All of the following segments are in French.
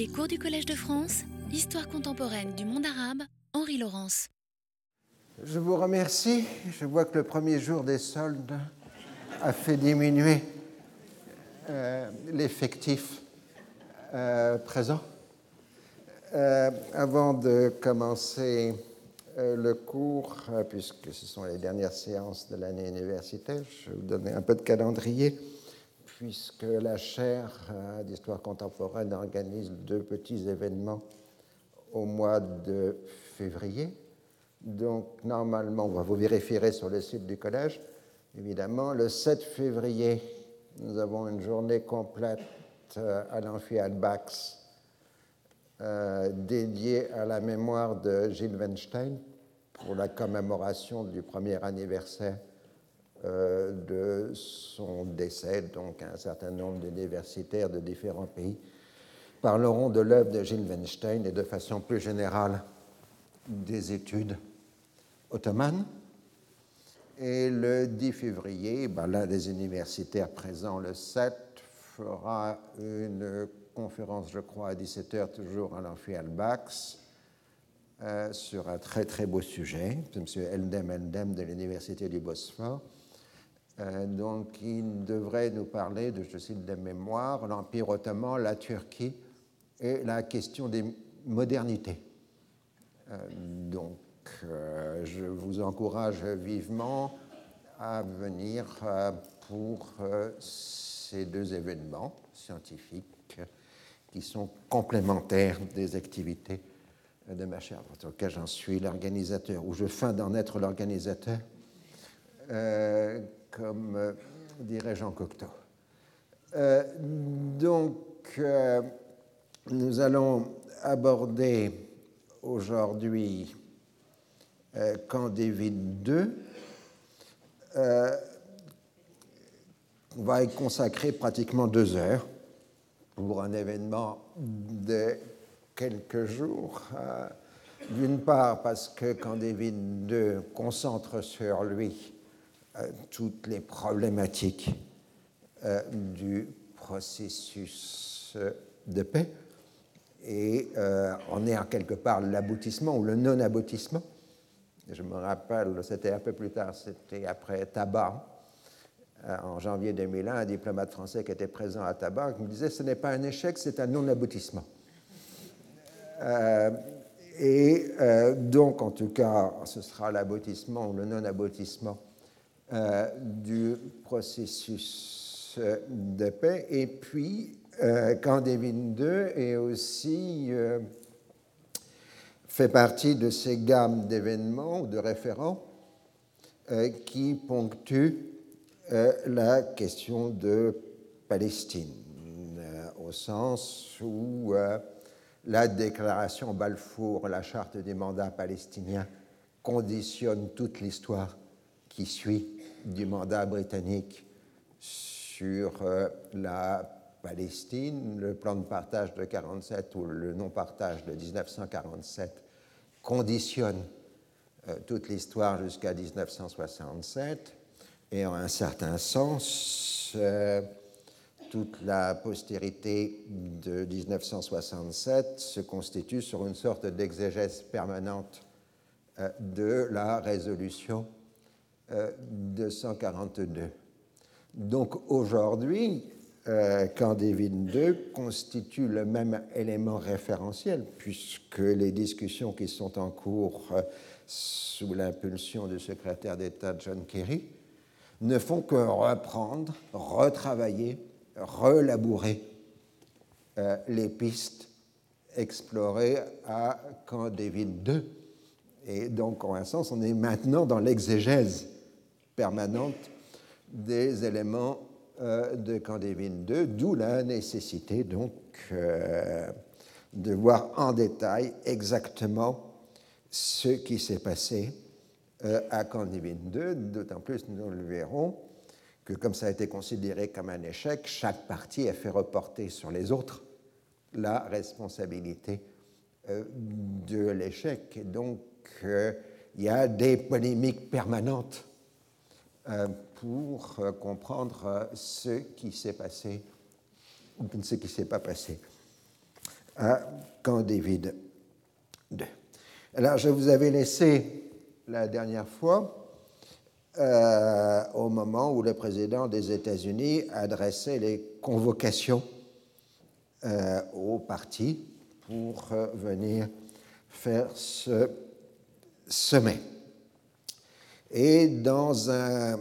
Les cours du Collège de France, Histoire contemporaine du monde arabe, Henri Laurence. Je vous remercie. Je vois que le premier jour des soldes a fait diminuer euh, l'effectif euh, présent. Euh, avant de commencer le cours, puisque ce sont les dernières séances de l'année universitaire, je vais vous donner un peu de calendrier puisque la chaire euh, d'histoire contemporaine organise deux petits événements au mois de février. Donc, normalement, vous vérifierez sur le site du collège, évidemment, le 7 février, nous avons une journée complète euh, à l'amphi Albax euh, dédiée à la mémoire de Gilles Weinstein pour la commémoration du premier anniversaire euh, de son décès, donc un certain nombre d'universitaires de différents pays parleront de l'œuvre de Gilles Weinstein et de façon plus générale des études ottomanes. Et le 10 février, ben, l'un des universitaires présents le 7 fera une conférence, je crois, à 17h, toujours à l'amphi Albax, euh, sur un très très beau sujet. M. Eldem Eldem de l'Université du Bosphore donc, il devrait nous parler de, je cite des mémoires, l'Empire ottoman, la Turquie et la question des modernités. Euh, donc, euh, je vous encourage vivement à venir pour ces deux événements scientifiques qui sont complémentaires des activités de ma chaire, en tout cas j'en suis l'organisateur, ou je feins d'en être l'organisateur comme euh, dirait Jean Cocteau. Euh, donc, euh, nous allons aborder aujourd'hui Camp David II. on va y consacrer pratiquement deux heures pour un événement de quelques jours. D'une part, parce que Camp David II concentre sur lui toutes les problématiques euh, du processus euh, de paix. Et on est en quelque part l'aboutissement ou le non-aboutissement. Je me rappelle, c'était un peu plus tard, c'était après Tabac, en janvier 2001, un diplomate français qui était présent à Tabac me disait ce n'est pas un échec, c'est un non-aboutissement. et donc, en tout cas, ce sera l'aboutissement ou le non-aboutissement euh, du processus euh, de paix. Et puis, euh, David II est aussi euh, fait partie de ces gammes d'événements ou de référents qui ponctuent la question de Palestine, au sens où la déclaration Balfour, la charte des mandats palestiniens, conditionne toute l'histoire qui suit du mandat britannique sur euh, la Palestine, le plan de partage de 47 ou le non-partage de 1947 conditionne euh, toute l'histoire jusqu'à 1967 et en un certain sens, euh, toute la postérité de 1967 se constitue sur une sorte d'exégèse permanente de la résolution 242. Donc aujourd'hui, euh, David II constitue le même élément référentiel, puisque les discussions qui sont en cours euh, sous l'impulsion du secrétaire d'État John Kerry ne font que reprendre, retravailler, relabourer euh, les pistes explorées à Camp David II. Et donc, en un sens, on est maintenant dans l'exégèse permanente des éléments euh, de Candévin II, d'où la nécessité donc euh, de voir en détail exactement ce qui s'est passé euh, à Candévin II, d'autant plus nous le verrons que comme ça a été considéré comme un échec, chaque partie a fait reporter sur les autres la responsabilité de l'échec. Donc il y a des polémiques permanentes euh, pour euh, comprendre euh, ce qui s'est passé ou ce qui ne s'est pas passé. à Camp David II. Alors, je vous avais laissé la dernière fois euh, au moment où le président des États-Unis adressait les convocations euh, aux partis pour euh, venir faire ce sommet. Et dans un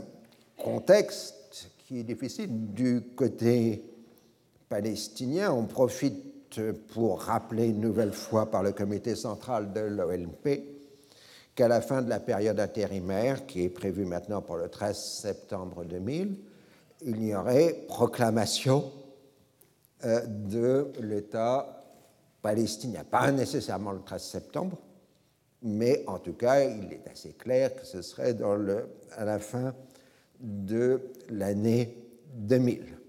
contexte qui est difficile du côté palestinien, on profite pour rappeler une nouvelle fois par le comité central de l'OLP qu'à la fin de la période intérimaire, qui est prévue maintenant pour le 13 septembre 2000, il y aurait proclamation euh, de l'État palestinien. Pas nécessairement le 13 septembre, mais en tout cas, il est assez clair que ce serait à la fin de l'année 2000.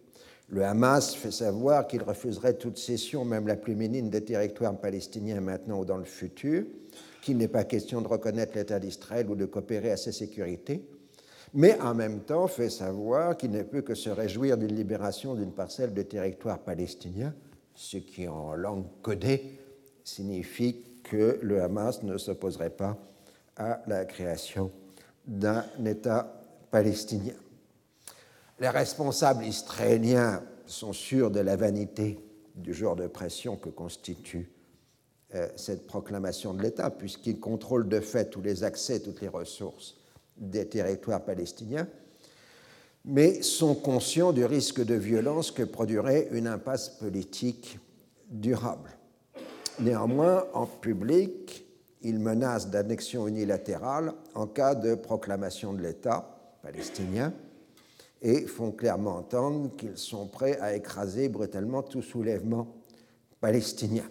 Le Hamas fait savoir qu'il refuserait toute cession, même la plus minime, des territoires palestiniens maintenant ou dans le futur, qu'il n'est pas question de reconnaître l'État d'Israël ou de coopérer à sa sécurité, mais en même temps fait savoir qu'il ne peut que se réjouir d'une libération d'une parcelle de territoire palestinien, ce qui en langue codée signifie que le Hamas ne s'opposerait pas à la création d'un État palestinien. Les responsables israéliens sont sûrs de la vanité du genre de pression que constitue euh, cette proclamation de l'État, puisqu'ils contrôlent de fait tous les accès, toutes les ressources des territoires palestiniens, mais sont conscients du risque de violence que produirait une impasse politique durable. Néanmoins, en public, ils menacent d'annexion unilatérale en cas de proclamation de l'État palestinien et font clairement entendre qu'ils sont prêts à écraser brutalement tout soulèvement palestinien.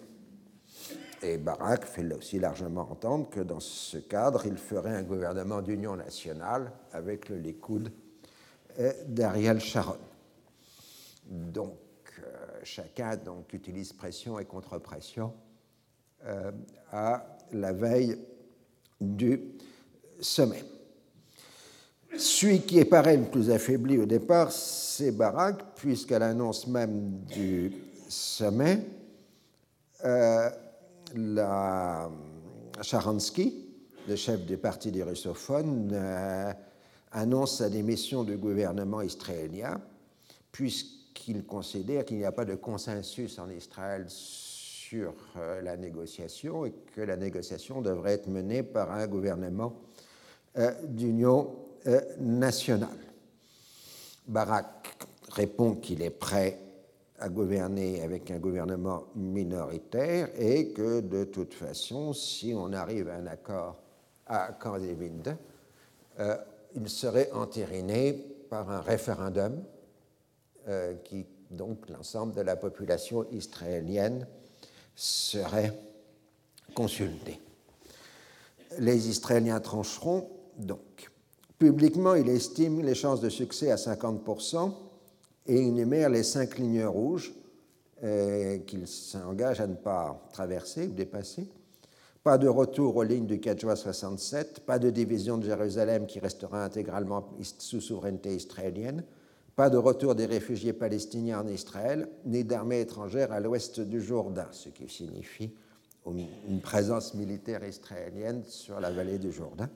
Et Barak fait aussi largement entendre que dans ce cadre, il ferait un gouvernement d'union nationale avec le Likoud d'Ariel Sharon. Donc, euh, chacun donc, utilise pression et contre-pression euh, à la veille du sommet. Celui qui est pareil le plus affaibli au départ, c'est Barak, puisqu'à l'annonce même du sommet, euh, la Sharansky, le chef du parti des russophones, euh, annonce sa démission du gouvernement israélien, puisqu'il considère qu'il n'y a pas de consensus en Israël euh, la négociation et que la négociation devrait être menée par un gouvernement euh, d'union nationale. Barak répond qu'il est prêt à gouverner avec un gouvernement minoritaire et que de toute façon, si on arrive à un accord à euh, il serait entériné par un référendum euh, qui, donc, l'ensemble de la population israélienne serait consulté. Les Israéliens trancheront donc. Publiquement, il estime les chances de succès à 50% et énumère les cinq lignes rouges euh, qu'il s'engage à ne pas traverser ou dépasser. Pas de retour aux lignes du 4 juin 67, pas de division de Jérusalem qui restera intégralement sous souveraineté israélienne, pas de retour des réfugiés palestiniens en Israël, ni d'armée étrangère à l'ouest du Jourdain, ce qui signifie une présence militaire israélienne sur la vallée du Jourdain.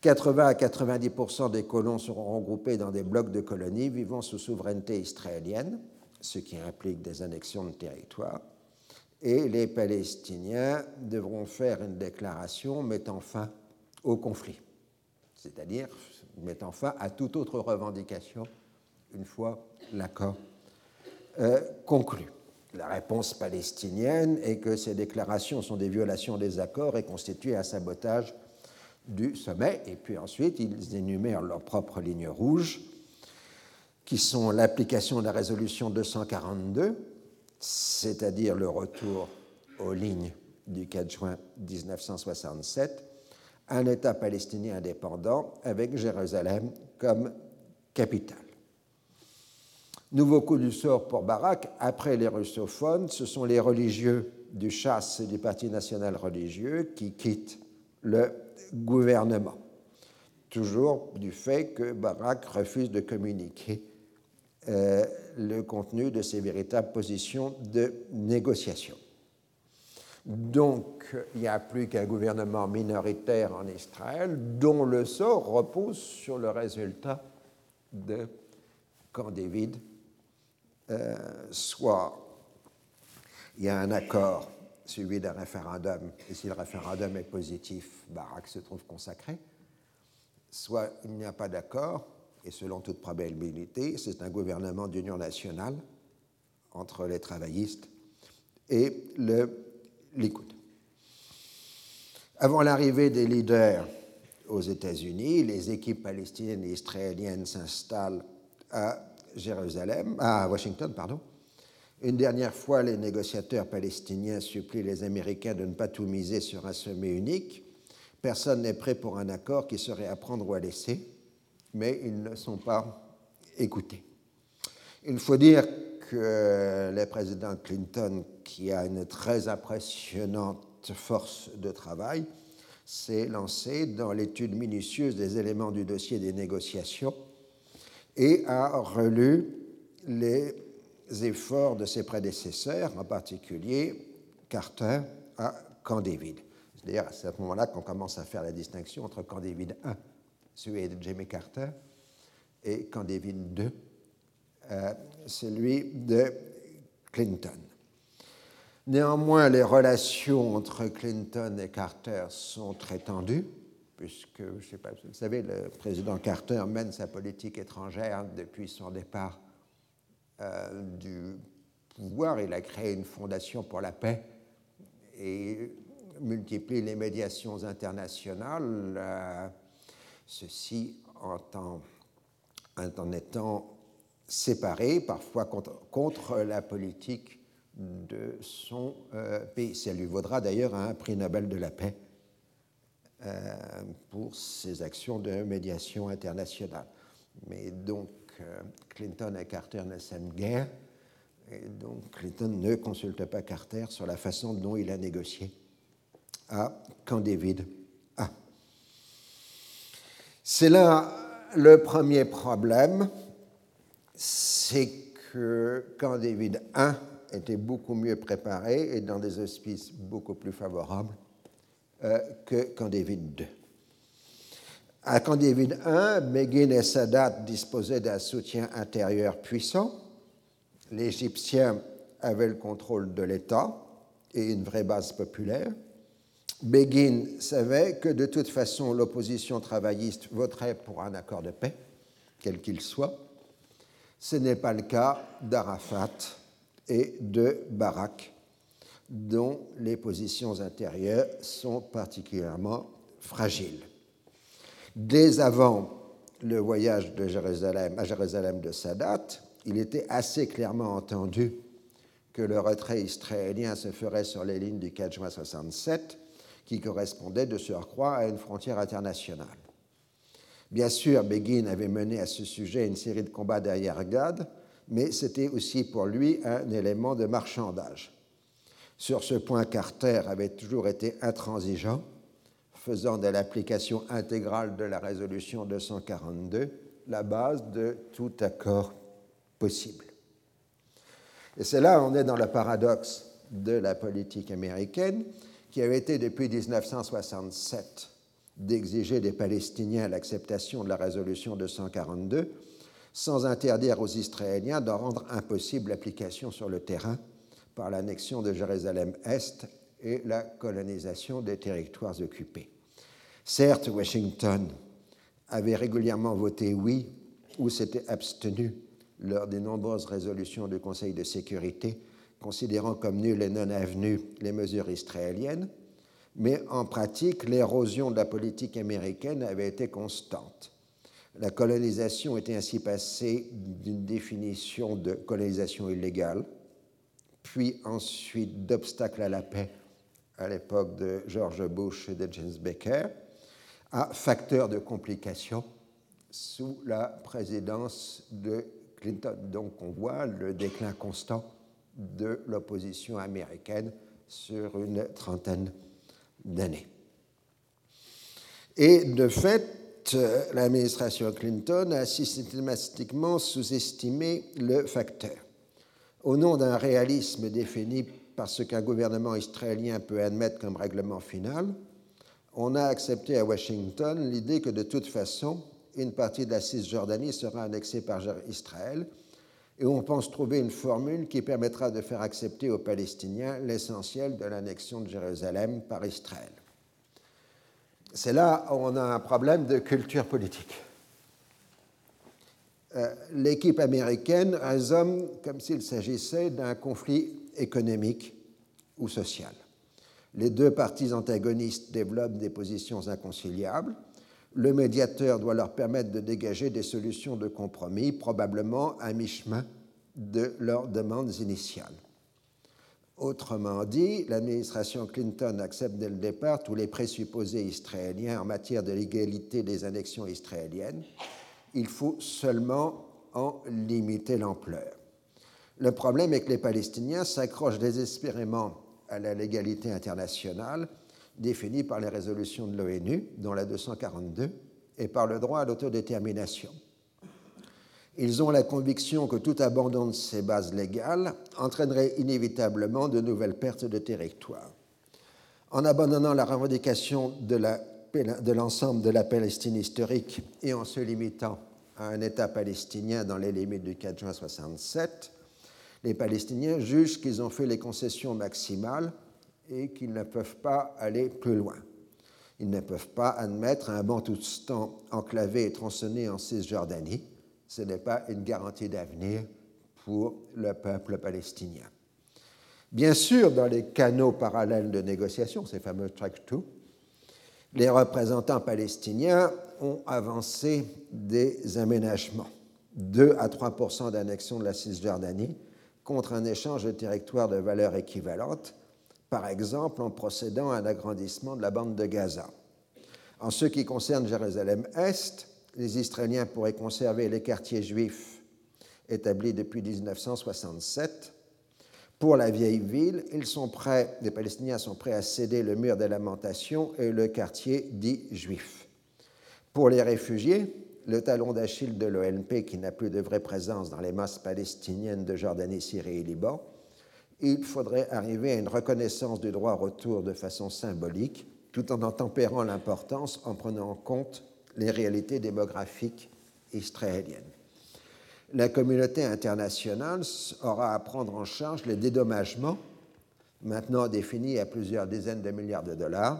80 à 90% des colons seront regroupés dans des blocs de colonies vivant sous souveraineté israélienne, ce qui implique des annexions de territoire. Et les Palestiniens devront faire une déclaration mettant fin au conflit, c'est-à-dire mettant fin à toute autre revendication une fois l'accord euh, conclu. La réponse palestinienne est que ces déclarations sont des violations des accords et constituent un sabotage du sommet. Et puis ensuite, ils énumèrent leurs propres lignes rouges, qui sont l'application de la résolution 242, c'est-à-dire le retour aux lignes du 4 juin 1967, un État palestinien indépendant avec Jérusalem comme capitale. Nouveau coup du sort pour Barak, après les russophones, ce sont les religieux du chasse et du Parti national religieux qui quittent le gouvernement, toujours du fait que Barak refuse de communiquer euh, le contenu de ses véritables positions de négociation. Donc, il n'y a plus qu'un gouvernement minoritaire en Israël dont le sort repose sur le résultat de Camp David. Euh, soit il y a un accord suivi d'un référendum, et si le référendum est positif, Barak se trouve consacré, soit il n'y a pas d'accord, et selon toute probabilité, c'est un gouvernement d'union nationale entre les travaillistes et le Likoud. Avant l'arrivée des leaders aux États-Unis, les équipes palestiniennes et israéliennes s'installent à Jérusalem, à Washington, pardon. Une dernière fois, les négociateurs palestiniens supplient les Américains de ne pas tout miser sur un sommet unique. Personne n'est prêt pour un accord qui serait à prendre ou à laisser, mais ils ne sont pas écoutés. Il faut dire que le président Clinton, qui a une très impressionnante force de travail, s'est lancé dans l'étude minutieuse des éléments du dossier des négociations et a relu les efforts de ses prédécesseurs, en particulier Carter à David. C'est à ce moment-là qu'on commence à faire la distinction entre David I, celui de Jimmy Carter, et David II, euh, celui de Clinton. Néanmoins, les relations entre Clinton et Carter sont très tendues, puisque, je sais pas, vous savez, le président Carter mène sa politique étrangère depuis son départ euh, du pouvoir. Il a créé une fondation pour la paix et multiplie les médiations internationales, euh, ceci en, étant séparé, parfois contre la politique de son euh, pays. Ça lui vaudra d'ailleurs un prix Nobel de la paix pour ses actions de médiation internationale. Mais donc euh, Clinton et Carter ne s'aiment guère, et donc Clinton ne consulte pas Carter sur la façon dont il a négocié à Camp David A. C'est là le premier problème, c'est que Camp David A était beaucoup mieux préparé et dans des auspices beaucoup plus favorables euh, que Camp David II. À I, Begin et Sadat disposaient d'un soutien intérieur puissant. L'Égyptien avait le contrôle de l'État et une vraie base populaire. Begin savait que de toute façon l'opposition travailliste voterait pour un accord de paix, quel qu'il soit. Ce n'est pas le cas d'Arafat et de Barak, dont les positions intérieures sont particulièrement fragiles. Dès avant le voyage de Jérusalem à Jérusalem de Sadat, il était assez clairement entendu que le retrait israélien se ferait sur les lignes du 4 juin 67, qui correspondait de surcroît à une frontière internationale. Bien sûr, Begin avait mené à ce sujet une série de combats derrière Gad, mais c'était aussi pour lui un élément de marchandage. Sur ce point, Carter avait toujours été intransigeant, faisant de l'application intégrale de la résolution 242 la base de tout accord possible. Et c'est là on est dans le paradoxe de la politique américaine, qui avait été depuis 1967 d'exiger des Palestiniens l'acceptation de la résolution 242 sans interdire aux Israéliens d'en rendre impossible l'application sur le terrain par l'annexion de Jérusalem-Est et la colonisation des territoires occupés. Certes, Washington avait régulièrement voté oui ou s'était abstenu lors des nombreuses résolutions du Conseil de sécurité, considérant comme nulles et non avenues les mesures israéliennes, mais en pratique, l'érosion de la politique américaine avait été constante. La colonisation était ainsi passée d'une définition de colonisation illégale, puis ensuite d'obstacle à la paix à l'époque de George Bush et de James Baker, à facteur de complication sous la présidence de Clinton. Donc on voit le déclin constant de l'opposition américaine sur une trentaine d'années. Et de fait, euh, l'administration Clinton a systématiquement sous-estimé le facteur. Au nom d'un réalisme défini par ce qu'un gouvernement israélien peut admettre comme règlement final, on a accepté à Washington l'idée que de toute façon, une partie de la Cisjordanie sera annexée par Israël, et on pense trouver une formule qui permettra de faire accepter aux Palestiniens l'essentiel de l'annexion de Jérusalem par Israël. C'est là où on a un problème de culture politique. Euh, l'équipe américaine raisonne comme s'il s'agissait d'un conflit économique ou social. Les deux parties antagonistes développent des positions inconciliables. Le médiateur doit leur permettre de dégager des solutions de compromis, probablement à mi-chemin de leurs demandes initiales. Autrement dit, l'administration Clinton accepte dès le départ tous les présupposés israéliens en matière de l'égalité des annexions israéliennes. Il faut seulement en limiter l'ampleur. Le problème est que les Palestiniens s'accrochent désespérément à la légalité internationale définie par les résolutions de l'ONU, dont la 242, et par le droit à l'autodétermination. Ils ont la conviction que tout abandon de ces bases légales entraînerait inévitablement de nouvelles pertes de territoire. En abandonnant la revendication de l'ensemble de, de la Palestine historique et en se limitant à un État palestinien dans les limites du 4 juin 67, les Palestiniens jugent qu'ils ont fait les concessions maximales et qu'ils ne peuvent pas aller plus loin. Ils ne peuvent pas admettre un Bantoustan enclavé et tronçonné en Cisjordanie. Ce n'est pas une garantie d'avenir pour le peuple palestinien. Bien sûr, dans les canaux parallèles de négociation, ces fameux track 2, les représentants palestiniens ont avancé des aménagements. 2 à 3% d'annexion de la Cisjordanie contre un échange de territoires de valeur équivalente, par exemple en procédant à un agrandissement de la bande de Gaza. En ce qui concerne Jérusalem-Est, les Israéliens pourraient conserver les quartiers juifs établis depuis 1967. Pour la vieille ville, les Palestiniens sont prêts à céder le mur des lamentations et le quartier dit juif. Pour les réfugiés, le talon d'Achille de l'ONP, qui n'a plus de vraie présence dans les masses palestiniennes de Jordanie, Syrie et Liban, il faudrait arriver à une reconnaissance du droit retour de façon symbolique, tout en en tempérant l'importance en prenant en compte les réalités démographiques israéliennes. La communauté internationale aura à prendre en charge les dédommagements, maintenant définis à plusieurs dizaines de milliards de dollars.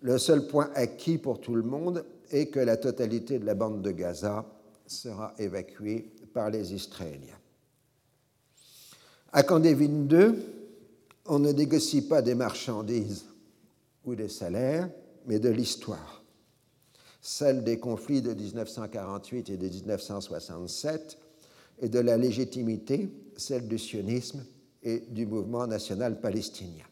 Le seul point acquis pour tout le monde est que la totalité de la bande de Gaza sera évacuée par les Israéliens. À Camp 2, on ne négocie pas des marchandises ou des salaires, mais de l'histoire, celle des conflits de 1948 et de 1967, et de la légitimité, celle du sionisme et du mouvement national palestinien.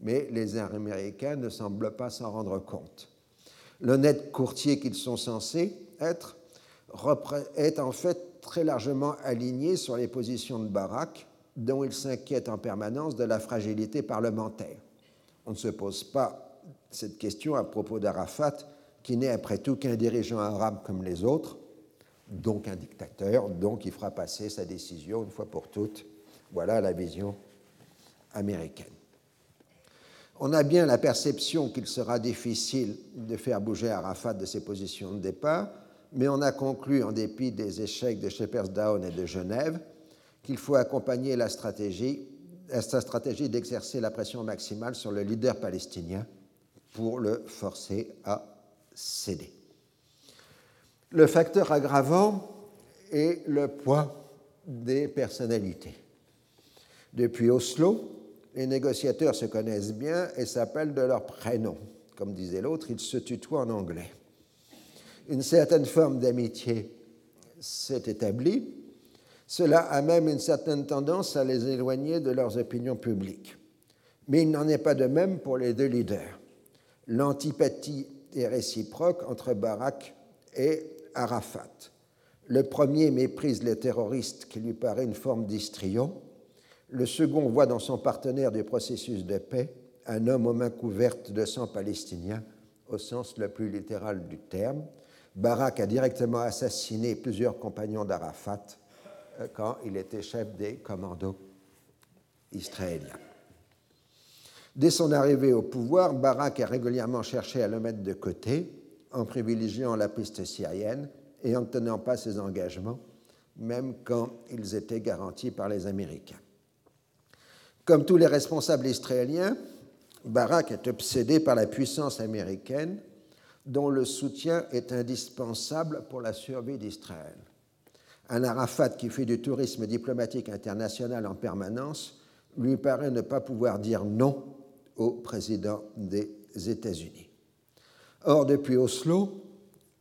Mais les Américains ne semblent pas s'en rendre compte. L'honnête courtier qu'ils sont censés être est en fait très largement aligné sur les positions de Barak dont il s'inquiète en permanence de la fragilité parlementaire. On ne se pose pas cette question à propos d'Arafat, qui n'est après tout qu'un dirigeant arabe comme les autres, donc un dictateur, donc il fera passer sa décision une fois pour toutes. Voilà la vision américaine. On a bien la perception qu'il sera difficile de faire bouger Arafat de ses positions de départ, mais on a conclu, en dépit des échecs de Shepherd's-Down et de Genève, qu'il faut accompagner la stratégie, sa stratégie d'exercer la pression maximale sur le leader palestinien pour le forcer à céder. Le facteur aggravant est le poids des personnalités. Depuis Oslo, les négociateurs se connaissent bien et s'appellent de leur prénom. Comme disait l'autre, ils se tutoient en anglais. Une certaine forme d'amitié s'est établie, cela a même une certaine tendance à les éloigner de leurs opinions publiques. Mais il n'en est pas de même pour les deux leaders. L'antipathie est réciproque entre Barak et Arafat. Le premier méprise les terroristes qui lui paraît une forme d'histrion. Le second voit dans son partenaire du processus de paix un homme aux mains couvertes de sang palestinien, au sens le plus littéral du terme. Barak a directement assassiné plusieurs compagnons d'Arafat euh, quand il était chef des commandos israélien. Dès son arrivée au pouvoir, Barak a régulièrement cherché à le mettre de côté en privilégiant la piste syrienne et en ne tenant pas ses engagements, même quand ils étaient garantis par les Américains. Comme tous les responsables israéliens, Barak est obsédé par la puissance américaine dont le soutien est indispensable pour la survie d'Israël. Un Arafat qui fait du tourisme diplomatique international en permanence lui paraît ne pas pouvoir dire non au président des États-Unis. Or, depuis Oslo,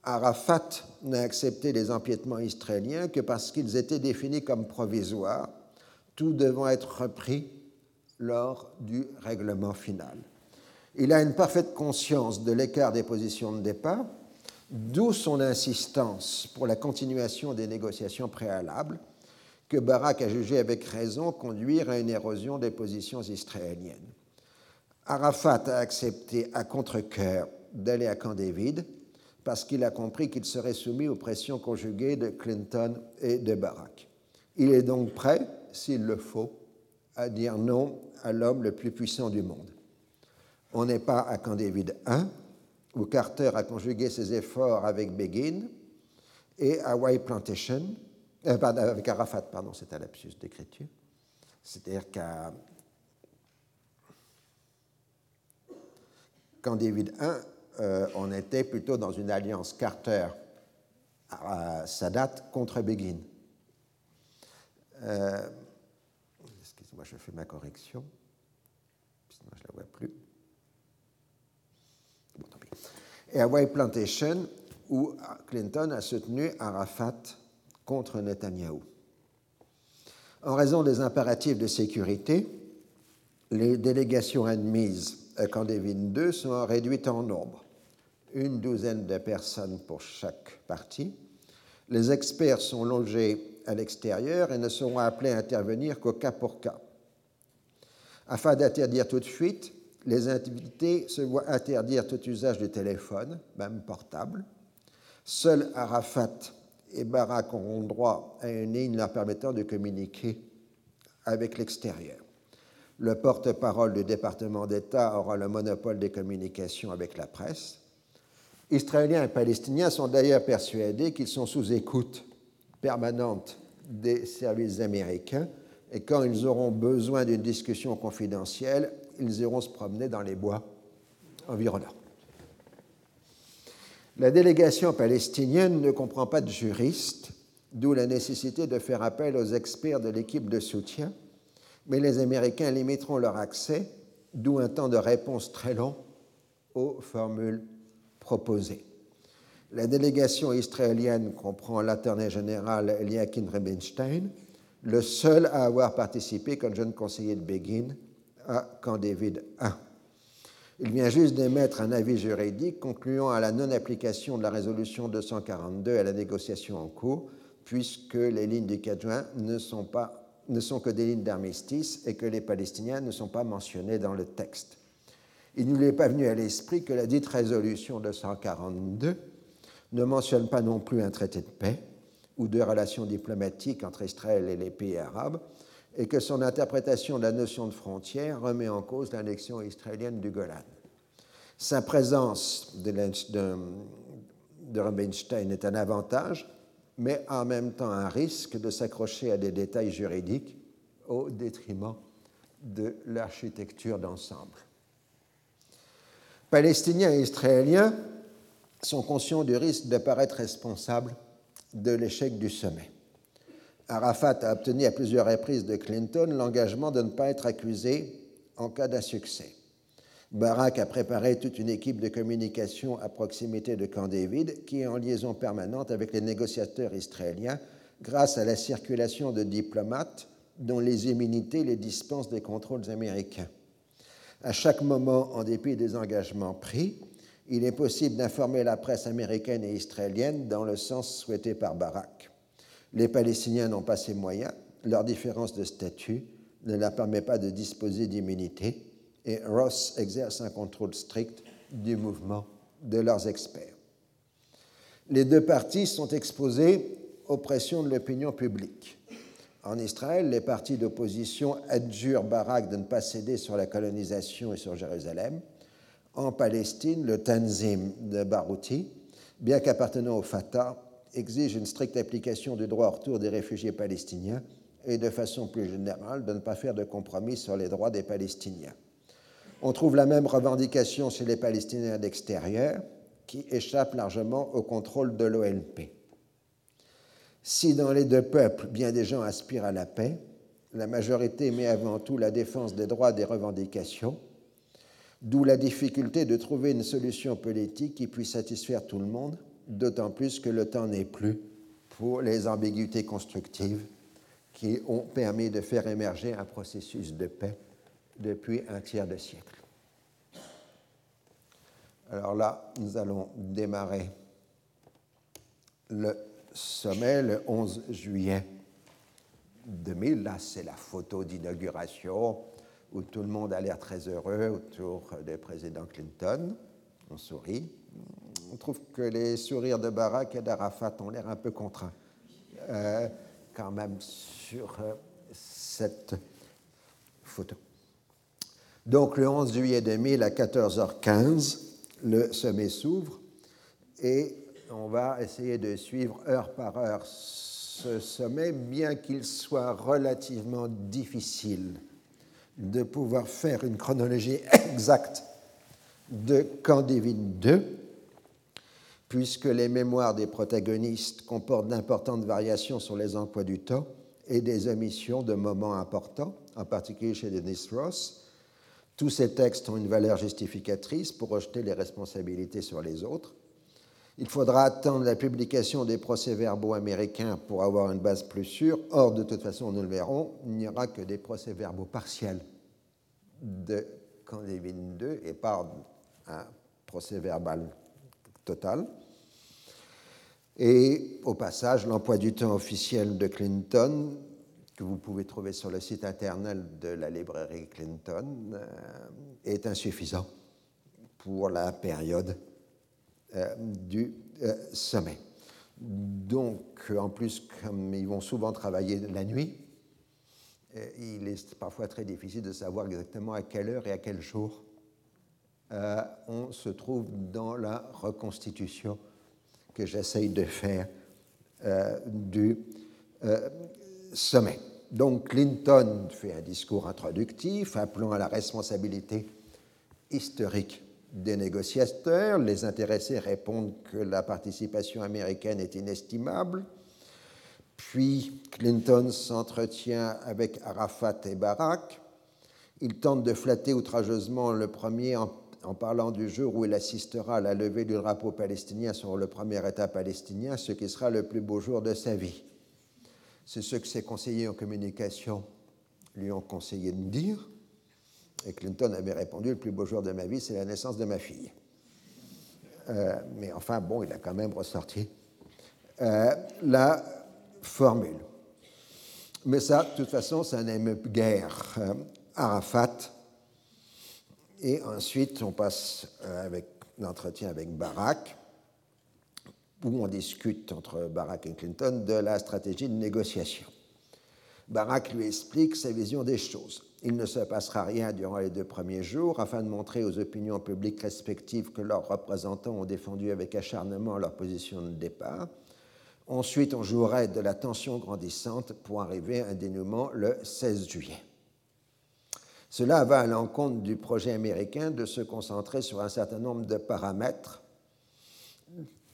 Arafat n'a accepté les empiétements israéliens que parce qu'ils étaient définis comme provisoires, tout devant être repris lors du règlement final. Il a une parfaite conscience de l'écart des positions de départ, d'où son insistance pour la continuation des négociations préalables, que Barak a jugé avec raison conduire à une érosion des positions israéliennes. Arafat a accepté à contre-coeur d'aller à Camp David parce qu'il a compris qu'il serait soumis aux pressions conjuguées de Clinton et de Barack. Il est donc prêt, s'il le faut, à dire non à l'homme le plus puissant du monde. On n'est pas à Camp David I, où Carter a conjugué ses efforts avec Begin, et White Plantation, euh, avec Arafat, pardon, c'est un lapsus d'écriture. C'est-à-dire qu'à Quand David I, euh, on était plutôt dans une alliance Carter-Sadat contre Begin. Euh, excusez-moi, je fais ma correction. Sinon, je ne la vois plus. Bon, tant pis. Et à Plantation, où Clinton a soutenu Arafat contre Netanyahou. En raison des impératifs de sécurité, les délégations admises Camp David II sont réduites en nombre, une douzaine de personnes pour chaque partie. Les experts sont logés à l'extérieur et ne seront appelés à intervenir qu'au cas pour cas. Afin d'interdire tout de suite, les invités se voient interdire tout usage du téléphone, même portable. Seuls Arafat et Barak auront droit à une ligne leur permettant de communiquer avec l'extérieur. Le porte-parole du département d'État aura le monopole des communications avec la presse. Israéliens et Palestiniens sont d'ailleurs persuadés qu'ils sont sous écoute permanente des services américains et quand ils auront besoin d'une discussion confidentielle, ils iront se promener dans les bois environnants. La délégation palestinienne ne comprend pas de juristes, d'où la nécessité de faire appel aux experts de l'équipe de soutien mais les Américains limiteront leur accès, d'où un temps de réponse très long aux formules proposées. La délégation israélienne comprend l'attorney général Eliakim Rubinstein, le seul à avoir participé comme jeune conseiller de Begin à Camp David I. Il vient juste d'émettre un avis juridique concluant à la non-application de la résolution 242 à la négociation en cours, puisque les lignes du 4 juin ne sont pas ne sont que des lignes d'armistice et que les Palestiniens ne sont pas mentionnés dans le texte. Il ne lui est pas venu à l'esprit que la dite résolution 242 ne mentionne pas non plus un traité de paix ou de relations diplomatiques entre Israël et les pays arabes, et que son interprétation de la notion de frontière remet en cause l'annexion israélienne du Golan. Sa présence de, de, de Rubinstein est un avantage, mais en même temps un risque de s'accrocher à des détails juridiques au détriment de l'architecture d'ensemble. Palestiniens et Israéliens sont conscients du risque d'apparaître responsables de l'échec du sommet. Arafat a obtenu à plusieurs reprises de Clinton l'engagement de ne pas être accusé en cas d'insuccès. Barak a préparé toute une équipe de communication à proximité de Camp David qui est en liaison permanente avec les négociateurs israéliens grâce à la circulation de diplomates dont les immunités les dispensent des contrôles américains. À chaque moment, en dépit des engagements pris, il est possible d'informer la presse américaine et israélienne dans le sens souhaité par Barak. Les Palestiniens n'ont pas ces moyens, leur différence de statut ne leur permet pas de disposer d'immunité et Ross exerce un contrôle strict du mouvement de leurs experts. Les deux parties sont exposées aux pressions de l'opinion publique. En Israël, les partis d'opposition adjurent Barak de ne pas céder sur la colonisation et sur Jérusalem. En Palestine, le Tanzim de Barouti, bien qu'appartenant au Fatah, exige une stricte application du droit au retour des réfugiés palestiniens et de façon plus générale de ne pas faire de compromis sur les droits des Palestiniens. On trouve la même revendication chez les Palestiniens d'extérieur, qui échappent largement au contrôle de l'OLP. Si dans les deux peuples, bien des gens aspirent à la paix, la majorité met avant tout la défense des droits des revendications, d'où la difficulté de trouver une solution politique qui puisse satisfaire tout le monde, d'autant plus que le temps n'est plus pour les ambiguïtés constructives qui ont permis de faire émerger un processus de paix depuis un tiers de siècle. Alors là, nous allons démarrer le sommet le 11 juillet 2000. Là, c'est la photo d'inauguration où tout le monde a l'air très heureux autour du président Clinton. On sourit. On trouve que les sourires de Barack et d'Arafat ont l'air un peu contraints, euh, quand même, sur euh, cette photo. Donc, le 11 juillet 2000 à 14h15, le sommet s'ouvre et on va essayer de suivre heure par heure ce sommet, bien qu'il soit relativement difficile de pouvoir faire une chronologie exacte de Candévin II, puisque les mémoires des protagonistes comportent d'importantes variations sur les emplois du temps et des omissions de moments importants, en particulier chez Denis Ross, tous ces textes ont une valeur justificatrice pour rejeter les responsabilités sur les autres. Il faudra attendre la publication des procès-verbaux américains pour avoir une base plus sûre. Or, de toute façon, nous le verrons, il n'y aura que des procès-verbaux partiels de Candévin II et pas un procès-verbal total. Et au passage, l'emploi du temps officiel de Clinton que vous pouvez trouver sur le site internet de la librairie Clinton, euh, est insuffisant pour la période du euh, sommet. Donc, en plus, comme ils vont souvent travailler la nuit, il est parfois très difficile de savoir exactement à quelle heure et à quel jour on se trouve dans la reconstitution que j'essaye de faire du sommet. Donc Clinton fait un discours introductif appelant à la responsabilité historique des négociateurs. Les intéressés répondent que la participation américaine est inestimable. Puis Clinton s'entretient avec Arafat et Barak. Il tente de flatter outrageusement le premier en, en, parlant du jour où il assistera à la levée du drapeau palestinien sur le premier État palestinien, ce qui sera le plus beau jour de sa vie. C'est ce que ses conseillers en communication lui ont conseillé de dire. Et Clinton avait répondu Le plus beau jour de ma vie, c'est la naissance de ma fille. Euh, mais enfin, bon, il a quand même ressorti euh, la formule. Mais ça, de toute façon, ça n'aime guère euh, Arafat. Et ensuite, on passe avec l'entretien avec Barak où on discute entre Barack et Clinton de la stratégie de négociation. Barack lui explique sa vision des choses. Il ne se passera rien durant les deux premiers jours afin de montrer aux opinions publiques respectives que leurs représentants ont défendu avec acharnement leur position de départ. Ensuite, on jouerait de la tension grandissante pour arriver à un dénouement le 16 juillet. Cela va à l'encontre du projet américain de se concentrer sur un certain nombre de paramètres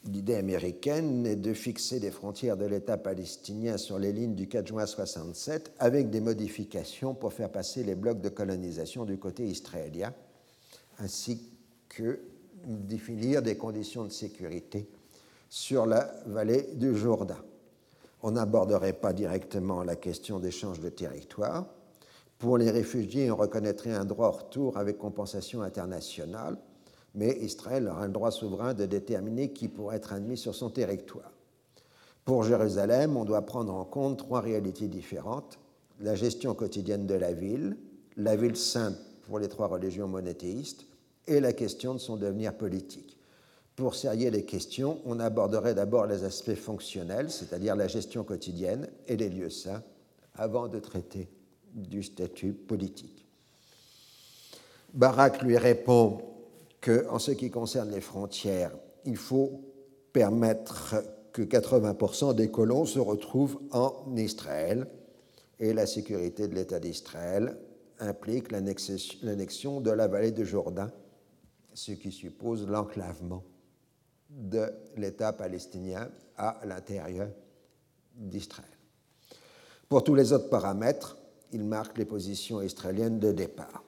L'idée américaine est de fixer les frontières de l'État palestinien sur les lignes du 4 juin 67 avec des modifications pour faire passer les blocs de colonisation du côté israélien, ainsi que définir des conditions de sécurité sur la vallée du Jourdain. On n'aborderait pas directement la question d'échange de territoire. Pour les réfugiés, on reconnaîtrait un droit au retour avec compensation internationale mais Israël aura le droit souverain de déterminer qui pourrait être admis sur son territoire. Pour Jérusalem, on doit prendre en compte trois réalités différentes la gestion quotidienne de la ville, la ville sainte pour les trois religions monothéistes, et la question de son devenir politique. Pour serrer les questions, on aborderait d'abord les aspects fonctionnels, c'est-à-dire la gestion quotidienne et les lieux saints, avant de traiter du statut politique. Barak lui répond que, en ce qui concerne les frontières, il faut permettre que 80% des colons se retrouvent en Israël et la sécurité de l'État d'Israël implique l'annexion de la vallée de Jourdain, ce qui suppose l'enclavement de l'État palestinien à l'intérieur d'Israël. Pour tous les autres paramètres, il marque les positions israéliennes de départ.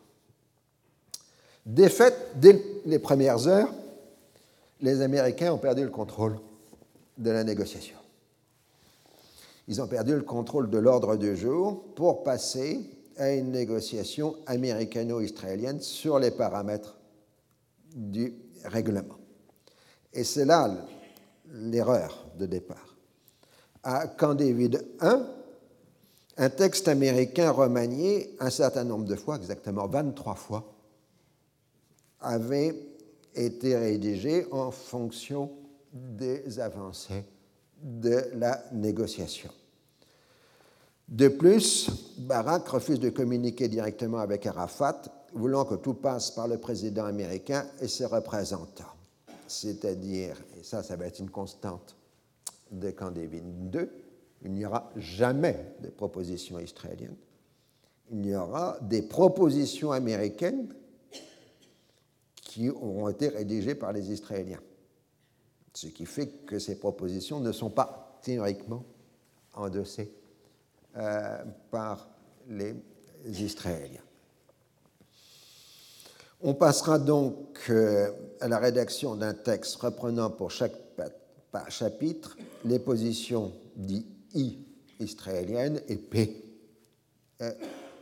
Défaite dès les premières heures, les Américains ont perdu le contrôle de la négociation. Ils ont perdu le contrôle de l'ordre du jour pour passer à une négociation américano-israélienne sur les paramètres du règlement. Et c'est là l'erreur de départ. À Camp David I, un texte américain remanié un certain nombre de fois, exactement 23 fois, avait été rédigé en fonction des avancées de la négociation. De plus, Barak refuse de communiquer directement avec Arafat, voulant que tout passe par le président américain et ses représentants. C'est-à-dire, et ça, ça va être une constante de Camp David II, il n'y aura jamais de propositions israéliennes. Il y aura des propositions américaines qui auront été rédigées par les Israéliens. Ce qui fait que ces propositions ne sont pas théoriquement endossées euh, par les Israéliens. On passera donc euh, à la rédaction d'un texte reprenant pour chaque chapitre les positions dites I israéliennes et P euh,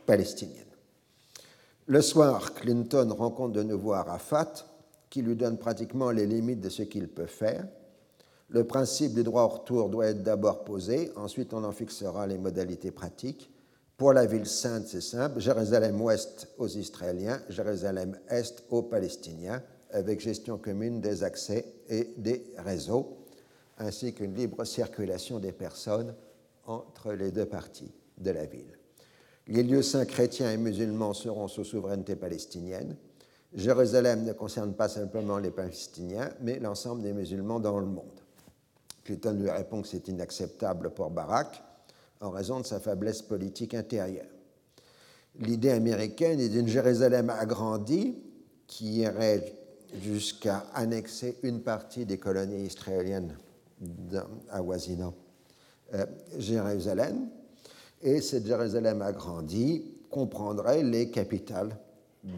palestiniennes. Le soir, Clinton rencontre de nouveau Arafat, qui lui donne pratiquement les limites de ce qu'il peut faire. Le principe du droit au retour doit être d'abord posé, ensuite on en fixera les modalités pratiques. Pour la ville sainte, c'est simple, Jérusalem-Ouest aux Israéliens, Jérusalem-Est aux Palestiniens, avec gestion commune des accès et des réseaux, ainsi qu'une libre circulation des personnes entre les deux parties de la ville. Les lieux saints chrétiens et musulmans seront sous souveraineté palestinienne. Jérusalem ne concerne pas simplement les Palestiniens, mais l'ensemble des musulmans dans le monde. Clinton lui répond que c'est inacceptable pour Barak en raison de sa faiblesse politique intérieure. L'idée américaine est d'une Jérusalem agrandie qui irait jusqu'à annexer une partie des colonies israéliennes avoisinant euh, Jérusalem, et cette Jérusalem agrandie comprendrait les capitales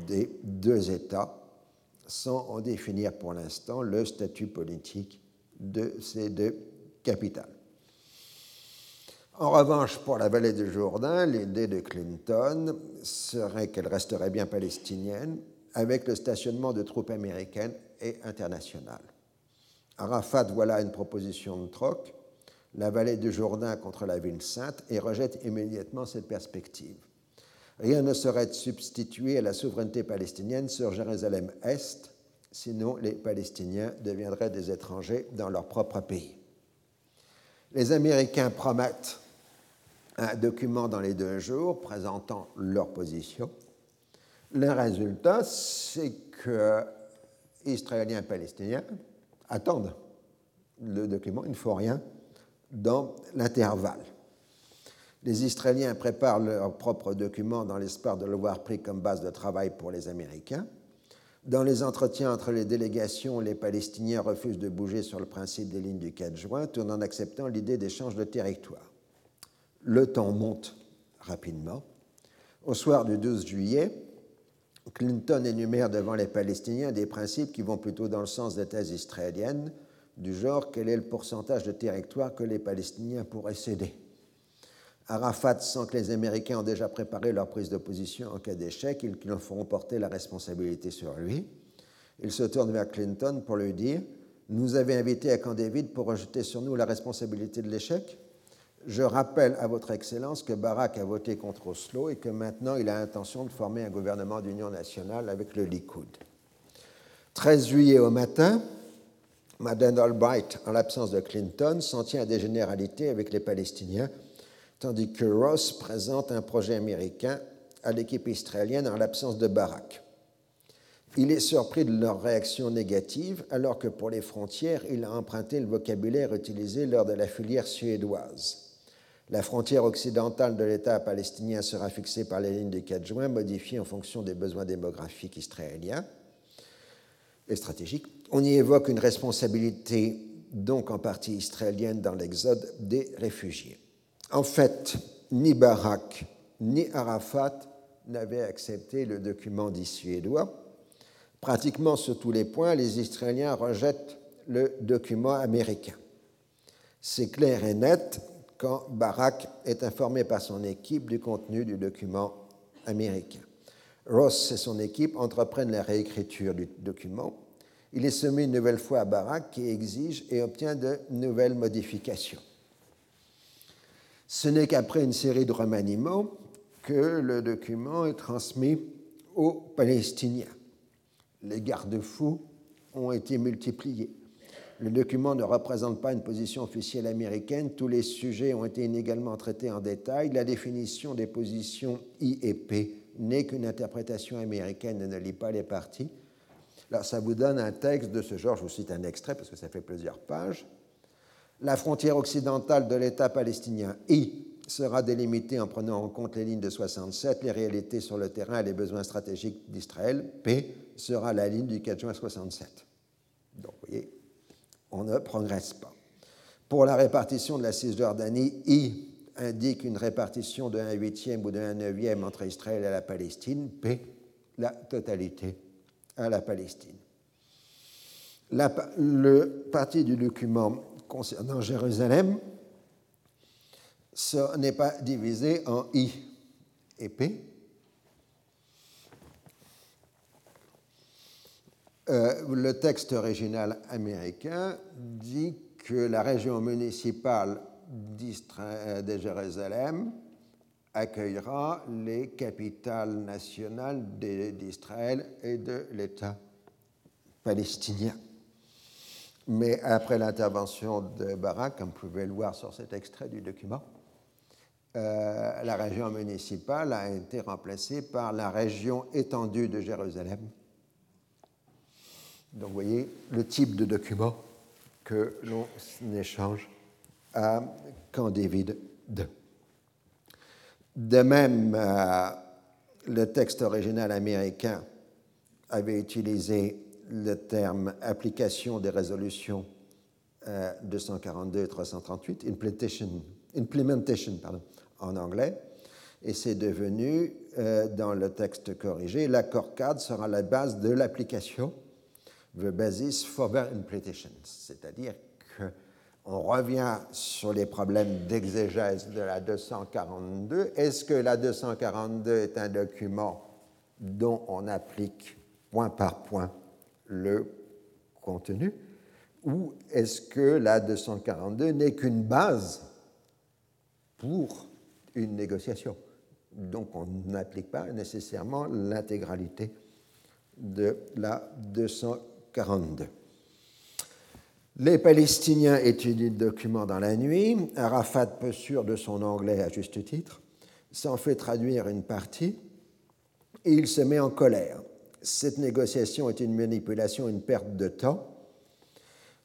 des deux États, sans en définir pour l'instant le statut politique de ces deux capitales. En revanche, pour la vallée du Jourdain, l'idée de Clinton serait qu'elle resterait bien palestinienne, avec le stationnement de troupes américaines et internationales. Arafat voilà une proposition de troc la vallée du Jourdain contre la ville sainte et rejette immédiatement cette perspective. Rien ne saurait substituer à la souveraineté palestinienne sur Jérusalem-Est, sinon les Palestiniens deviendraient des étrangers dans leur propre pays. Les Américains promettent un document dans les deux jours présentant leur position. Le résultat, c'est que Israéliens et Palestiniens attendent le document, il ne faut rien dans l'intervalle. Les Israéliens préparent leur propre document dans l'espoir de le voir pris comme base de travail pour les Américains. Dans les entretiens entre les délégations, les Palestiniens refusent de bouger sur le principe des lignes du 4 juin, tout en acceptant l'idée d'échange de territoire. Le temps monte rapidement. Au soir du 12 juillet, Clinton énumère devant les Palestiniens des principes qui vont plutôt dans le sens des thèses israéliennes, du genre quel est le pourcentage de territoire que les Palestiniens pourraient céder? Arafat sent que les Américains ont déjà préparé leur prise de position en cas d'échec et qu'ils en feront porter la responsabilité sur lui. Il se tourne vers Clinton pour lui dire Nous avez invité à Camp David pour rejeter sur nous la responsabilité de l'échec Je rappelle à votre Excellence que Barack a voté contre Oslo et que maintenant il a l'intention de former un gouvernement d'union nationale avec le Likoud. 13 juillet au matin, Madeleine Albright, en l'absence de Clinton, s'en tient à des généralités avec les Palestiniens, tandis que Ross présente un projet américain à l'équipe israélienne en l'absence de Barak. Il est surpris de leur réaction négative, alors que pour les frontières, il a emprunté le vocabulaire utilisé lors de la filière suédoise. La frontière occidentale de l'État palestinien sera fixée par les lignes du 4 juin, modifiées en fonction des besoins démographiques israéliens et stratégiques. On y évoque une responsabilité donc en partie israélienne dans l'exode des réfugiés. En fait, ni Barak ni Arafat n'avaient accepté le document dit suédois Pratiquement sur tous les points, les Israéliens rejettent le document américain. C'est clair et net quand Barak est informé par son équipe du contenu du document américain. Ross et son équipe entreprennent la réécriture du document. Il est soumis une nouvelle fois à Barak qui exige et obtient de nouvelles modifications. Ce n'est qu'après une série de remaniements que le document est transmis aux Palestiniens les garde-fous ont été multipliés. Le document ne représente pas une position officielle américaine. Tous les sujets ont été inégalement traités en détail. La définition des positions I et P n'est qu'une interprétation américaine et ne lit pas les parties. Alors, ça vous donne un texte de ce genre. Je vous cite un extrait parce que ça fait plusieurs pages. La frontière occidentale de l'État palestinien I sera délimitée en prenant en compte les lignes de 67, les réalités sur le terrain et les besoins stratégiques d'Israël. P sera la ligne du 4 juin 67. Donc, vous voyez, on ne progresse pas. Pour la répartition de la Cisjordanie, I indique une répartition de 1 huitième ou de 1 neuvième entre Israël et la Palestine. P, la totalité à la Palestine. le parti du document concernant Jérusalem n'est pas divisé en I et P. Euh, le texte original américain dit que la région municipale de Jérusalem accueillera les capitales nationales d'Israël et de l'État palestinien. Mais après l'intervention de Barak, comme vous pouvez le voir sur cet extrait du document, euh, la région municipale a été remplacée par la région étendue de Jérusalem. Donc vous voyez le type de document que l'on échange à Camp David II. De même, euh, le texte original américain avait utilisé le terme application des résolutions 242 euh, et 338, implementation, en anglais, et c'est devenu, euh, dans le texte corrigé, l'accord cadre sera la base de l'application, the basis for their implementation, c'est-à-dire qu'on revient sur les problèmes d'exégèse de la 242. Est-ce que la 242 est un document dont on applique point par point le contenu? Ou est-ce que la 242 n'est qu'une base pour une négociation? Donc on n'applique pas nécessairement l'intégralité de la 242. Les Palestiniens étudient le document dans la nuit. Arafat, peu sûr de son anglais à juste titre, s'en fait traduire une partie et il se met en colère. Cette négociation est une manipulation, une perte de temps.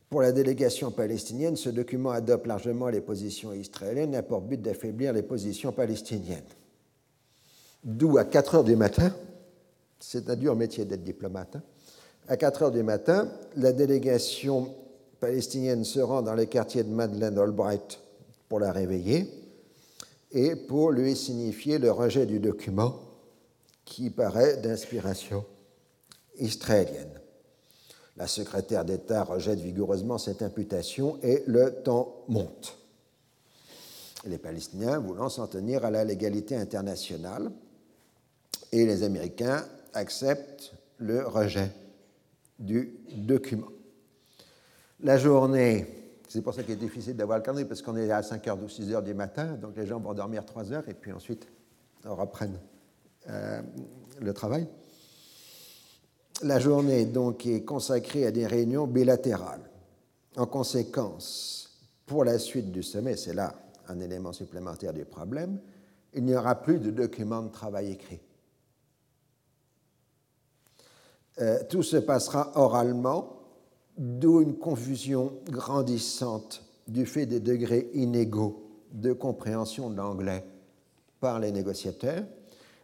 Pour la délégation palestinienne, ce document adopte largement les positions israéliennes et a pour but d'affaiblir les positions palestiniennes. D'où à 4 heures du matin, c'est un dur métier d'être diplomate, hein, à 4 heures du matin, la délégation palestinienne se rend dans les quartiers de Madeleine Albright pour la réveiller et pour lui signifier le rejet du document qui paraît d'inspiration israélienne. La secrétaire d'État rejette vigoureusement cette imputation et le temps monte. Les Palestiniens voulant s'en tenir à la légalité internationale et les Américains acceptent le rejet du document. La journée, c'est pour ça qu'il est difficile d'avoir le calendrier, parce qu'on est à 5h ou 6h du matin, donc les gens vont dormir 3 heures et puis ensuite on reprenne euh, le travail. La journée donc est consacrée à des réunions bilatérales. En conséquence, pour la suite du sommet, c'est là un élément supplémentaire du problème, il n'y aura plus de documents de travail écrits. Euh, tout se passera oralement, d'où une confusion grandissante du fait des degrés inégaux de compréhension de l'anglais par les négociateurs,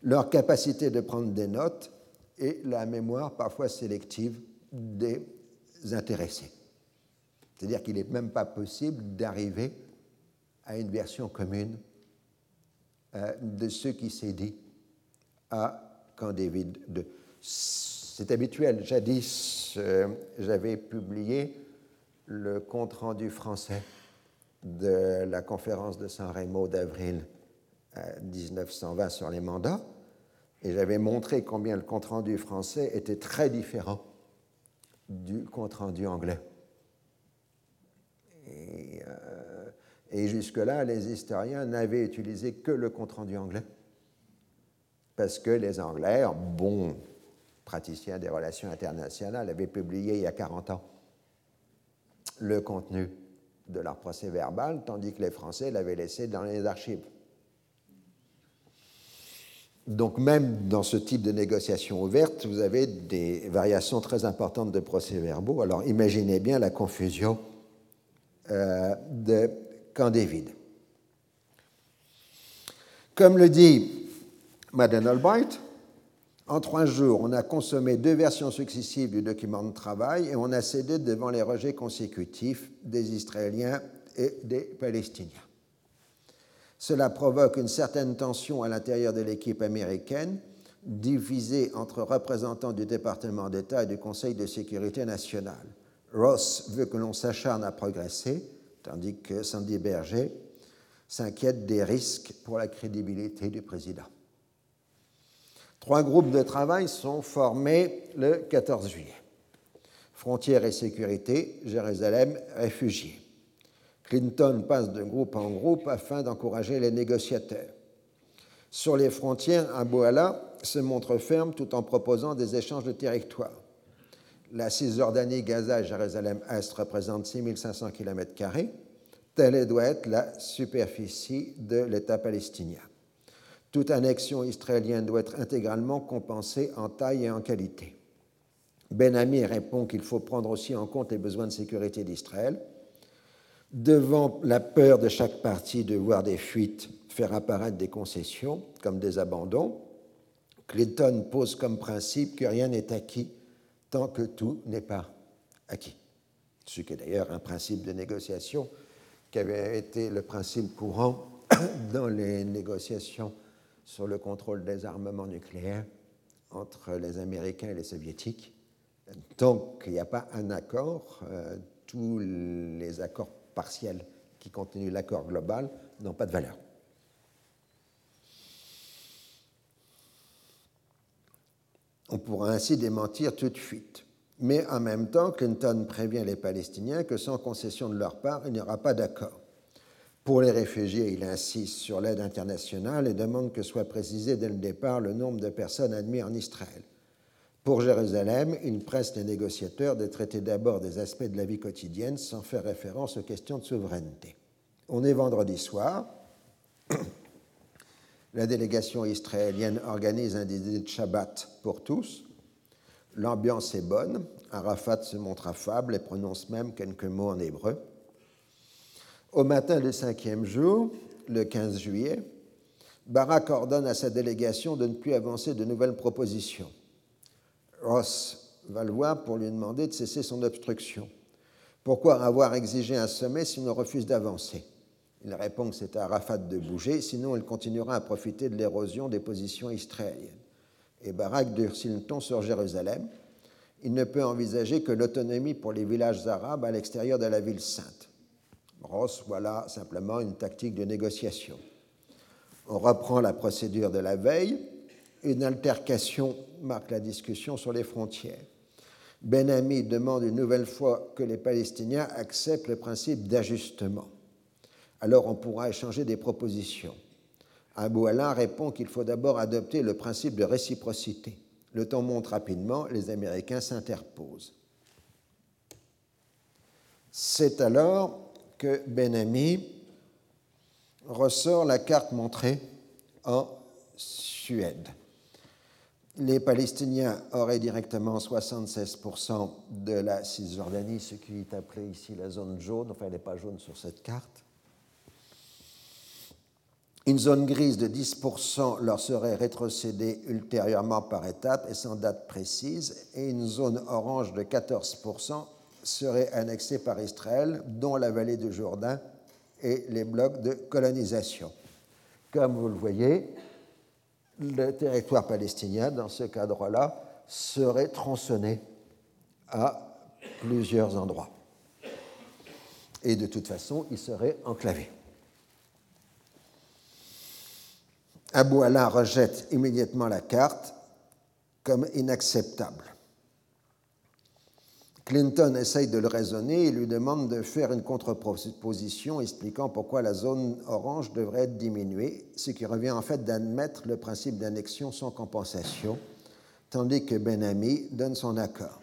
leur capacité de prendre des notes et la mémoire parfois sélective des intéressés. C'est-à-dire qu'il n'est même pas possible d'arriver à une version commune euh, de ce qui s'est dit à Camp David II. C'est habituel. Jadis, euh, j'avais publié le compte-rendu français de la conférence de San Remo d'avril 1920 euh, sur les mandats, et j'avais montré combien le compte-rendu français était très différent du compte-rendu anglais. Et, euh, jusque-là, les historiens n'avaient utilisé que le compte-rendu anglais, parce que les Anglais, bons praticiens des relations internationales, avaient publié il y a 40 ans le contenu de leur procès verbal, tandis que les Français l'avaient laissé dans les archives. Donc même dans ce type de négociation ouverte, vous avez des variations très importantes de procès-verbaux. Alors imaginez bien la confusion euh, de Camp David. Comme le dit Madeleine Albright, en trois jours, on a consommé deux versions successives du document de travail et on a cédé devant les rejets consécutifs des Israéliens et des Palestiniens. Cela provoque une certaine tension à l'intérieur de l'équipe américaine, divisée entre représentants du département d'État et du Conseil de sécurité nationale. Ross veut que l'on s'acharne à progresser, tandis que Sandy Berger s'inquiète des risques pour la crédibilité du président. Trois groupes de travail sont formés le 14 juillet. Frontières et sécurité, Jérusalem, réfugiés. Clinton passe de groupe en groupe afin d'encourager les négociateurs. Sur les frontières, Abouala se montre ferme tout en proposant des échanges de territoires. La Cisjordanie, Gaza et Jérusalem-Est représentent 6500 km. Telle doit être la superficie de l'État palestinien. Toute annexion israélienne doit être intégralement compensée en taille et en qualité. Ben Ami répond qu'il faut prendre aussi en compte les besoins de sécurité d'Israël devant la peur de chaque partie de voir des fuites faire apparaître des concessions comme des abandons, Clinton pose comme principe que rien n'est acquis tant que tout n'est pas acquis. Ce qui est d'ailleurs un principe de négociation qui avait été le principe courant dans les négociations sur le contrôle des armements nucléaires entre les Américains et les Soviétiques. Tant qu'il n'y a pas un accord, euh, tous les accords partiels qui contenaient l'accord global n'ont pas de valeur. On pourra ainsi démentir toute fuite. Mais en même temps, Clinton prévient les Palestiniens que sans concession de leur part, il n'y aura pas d'accord. Pour les réfugiés, il insiste sur l'aide internationale et demande que soit précisé dès le départ le nombre de personnes admises en Israël. Pour Jérusalem, il presse les négociateurs de traiter d'abord des aspects de la vie quotidienne sans faire référence aux questions de souveraineté. On est vendredi soir. La délégation israélienne organise un dîner de Shabbat pour tous. L'ambiance est bonne. Arafat se montre affable et prononce même quelques mots en hébreu. Au matin du cinquième jour, le 15 juillet, Barak ordonne à sa délégation de ne plus avancer de nouvelles propositions. Ross va le voir pour lui demander de cesser son obstruction. Pourquoi avoir exigé un sommet s'il ne refuse d'avancer? Il répond que c'est à Arafat de bouger, sinon il continuera à profiter de l'érosion des positions israéliennes. Et Barak durcit le ton sur Jérusalem. Il ne peut envisager que l'autonomie pour les villages arabes à l'extérieur de la ville sainte. Ross, voilà simplement une tactique de négociation. On reprend la procédure de la veille. Une altercation marque la discussion sur les frontières. Ben Ami demande une nouvelle fois que les Palestiniens acceptent le principe d'ajustement. Alors on pourra échanger des propositions. Abou Alain répond qu'il faut d'abord adopter le principe de réciprocité. Le temps monte rapidement, les Américains s'interposent. C'est alors que Ben Ami ressort la carte montrée en Suède. Les Palestiniens auraient directement 76% de la Cisjordanie, ce qui est appelé ici la zone jaune, enfin elle n'est pas jaune sur cette carte. Une zone grise de 10% leur serait rétrocédée ultérieurement par étapes et sans date précise, et une zone orange de 14% serait annexée par Israël, dont la vallée du Jourdain et les blocs de colonisation. Comme vous le voyez, le territoire palestinien, dans ce cadre-là, serait tronçonné à plusieurs endroits. Et de toute façon, il serait enclavé. Abou Allah rejette immédiatement la carte comme inacceptable. Clinton essaye de le raisonner et lui demande de faire une contre-proposition expliquant pourquoi la zone orange devrait être diminuée, ce qui revient en fait d'admettre le principe d'annexion sans compensation, tandis que Ben Ami donne son accord.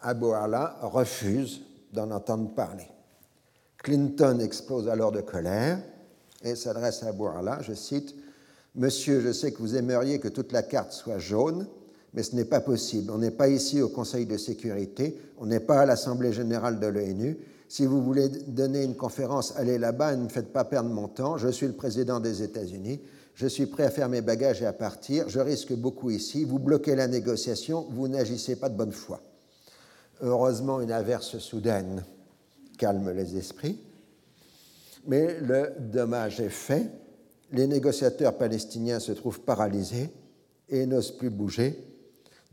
Abou Allah refuse d'en entendre parler. Clinton explose alors de colère et s'adresse à Abou Allah, je cite, Monsieur, je sais que vous aimeriez que toute la carte soit jaune, mais ce n'est pas possible. On n'est pas ici au Conseil de sécurité, on n'est pas à l'Assemblée générale de l'ONU. Si vous voulez donner une conférence, allez là-bas et ne me faites pas perdre mon temps. Je suis le président des États-Unis. Je suis prêt à faire mes bagages et à partir. Je risque beaucoup ici. Vous bloquez la négociation. Vous n'agissez pas de bonne foi. Heureusement, une averse soudaine calme les esprits. Mais le dommage est fait les négociateurs palestiniens se trouvent paralysés et n'osent plus bouger,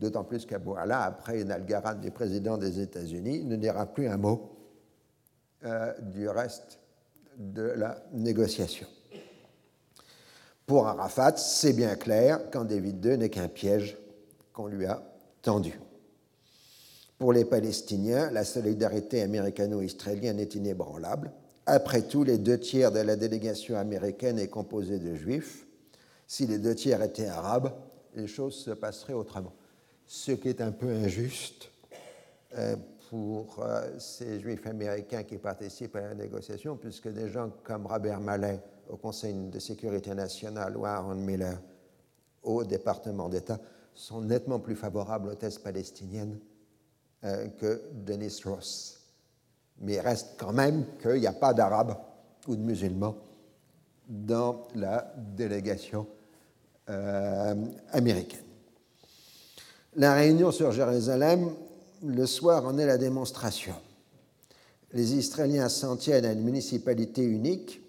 d'autant plus qu'Abou Allah, après une algarade du président des États-Unis, ne dira plus un mot euh, du reste de la négociation. Pour Arafat, c'est bien clair quand David II n'est qu'un piège qu'on lui a tendu. Pour les Palestiniens, la solidarité américano-israélienne est inébranlable. Après tout, les deux tiers de la délégation américaine est composée de juifs. Si les deux tiers étaient arabes, les choses se passeraient autrement. Ce qui est un peu injuste euh, pour euh, ces juifs américains qui participent à la négociation, puisque des gens comme Robert Mallet au Conseil de sécurité nationale ou Aaron Miller au département d'État sont nettement plus favorables aux thèses palestiniennes euh, que Denis Ross mais il reste quand même qu'il n'y a pas d'Arabes ou de musulmans dans la délégation américaine. La réunion sur Jérusalem, le soir, en est la démonstration. Les Israéliens s'en tiennent à une municipalité unique,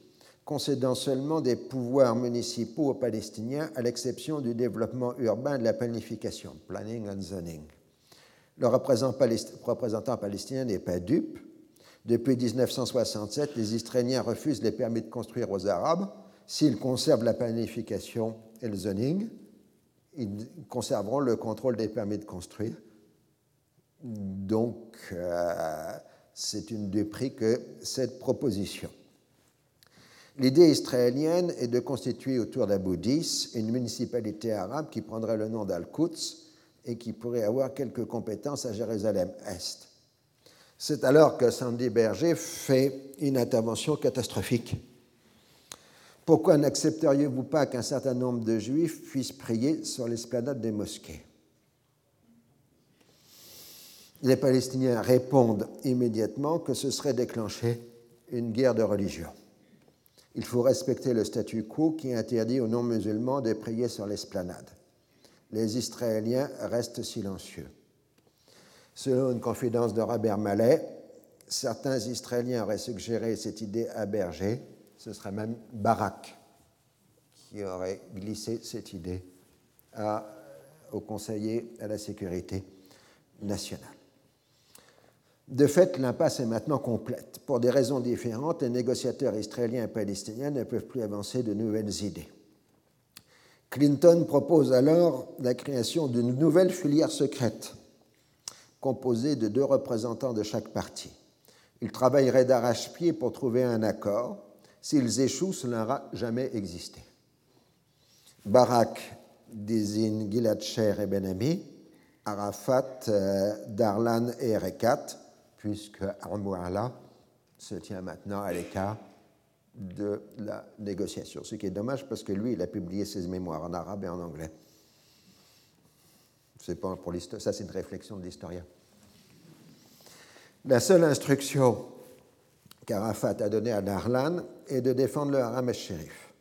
concédant seulement des pouvoirs municipaux aux Palestiniens, à l'exception du développement urbain et de la planification, planning and zoning. Le représentant palestinien n'est pas dupe depuis 1967, les Israéliens refusent les permis de construire aux Arabes s'ils conservent la planification et le zoning. Conserveront le contrôle des permis de construire. Donc, euh, c'est une du prix que cette proposition. L'idée israélienne est de constituer autour d'Abu Dis une municipalité arabe qui prendrait le nom d'Al-Quds et qui pourrait avoir quelques compétences à Jérusalem-Est. C'est alors que Sandy Berger fait une intervention catastrophique. Pourquoi n'accepteriez-vous pas qu'un certain nombre de juifs puissent prier sur l'esplanade des mosquées? Les Palestiniens répondent immédiatement que ce serait déclencher une guerre de religion. Il faut respecter le statu quo qui interdit aux non-musulmans de prier sur l'esplanade. Les Israéliens restent silencieux. Selon une confidence de Robert Mallet, certains Israéliens auraient suggéré cette idée à Berger. Ce serait même Barak qui aurait glissé cette idée au conseiller à la sécurité nationale. De fait, l'impasse est maintenant complète. Pour des raisons différentes, les négociateurs israéliens et palestiniens ne peuvent plus avancer de nouvelles idées. Clinton propose alors la création d'une nouvelle filière secrète composé de deux représentants de chaque parti. Ils travailleraient d'arrache-pied pour trouver un accord. S'ils échouent, cela n'aura jamais existé. Barak désigne Gilad Sher et Ben-Ami, Arafat, euh, Darlan et Erekat, puisque Allah se tient maintenant à l'écart de la négociation, ce qui est dommage parce que lui, il a publié ses mémoires en arabe et en anglais. Pas pour ça, c'est une réflexion de l'historien. La seule instruction qu'Arafat a donnée à Darlan est de défendre le haram al-Sharif.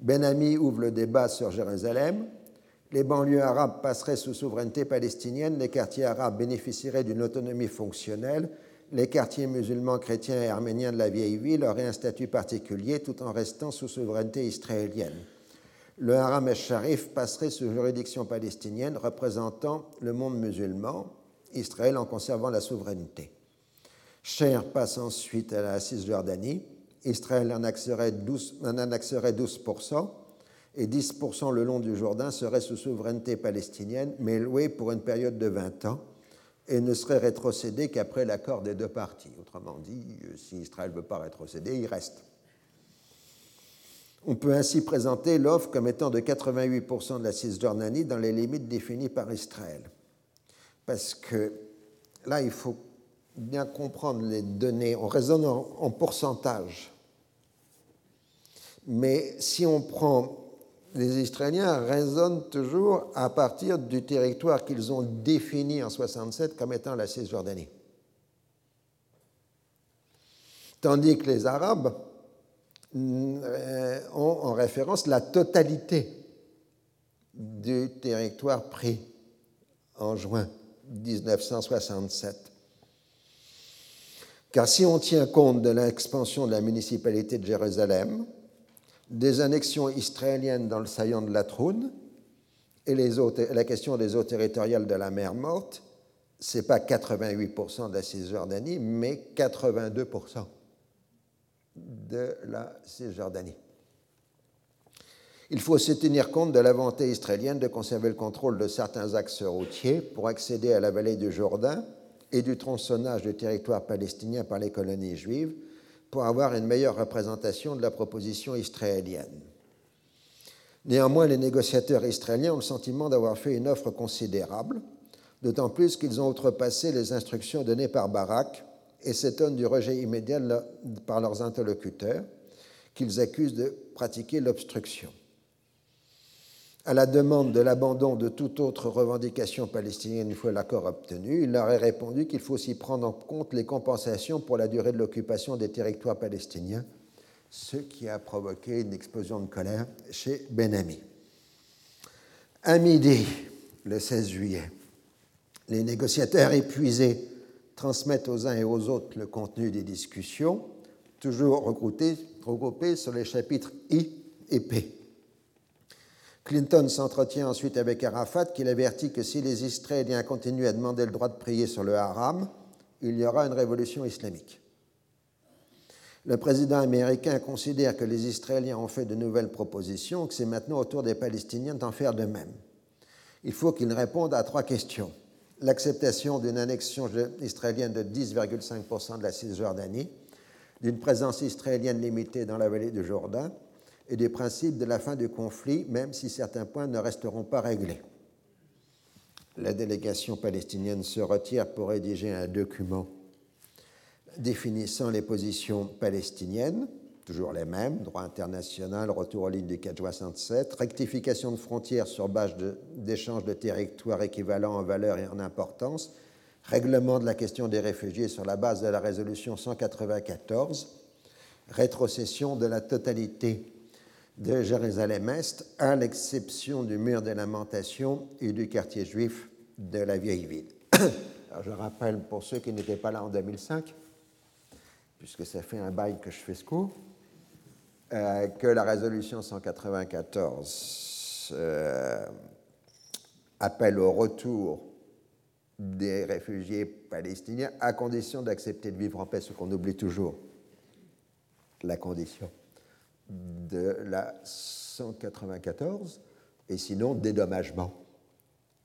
Ben Ami ouvre le débat sur Jérusalem. Les banlieues arabes passeraient sous souveraineté palestinienne, les quartiers arabes bénéficieraient d'une autonomie fonctionnelle, les quartiers musulmans, chrétiens et arméniens de la vieille ville auraient un statut particulier tout en restant sous souveraineté israélienne. Le haram al-Sharif passerait sous juridiction palestinienne représentant le monde musulman, Israël en conservant la souveraineté. Cher passe ensuite à la Cisjordanie. Israël en annexerait 12, en annexerait 12% et 10% le long du Jourdain serait sous souveraineté palestinienne, mais loué pour une période de 20 ans et ne serait rétrocédé qu'après l'accord des deux parties. Autrement dit, euh, si Israël ne veut pas rétrocéder, il reste. On peut ainsi présenter l'offre comme étant de 88% de la Cisjordanie dans les limites définies par Israël. Parce que là, il faut bien comprendre les données. On raisonne en, pourcentage. Mais si on prend les Israéliens raisonnent toujours à partir du territoire qu'ils ont défini en 67 comme étant la Cisjordanie. Tandis que les Arabes euh, ont en référence la totalité du territoire pris en juin 1967. Car si on tient compte de l'expansion de la municipalité de Jérusalem, des annexions israéliennes dans le saillant de la Troune et la question des eaux territoriales de la mer Morte, ce n'est pas 88% de la Cisjordanie, mais 82% de la Cisjordanie. Il faut aussi tenir compte de la volonté israélienne de conserver le contrôle de certains axes routiers pour accéder à la vallée du Jourdain et du tronçonnage du territoire palestinien par les colonies juives pour avoir une meilleure représentation de la proposition israélienne. Néanmoins, les négociateurs israéliens ont le sentiment d'avoir fait une offre considérable, d'autant plus qu'ils ont outrepassé les instructions données par Barak et s'étonnent du rejet immédiat par leurs interlocuteurs, qu'ils accusent de pratiquer l'obstruction à la demande de l'abandon de toute autre revendication palestinienne une fois l'accord obtenu, il leur a répondu qu'il faut aussi prendre en compte les compensations pour la durée de l'occupation des territoires palestiniens, ce qui a provoqué une explosion de colère chez Ben Ami. À midi, le 16 juillet, les négociateurs épuisés transmettent aux uns et aux autres le contenu des discussions, toujours regroupés sur les chapitres I et P. Clinton s'entretient ensuite avec Arafat qui l'avertit que si les Israéliens continuent à demander le droit de prier sur le haram, il y aura une révolution islamique. Le président américain considère que les Israéliens ont fait de nouvelles propositions, que c'est maintenant au tour des Palestiniens d'en faire de même. Il faut qu'ils répondent à trois questions. L'acceptation d'une annexion israélienne de 10,5% de la Cisjordanie, d'une présence israélienne limitée dans la vallée du Jourdain et des principes de la fin du conflit, même si certains points ne resteront pas réglés. La délégation palestinienne se retire pour rédiger un document définissant les positions palestiniennes, toujours les mêmes, droit international, retour aux lignes du 467, rectification de frontières sur base d'échanges de, de territoires équivalents en valeur et en importance, règlement de la question des réfugiés sur la base de la résolution 194, rétrocession de la totalité de Jérusalem-Est, à l'exception du mur des lamentations et du quartier juif de la vieille ville. Je rappelle pour ceux qui n'étaient pas là en 2005, puisque ça fait un bail que je fais ce coup, euh, que la résolution 194 euh, appelle au retour des réfugiés palestiniens à condition d'accepter de vivre en paix, ce qu'on oublie toujours, la condition de la 194, et sinon dédommagement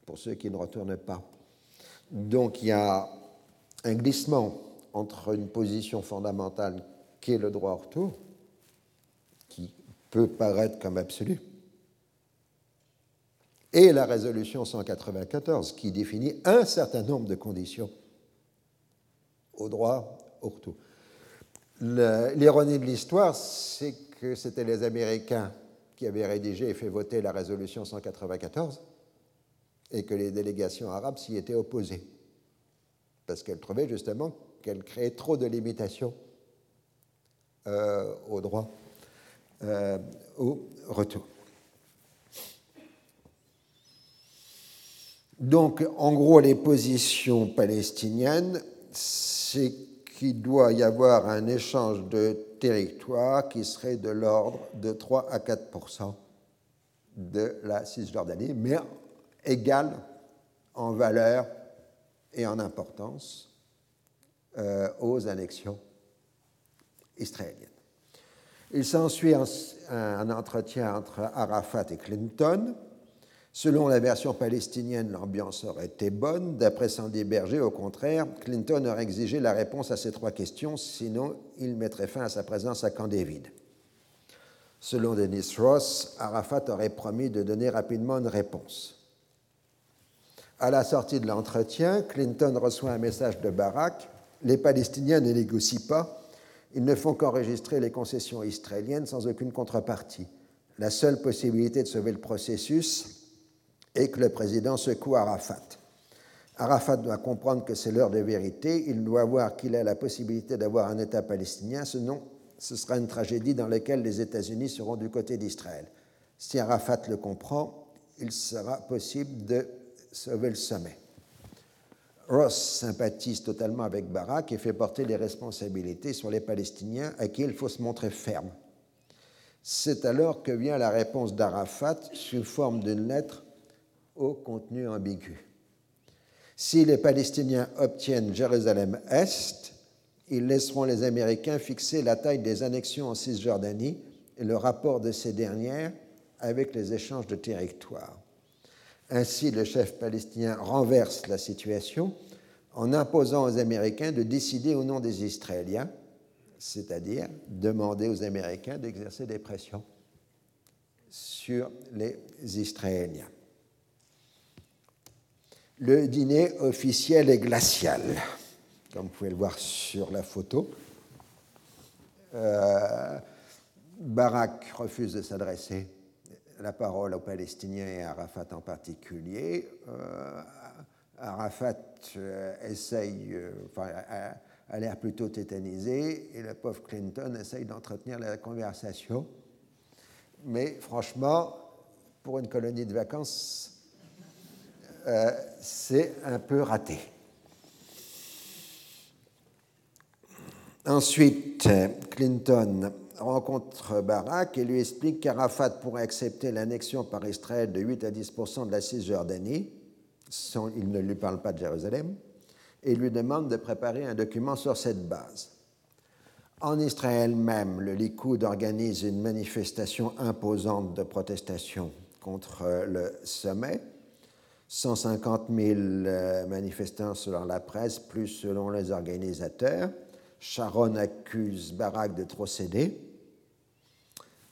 pour ceux qui ne retournent pas. Donc il y a un glissement entre une position fondamentale qui est le droit au retour, qui peut paraître comme absolu, et la résolution 194 qui définit un certain nombre de conditions au droit au retour. L'ironie de l'histoire, c'est que c'était les Américains qui avaient rédigé et fait voter la résolution 194 et que les délégations arabes s'y étaient opposées parce qu'elles trouvaient justement qu'elle créait trop de limitations euh, au droit euh, au retour. Donc, en gros, les positions palestiniennes, c'est qu'il doit y avoir un échange de territoire qui serait de l'ordre de 3 à 4% de la Cisjordanie, mais égal en valeur et en importance euh, aux annexions israéliennes. Il s'ensuit un, un, entretien entre Arafat et Clinton. Selon la version palestinienne, l'ambiance aurait été bonne. D'après Sandy Berger, au contraire, Clinton aurait exigé la réponse à ces trois questions, sinon il mettrait fin à sa présence à Camp David. Selon Dennis Ross, Arafat aurait promis de donner rapidement une réponse. À la sortie de l'entretien, Clinton reçoit un message de Barak. Les Palestiniens ne négocient pas, ils ne font qu'enregistrer les concessions israéliennes sans aucune contrepartie. La seule possibilité de sauver le processus est que le président secoue Arafat. Arafat doit comprendre que c'est l'heure de vérité, il doit voir qu'il a la possibilité d'avoir un État palestinien, sinon ce sera une tragédie dans laquelle les États-Unis seront du côté d'Israël. Si Arafat le comprend, il sera possible de sauver le sommet. Ross sympathise totalement avec Barak et fait porter les responsabilités sur les Palestiniens à qui il faut se montrer ferme. C'est alors que vient la réponse d'Arafat sous forme d'une lettre au contenu ambigu. Si les Palestiniens obtiennent Jérusalem-Est, ils laisseront les Américains fixer la taille des annexions en Cisjordanie et le rapport de ces dernières avec les échanges de territoires. Ainsi, le chef palestinien renverse la situation en imposant aux Américains de décider au nom des Israéliens, c'est-à-dire demander aux Américains d'exercer des pressions sur les Israéliens. Le dîner officiel est glacial, comme vous pouvez le voir sur la photo. Euh, Barak refuse de s'adresser la parole aux Palestiniens et à Arafat en particulier. Euh, Arafat euh, a, l'air plutôt tétanisé et le pauvre Clinton essaye d'entretenir la conversation. Mais franchement, pour une colonie de vacances, c'est un peu raté. Ensuite, Clinton rencontre Barak et lui explique qu'Arafat pourrait accepter l'annexion par Israël de 8 à 10% de la Cisjordanie, sans, il ne lui parle pas de Jérusalem, et lui demande de préparer un document sur cette base. En Israël même, le Likoud organise une manifestation imposante de protestation contre le sommet. 150 000 euh, manifestants selon la presse, plus selon les organisateurs. Sharon accuse Barak de trop céder.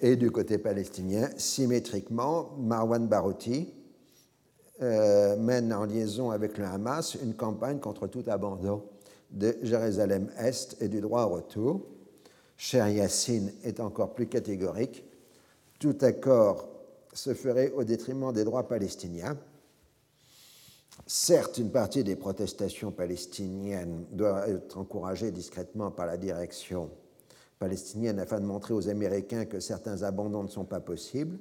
Et du côté palestinien, symétriquement, Marwan Barouti euh, mène en liaison avec le Hamas une campagne contre tout abandon de Jérusalem-Est et du droit au retour. Cher Yassine est encore plus catégorique. Tout accord se ferait au détriment des droits palestiniens. Certes, une partie des protestations palestiniennes doit être encouragée discrètement par la direction palestinienne afin de montrer aux Américains que certains abandons ne sont pas possibles,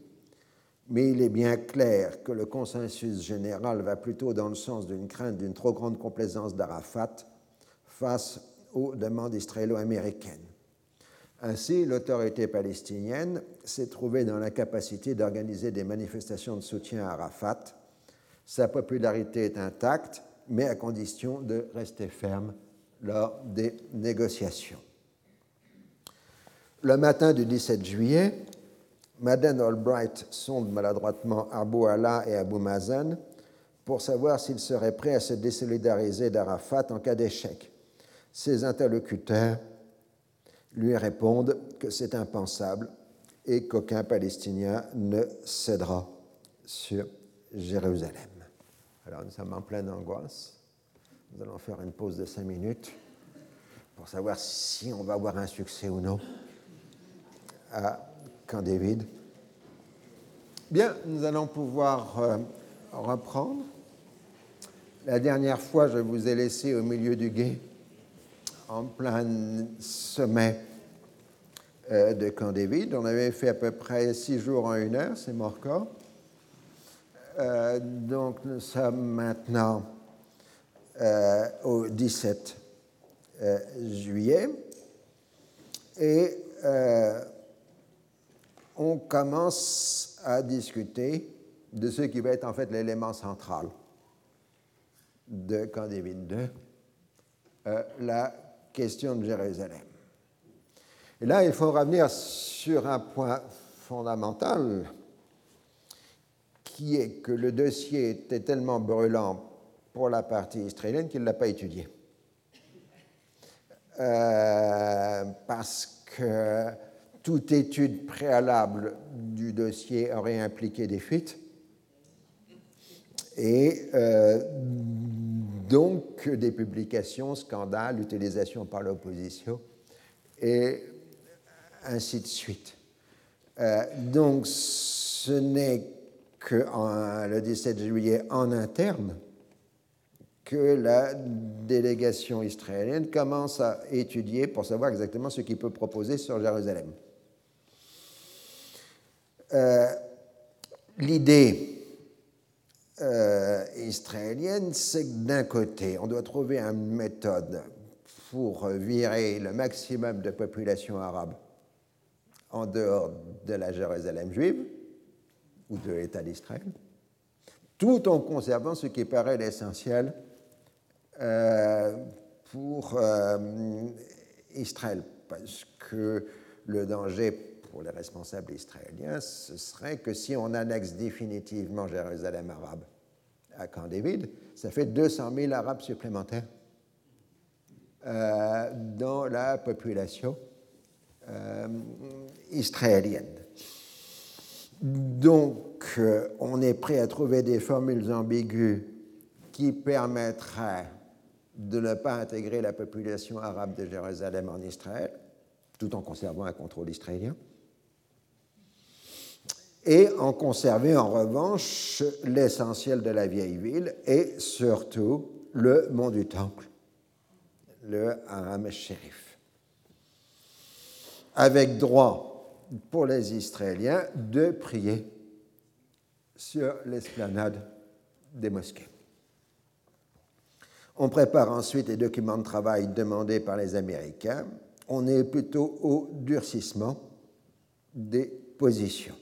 mais il est bien clair que le consensus général va plutôt dans le sens d'une crainte d'une trop grande complaisance d'Arafat face aux demandes israélo-américaines. Ainsi, l'autorité palestinienne s'est trouvée dans l'incapacité d'organiser des manifestations de soutien à Arafat. Sa popularité est intacte, mais à condition de rester ferme lors des négociations. Le matin du 17 juillet, Madeleine Albright sonde maladroitement Abu Allah et Abu Mazen pour savoir s'ils seraient prêts à se désolidariser d'Arafat en cas d'échec. Ses interlocuteurs lui répondent que c'est impensable et qu'aucun Palestinien ne cédera sur Jérusalem. Alors nous sommes en pleine angoisse. Nous allons faire une pause de cinq minutes pour savoir si on va avoir un succès ou non à Camp David? Bien, nous allons pouvoir euh, reprendre. La dernière fois, je vous ai laissé au milieu du guet, en plein sommet euh, de Camp David. On avait fait à peu près six jours en une heure, c'est mon record. Euh, donc nous sommes maintenant euh, au 17 juillet et on commence à discuter de ce qui va être en fait l'élément central de David II, la question de Jérusalem. Et là, il faut revenir sur un point fondamental, qui est que le dossier était tellement brûlant pour la partie israélienne qu'il ne l'a pas étudié. Euh, parce que toute étude préalable du dossier aurait impliqué des fuites. Et euh, donc des publications, scandales, utilisation par l'opposition. Et ainsi de suite. Euh, donc ce n'est que le 17 juillet en interne que la délégation israélienne commence à étudier pour savoir exactement ce qu'il peut proposer sur Jérusalem. Euh, l'idée euh, israélienne, c'est que d'un côté, on doit trouver une méthode pour virer le maximum de population arabe en dehors de la Jérusalem juive ou de l'État d'Israël, tout en conservant ce qui paraît l'essentiel euh, pour euh, Israël, parce que le danger pour les responsables israéliens, ce serait que si on annexe définitivement Jérusalem arabe à Camp David, ça fait 200 000 Arabes supplémentaires euh, dans la population israélienne. Donc, euh, on est prêt à trouver des formules ambiguës qui permettraient de ne pas intégrer la population arabe de Jérusalem en Israël, tout en conservant un contrôle israélien, et en conserver en revanche l'essentiel de la vieille ville et surtout le mont du Temple, le Haram Shérif avec droit pour les Israéliens de prier sur l'esplanade des mosquées. On prépare ensuite les documents de travail demandés par les Américains. On est plutôt au durcissement des positions.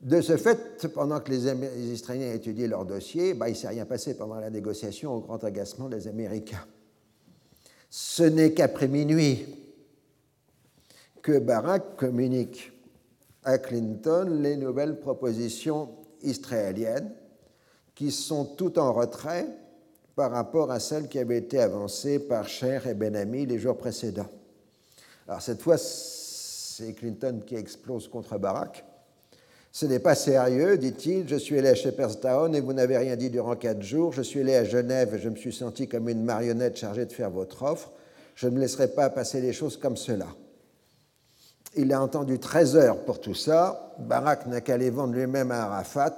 De ce fait, pendant que les Israéliens étudiaient leur dossier, bah, il ne s'est rien passé pendant la négociation au grand agacement des Américains. Ce n'est qu'après minuit que Barack communique à Clinton les nouvelles propositions israéliennes qui sont tout en retrait par rapport à celles qui avaient été avancées par Cher et Ben-Ami les jours précédents. Alors cette fois, c'est Clinton qui explose contre Barack. Ce n'est pas sérieux, dit-il. Je suis allé à Shepherdstown et vous n'avez rien dit durant quatre jours. Je suis allé à Genève et je me suis senti comme une marionnette chargée de faire votre offre. Je ne laisserai pas passer les choses comme cela. Il a entendu 13 heures pour tout ça. Barack n'a qu'à aller vendre lui-même à Arafat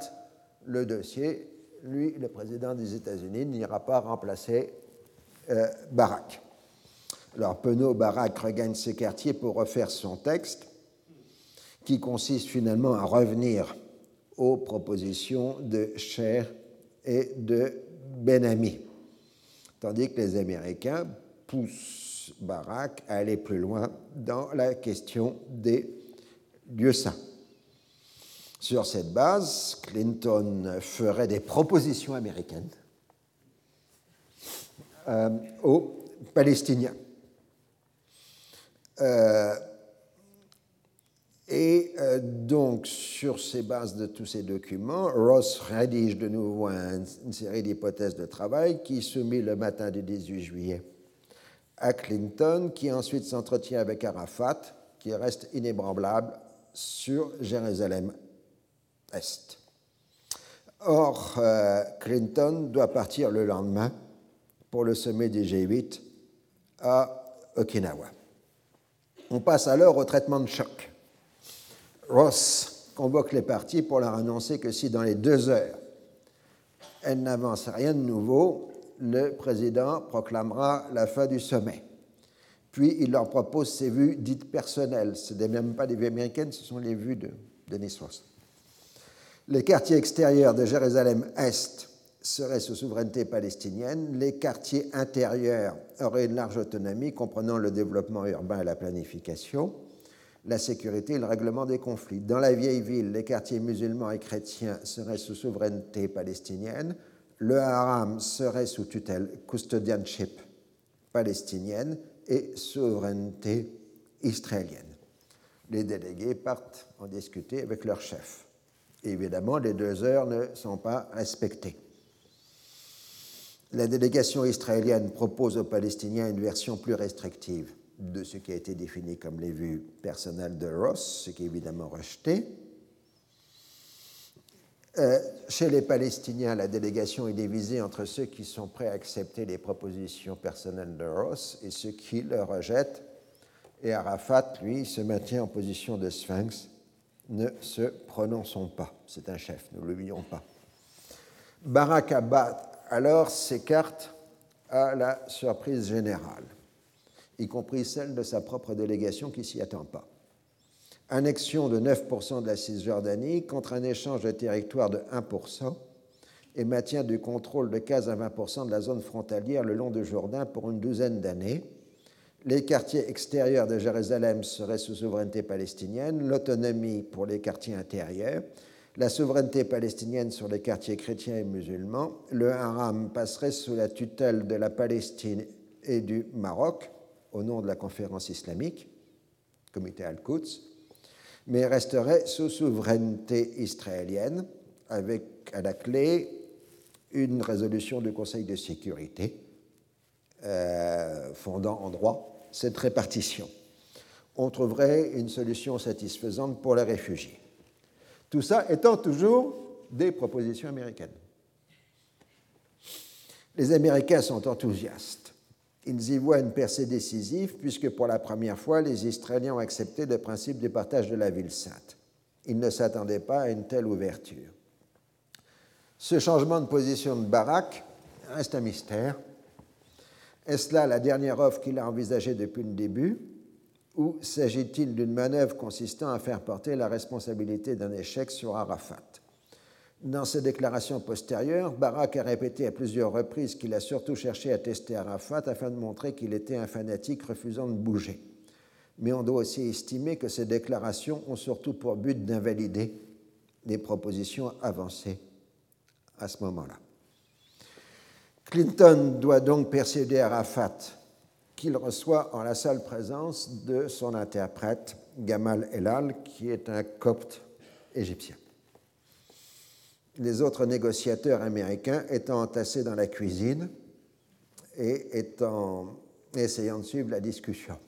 le dossier. Lui, le président des États-Unis, n'ira pas remplacer euh, Barack. Alors Penaud Barack regagne ses quartiers pour refaire son texte, qui consiste finalement à revenir aux propositions de Cher et de Benami, tandis que les Américains poussent Barak à aller plus loin dans la question des lieux saints. Sur cette base, Clinton ferait des propositions américaines euh, aux Palestiniens. Euh, et euh, donc, sur ces bases de tous ces documents, Ross rédige de nouveau une série d'hypothèses de travail qui soumet le matin du 18 juillet à Clinton, qui ensuite s'entretient avec Arafat, qui reste inébranlable sur Jérusalem-Est. Or, euh, Clinton doit partir le lendemain pour le sommet des G8 à Okinawa. On passe alors au traitement de choc. Ross convoque les parties pour leur annoncer que si dans les deux heures, elles n'avancent rien de nouveau, le président proclamera la fin du sommet. Puis il leur propose ses vues dites personnelles. Ce n'est même pas des vues américaines, ce sont les vues de Denis Ross. Les quartiers extérieurs de Jérusalem-Est seraient sous souveraineté palestinienne, les quartiers intérieurs auraient une large autonomie comprenant le développement urbain et la planification, la sécurité et le règlement des conflits. Dans la vieille ville, les quartiers musulmans et chrétiens seraient sous souveraineté palestinienne, le haram serait sous tutelle custodianship palestinienne et souveraineté israélienne. Les délégués partent en discuter avec leur chef. Évidemment, les deux heures ne sont pas respectées. La délégation israélienne propose aux Palestiniens une version plus restrictive de ce qui a été défini comme les vues personnelles de Ross, ce qui est évidemment rejeté. Euh, chez les Palestiniens, la délégation est divisée entre ceux qui sont prêts à accepter les propositions personnelles de Ross et ceux qui le rejettent. Et Arafat, lui, se maintient en position de sphinx. Ne se prononçons pas. C'est un chef, ne l'oublions pas. Barak Abba, alors, s'écarte à la surprise générale, y compris celle de sa propre délégation qui s'y attend pas annexion de 9% de la Cisjordanie contre un échange de territoire de 1% et maintien du contrôle de 15 à 20% de la zone frontalière le long du Jourdain pour une douzaine d'années. Les quartiers extérieurs de Jérusalem seraient sous souveraineté palestinienne, l'autonomie pour les quartiers intérieurs, la souveraineté palestinienne sur les quartiers chrétiens et musulmans, le haram passerait sous la tutelle de la Palestine et du Maroc au nom de la conférence islamique, comité Al-Quds, mais resterait sous souveraineté israélienne, avec à la clé une résolution du Conseil de sécurité euh, fondant en droit cette répartition. On trouverait une solution satisfaisante pour les réfugiés. Tout ça étant toujours des propositions américaines. Les Américains sont enthousiastes. Ils y voient une percée décisive puisque pour la première fois, les Israéliens ont accepté le principe du partage de la ville sainte. Ils ne s'attendaient pas à une telle ouverture. Ce changement de position de Barak reste un mystère. Est-ce là la dernière offre qu'il a envisagée depuis le début? Ou s'agit-il d'une manœuvre consistant à faire porter la responsabilité d'un échec sur Arafat? Dans ses déclarations postérieures, Barak a répété à plusieurs reprises qu'il a surtout cherché à tester Arafat afin de montrer qu'il était un fanatique refusant de bouger. Mais on doit aussi estimer que ces déclarations ont surtout pour but d'invalider les propositions avancées à ce moment-là. Clinton doit donc persuader Arafat qu'il reçoit en la seule présence de son interprète Gamal Elal, qui est un copte égyptien les autres négociateurs américains étant entassés dans la cuisine et étant, essayant de suivre la discussion.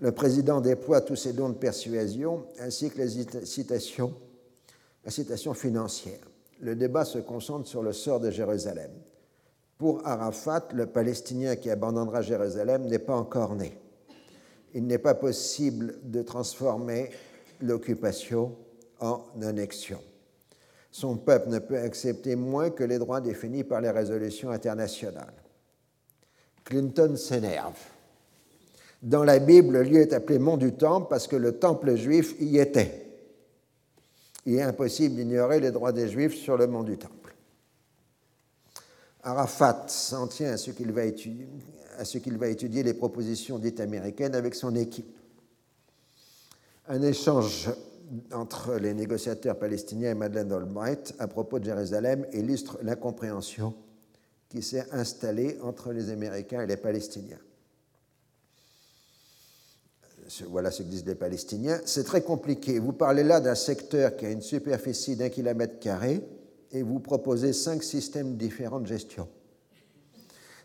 Le président déploie tous ses dons de persuasion ainsi que les citations, la citation financière. Le débat se concentre sur le sort de Jérusalem. Pour Arafat, le Palestinien qui abandonnera Jérusalem n'est pas encore né. Il n'est pas possible de transformer l'occupation en annexion son peuple ne peut accepter moins que les droits définis par les résolutions internationales. Clinton s'énerve. Dans la Bible, le lieu est appelé Mont du Temple parce que le temple juif y était. Il est impossible d'ignorer les droits des Juifs sur le Mont du Temple. Arafat s'en tient à ce qu'il va, étudier, les propositions dites américaines avec son équipe. Un échange entre les négociateurs palestiniens et Madeleine Albright à propos de Jérusalem illustre l'incompréhension qui s'est installée entre les Américains et les Palestiniens. Voilà ce que disent les Palestiniens. C'est très compliqué. Vous parlez là d'un secteur qui a une superficie d'un kilomètre carré et vous proposez cinq systèmes différents de gestion.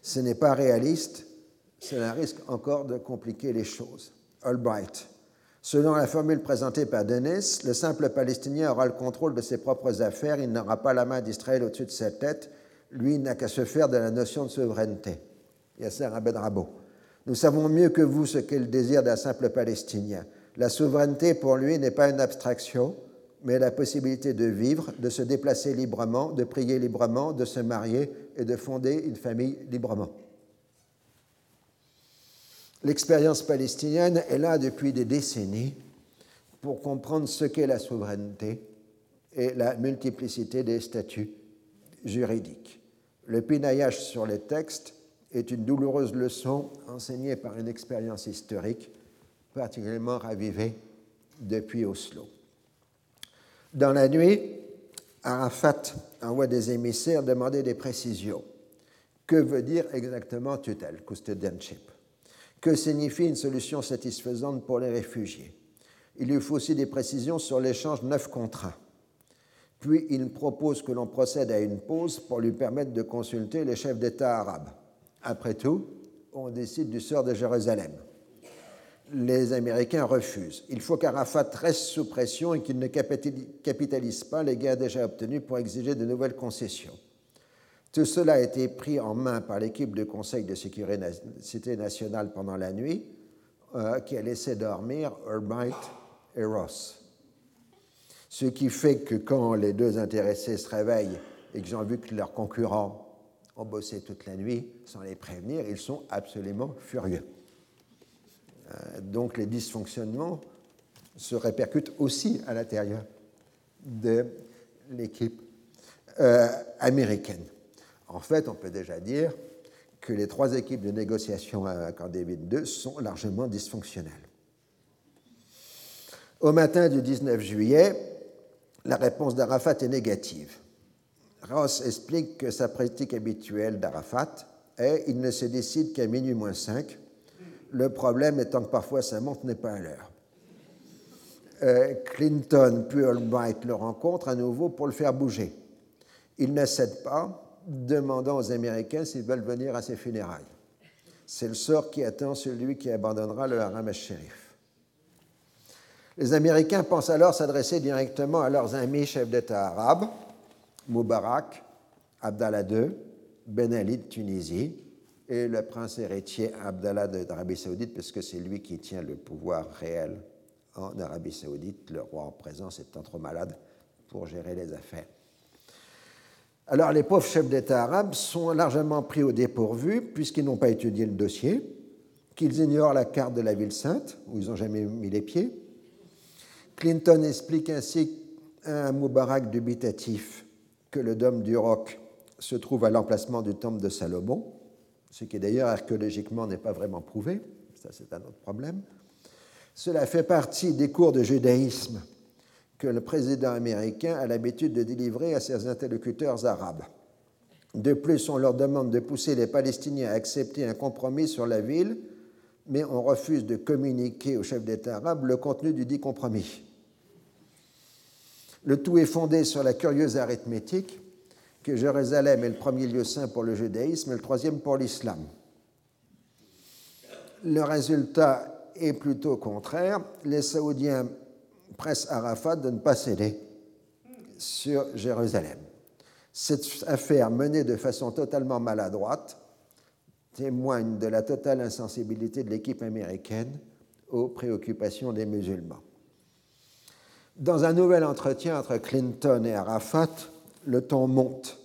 Ce n'est pas réaliste, cela risque encore de compliquer les choses. Albright, Selon la formule présentée par Denis, le simple Palestinien aura le contrôle de ses propres affaires, il n'aura pas la main d'Israël au-dessus de sa tête, lui n'a qu'à se faire de la notion de souveraineté. Yasser Abed Rabo. Nous savons mieux que vous ce qu'est le désir d'un simple Palestinien. La souveraineté pour lui n'est pas une abstraction, mais la possibilité de vivre, de se déplacer librement, de prier librement, de se marier et de fonder une famille librement. L'expérience palestinienne est là depuis des décennies pour comprendre ce qu'est la souveraineté et la multiplicité des statuts juridiques. Le pinaillage sur les textes est une douloureuse leçon enseignée par une expérience historique particulièrement ravivée depuis Oslo. Dans la nuit, Arafat envoie des émissaires demander des précisions. Que veut dire exactement tutelle, custodianship Que signifie une solution satisfaisante pour les réfugiés Il lui faut aussi des précisions sur l'échange neuf contre 1. Puis il propose que l'on procède à une pause pour lui permettre de consulter les chefs d'État arabes. Après tout, on décide du sort de Jérusalem les Américains refusent. Il faut qu'Arafat reste sous pression et qu'il ne capitalise pas les gains déjà obtenus pour exiger de nouvelles concessions. Tout cela a été pris en main par l'équipe du Conseil de sécurité nationale pendant la nuit, euh, qui a laissé dormir Albright et Ross. Ce qui fait que quand les deux intéressés se réveillent et qu'ils ont vu que leurs concurrents ont bossé toute la nuit sans les prévenir, ils sont absolument furieux. Euh, donc les dysfonctionnements se répercutent aussi à l'intérieur de l'équipe euh, américaine. En fait, on peut déjà dire que les trois équipes de négociation David II sont largement dysfonctionnelles. Au matin du 19 juillet, la réponse d'Arafat est négative. Ross explique que sa pratique habituelle d'Arafat est il ne se décide qu'à minuit moins 5 le problème étant que parfois sa montre n'est pas à l'heure. Euh, Clinton puis Albright le rencontrent à nouveau pour le faire bouger. Il ne cède pas, demandant aux Américains s'ils veulent venir à ses funérailles. C'est le sort qui attend celui qui abandonnera le haram al-Sharif. Les Américains pensent alors s'adresser directement à leurs amis chefs d'État arabes, Moubarak, Abdallah II, Ben Ali de Tunisie, et le prince héritier Abdallah d'Arabie saoudite, puisque c'est lui qui tient le pouvoir réel en Arabie saoudite, le roi en présence étant trop malade pour gérer les affaires. Alors les pauvres chefs d'État arabes sont largement pris au dépourvu, puisqu'ils n'ont pas étudié le dossier, qu'ils ignorent la carte de la ville sainte, où ils n'ont jamais mis les pieds. Clinton explique ainsi à Moubarak dubitatif que le dôme du roc se trouve à l'emplacement du temple de Salomon, ce qui d'ailleurs archéologiquement n'est pas vraiment prouvé, ça c'est un autre problème. Cela fait partie des cours de judaïsme que le président américain a l'habitude de délivrer à ses interlocuteurs arabes. De plus, on leur demande de pousser les Palestiniens à accepter un compromis sur la ville, mais on refuse de communiquer aux chefs d'État arabes le contenu du dit compromis. Le tout est fondé sur la curieuse arithmétique que Jérusalem est le premier lieu saint pour le judaïsme et le troisième pour l'islam. Le résultat est plutôt contraire. Les Saoudiens pressent Arafat de ne pas céder sur Jérusalem. Cette affaire menée de façon totalement maladroite témoigne de la totale insensibilité de l'équipe américaine aux préoccupations des musulmans. Dans un nouvel entretien entre Clinton et Arafat, le ton monte.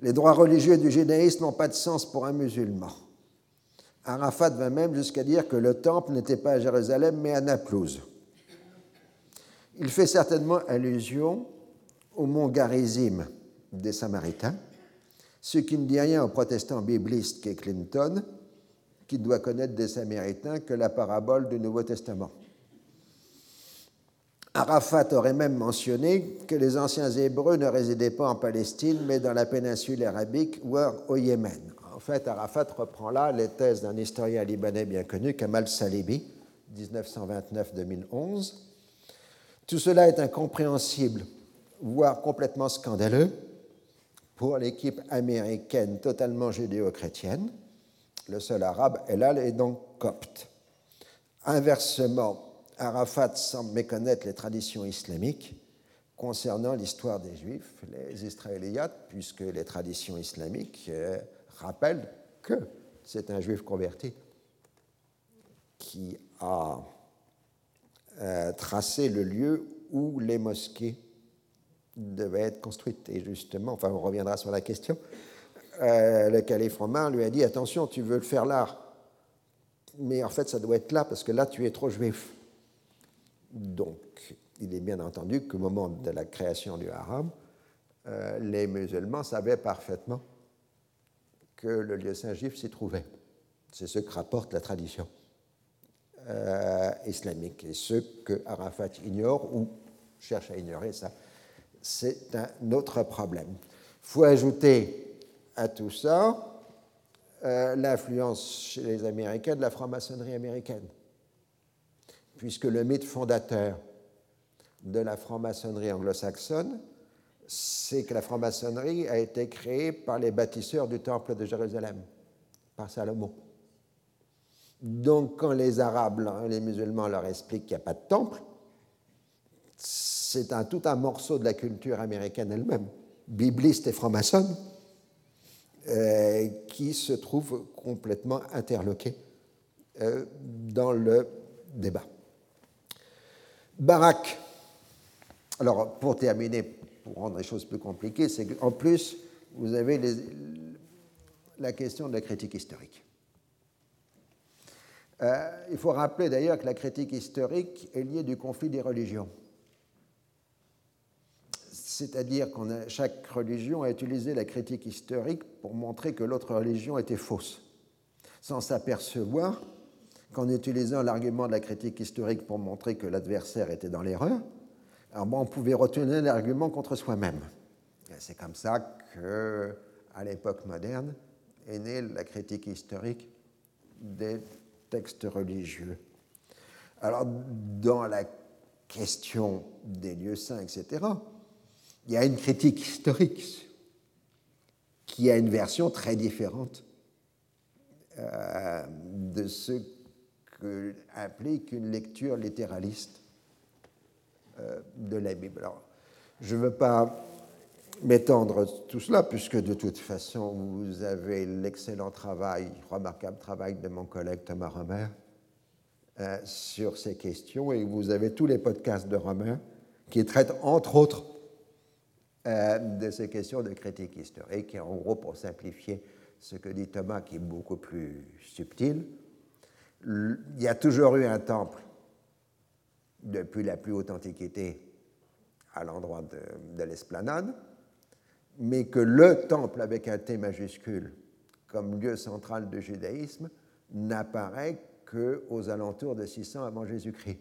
Les droits religieux du judaïsme n'ont pas de sens pour un musulman. Arafat va même jusqu'à dire que le temple n'était pas à Jérusalem mais à Naplouse. Il fait certainement allusion au mont Garizim des Samaritains, ce qui ne dit rien au protestant bibliste qu'est Clinton, qui doit connaître des Samaritains que la parabole du Nouveau Testament. Arafat aurait même mentionné que les anciens Hébreux ne résidaient pas en Palestine, mais dans la péninsule arabique ou au Yémen. En fait, Arafat reprend là les thèses d'un historien libanais bien connu, Kamal Salibi, 1929-2011. Tout cela est incompréhensible, voire complètement scandaleux pour l'équipe américaine totalement judéo-chrétienne. Le seul arabe, là, est donc copte. Inversement, Arafat semble méconnaître les traditions islamiques concernant l'histoire des Juifs, les Israéliates, puisque les traditions islamiques euh, rappellent que c'est un Juif converti qui a euh, tracé le lieu où les mosquées devaient être construites. Et justement, enfin on reviendra sur la question, euh, le calife romain lui a dit, attention, tu veux le faire là, mais en fait ça doit être là parce que là tu es trop juif. Donc, il est bien entendu qu'au moment de la création du haram, euh, les musulmans savaient parfaitement que le lieu saint juif s'y trouvait. C'est ce que rapporte la tradition euh, islamique. Et ce que Arafat ignore ou cherche à ignorer, ça, c'est un autre problème. Il faut ajouter à tout ça euh, l'influence chez les Américains de la franc-maçonnerie américaine, puisque le mythe fondateur de la franc-maçonnerie anglo-saxonne, c'est que la franc-maçonnerie a été créée par les bâtisseurs du temple de Jérusalem, par Salomon. Donc quand les Arabes, les musulmans leur expliquent qu'il n'y a pas de temple, c'est tout un morceau de la culture américaine elle-même, bibliste et franc-maçonne, euh, qui se trouve complètement interloqué euh, dans le débat. Barak, alors pour terminer, pour rendre les choses plus compliquées, c'est qu'en plus, vous avez la question de la critique historique. Euh, il faut rappeler d'ailleurs que la critique historique est liée du conflit des religions. C'est-à-dire que chaque religion a utilisé la critique historique pour montrer que l'autre religion était fausse, sans s'apercevoir qu'en utilisant l'argument de la critique historique pour montrer que l'adversaire était dans l'erreur, on pouvait retenir l'argument contre soi-même. C'est comme ça que, à l'époque moderne, est née la critique historique des textes religieux. Alors, dans la question des lieux saints, etc., il y a une critique historique qui a une version très différente euh, de ce que implique une lecture littéraliste euh, de la Bible. Alors, je ne veux pas m'étendre tout cela, puisque de toute façon, vous avez l'excellent travail, remarquable travail de mon collègue Thomas Romer euh, sur ces questions, et vous avez tous les podcasts de Romer qui traitent, entre autres, euh, de ces questions de critique historique, et en gros, pour simplifier ce que dit Thomas, qui est beaucoup plus subtil, il y a toujours eu un temple depuis la plus haute antiquité à l'endroit de, l'esplanade, mais que le temple avec un T majuscule comme lieu central du judaïsme n'apparaît qu'aux alentours de 600 avant Jésus-Christ.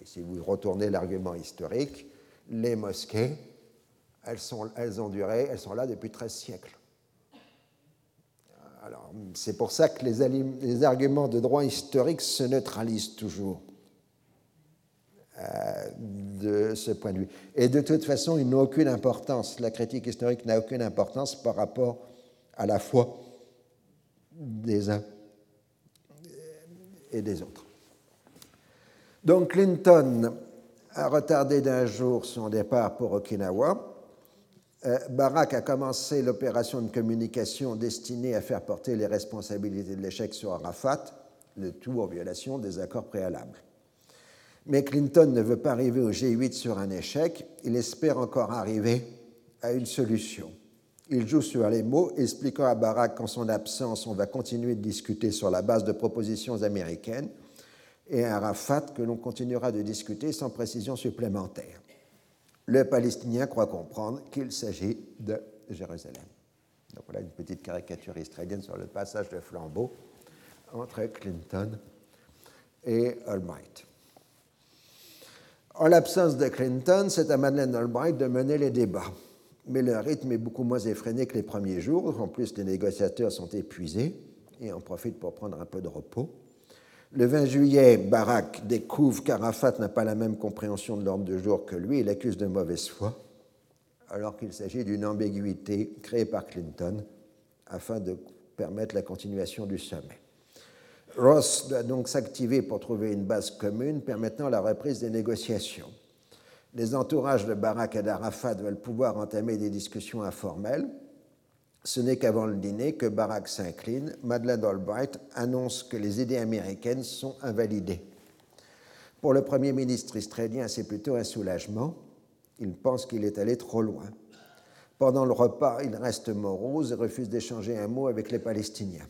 Et si vous retournez l'argument historique, les mosquées, elles, ont duré, elles sont là depuis 13 siècles. Alors, c'est pour ça que les, arguments de droit historique se neutralisent toujours de ce point de vue. Et de toute façon, ils n'ont aucune importance. La critique historique n'a aucune importance par rapport à la foi des uns et des autres. Donc Clinton a retardé d'un jour son départ pour Okinawa euh, Barak a commencé l'opération de communication destinée à faire porter les responsabilités de l'échec sur Arafat, le tout en violation des accords préalables. Mais Clinton ne veut pas arriver au G8 sur un échec, il espère encore arriver à une solution. Il joue sur les mots, expliquant à Barak qu'en son absence, on va continuer de discuter sur la base de propositions américaines, et à Arafat que l'on continuera de discuter sans précision supplémentaire le Palestinien croit comprendre qu'il s'agit de Jérusalem. Donc voilà une petite caricature israélienne sur le passage de flambeau entre Clinton et Albright. En l'absence de Clinton, c'est à Madeleine Albright de mener les débats. Mais le rythme est beaucoup moins effréné que les premiers jours. En plus, les négociateurs sont épuisés et en profitent pour prendre un peu de repos. Le 20 juillet, Barak découvre qu'Arafat n'a pas la même compréhension de l'ordre du jour que lui et l'accuse de mauvaise foi, alors qu'il s'agit d'une ambiguïté créée par Clinton afin de permettre la continuation du sommet. Ross doit donc s'activer pour trouver une base commune permettant la reprise des négociations. Les entourages de Barak et d'Arafat veulent pouvoir entamer des discussions informelles Ce n'est qu'avant le dîner que Barack s'incline. Madeleine Albright annonce que les idées américaines sont invalidées. Pour le Premier ministre israélien, c'est plutôt un soulagement. Il pense qu'il est allé trop loin. Pendant le repas, il reste morose et refuse d'échanger un mot avec les Palestiniens.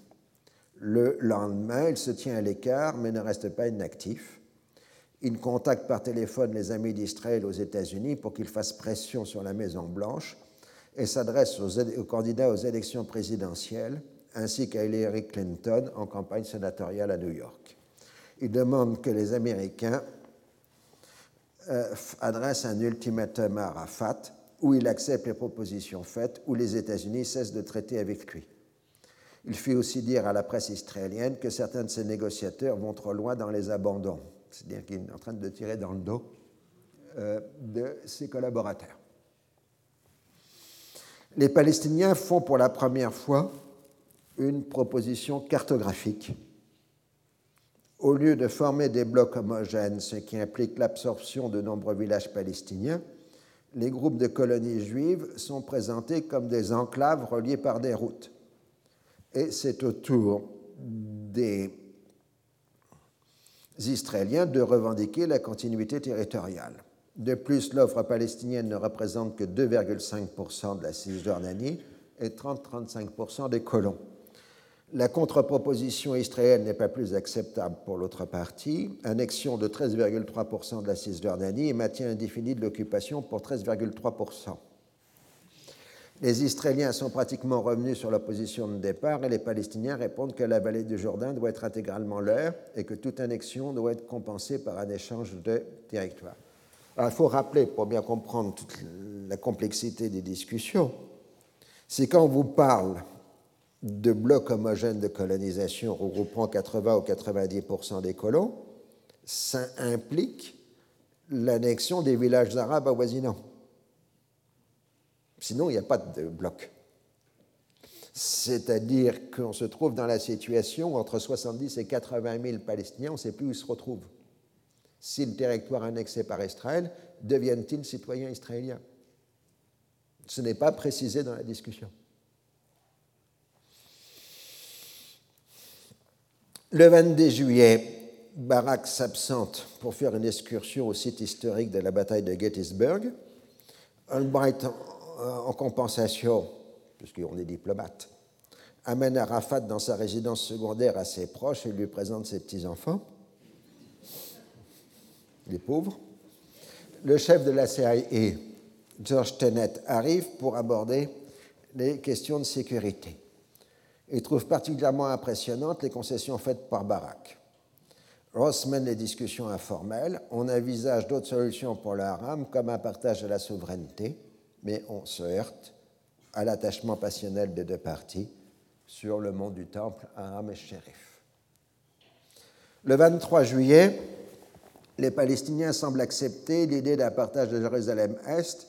Le lendemain, il se tient à l'écart, mais ne reste pas inactif. Il contacte par téléphone les amis d'Israël aux États-Unis pour qu'ils fassent pression sur la Maison-Blanche et s'adresse aux, candidats aux élections présidentielles ainsi qu'à Hillary Clinton en campagne sénatoriale à New York. Il demande que les Américains euh, adressent un ultimatum à Arafat où il accepte les propositions faites, où les États-Unis cessent de traiter avec lui. Il fit aussi dire à la presse israélienne que certains de ses négociateurs vont trop loin dans les abandons, c'est-à-dire qu'il est en train de tirer dans le dos euh, de ses collaborateurs. Les Palestiniens font pour la première fois une proposition cartographique. Au lieu de former des blocs homogènes, ce qui implique l'absorption de nombreux villages palestiniens, les groupes de colonies juives sont présentés comme des enclaves reliées par des routes et c'est au tour des Israéliens de revendiquer la continuité territoriale. De plus, l'offre palestinienne ne représente que 2,5% de la Cisjordanie et 30-35% des colons. La contre-proposition israélienne n'est pas plus acceptable pour l'autre partie. Annexion de 13,3% de la Cisjordanie et maintien indéfini de l'occupation pour 13,3%. Les Israéliens sont pratiquement revenus sur leur position de départ et les Palestiniens répondent que la vallée du Jourdain doit être intégralement leur et que toute annexion doit être compensée par un échange de territoire. il faut rappeler, pour bien comprendre toute la complexité des discussions, c'est quand on vous parle de blocs homogènes de colonisation regroupant 80 ou 90 des colons, ça implique l'annexion des villages arabes avoisinants. Sinon, il n'y a pas de bloc. C'est-à-dire qu'on se trouve dans la situation entre 70 et 80 000 Palestiniens, on ne sait plus où ils se retrouvent. Si le territoire annexé par Israël, deviennent-ils citoyens israéliens? Ce n'est pas précisé dans la discussion. Le 22 juillet, Barak s'absente pour faire une excursion au site historique de la bataille de Gettysburg. Albright en compensation, puisqu'on est diplomate, amène Arafat dans sa résidence secondaire à ses proches et lui présente ses petits-enfants, les pauvres. Le chef de la CIA, George Tenet, arrive pour aborder les questions de sécurité. Il trouve particulièrement impressionnantes les concessions faites par Barak. Ross mène les discussions informelles. On envisage d'autres solutions pour le haram, comme un partage de la souveraineté mais on se heurte à l'attachement passionnel des deux parties sur le mont du Temple à Ram Sherif. Le 23 juillet, les Palestiniens semblent accepter l'idée d'un partage de Jérusalem-Est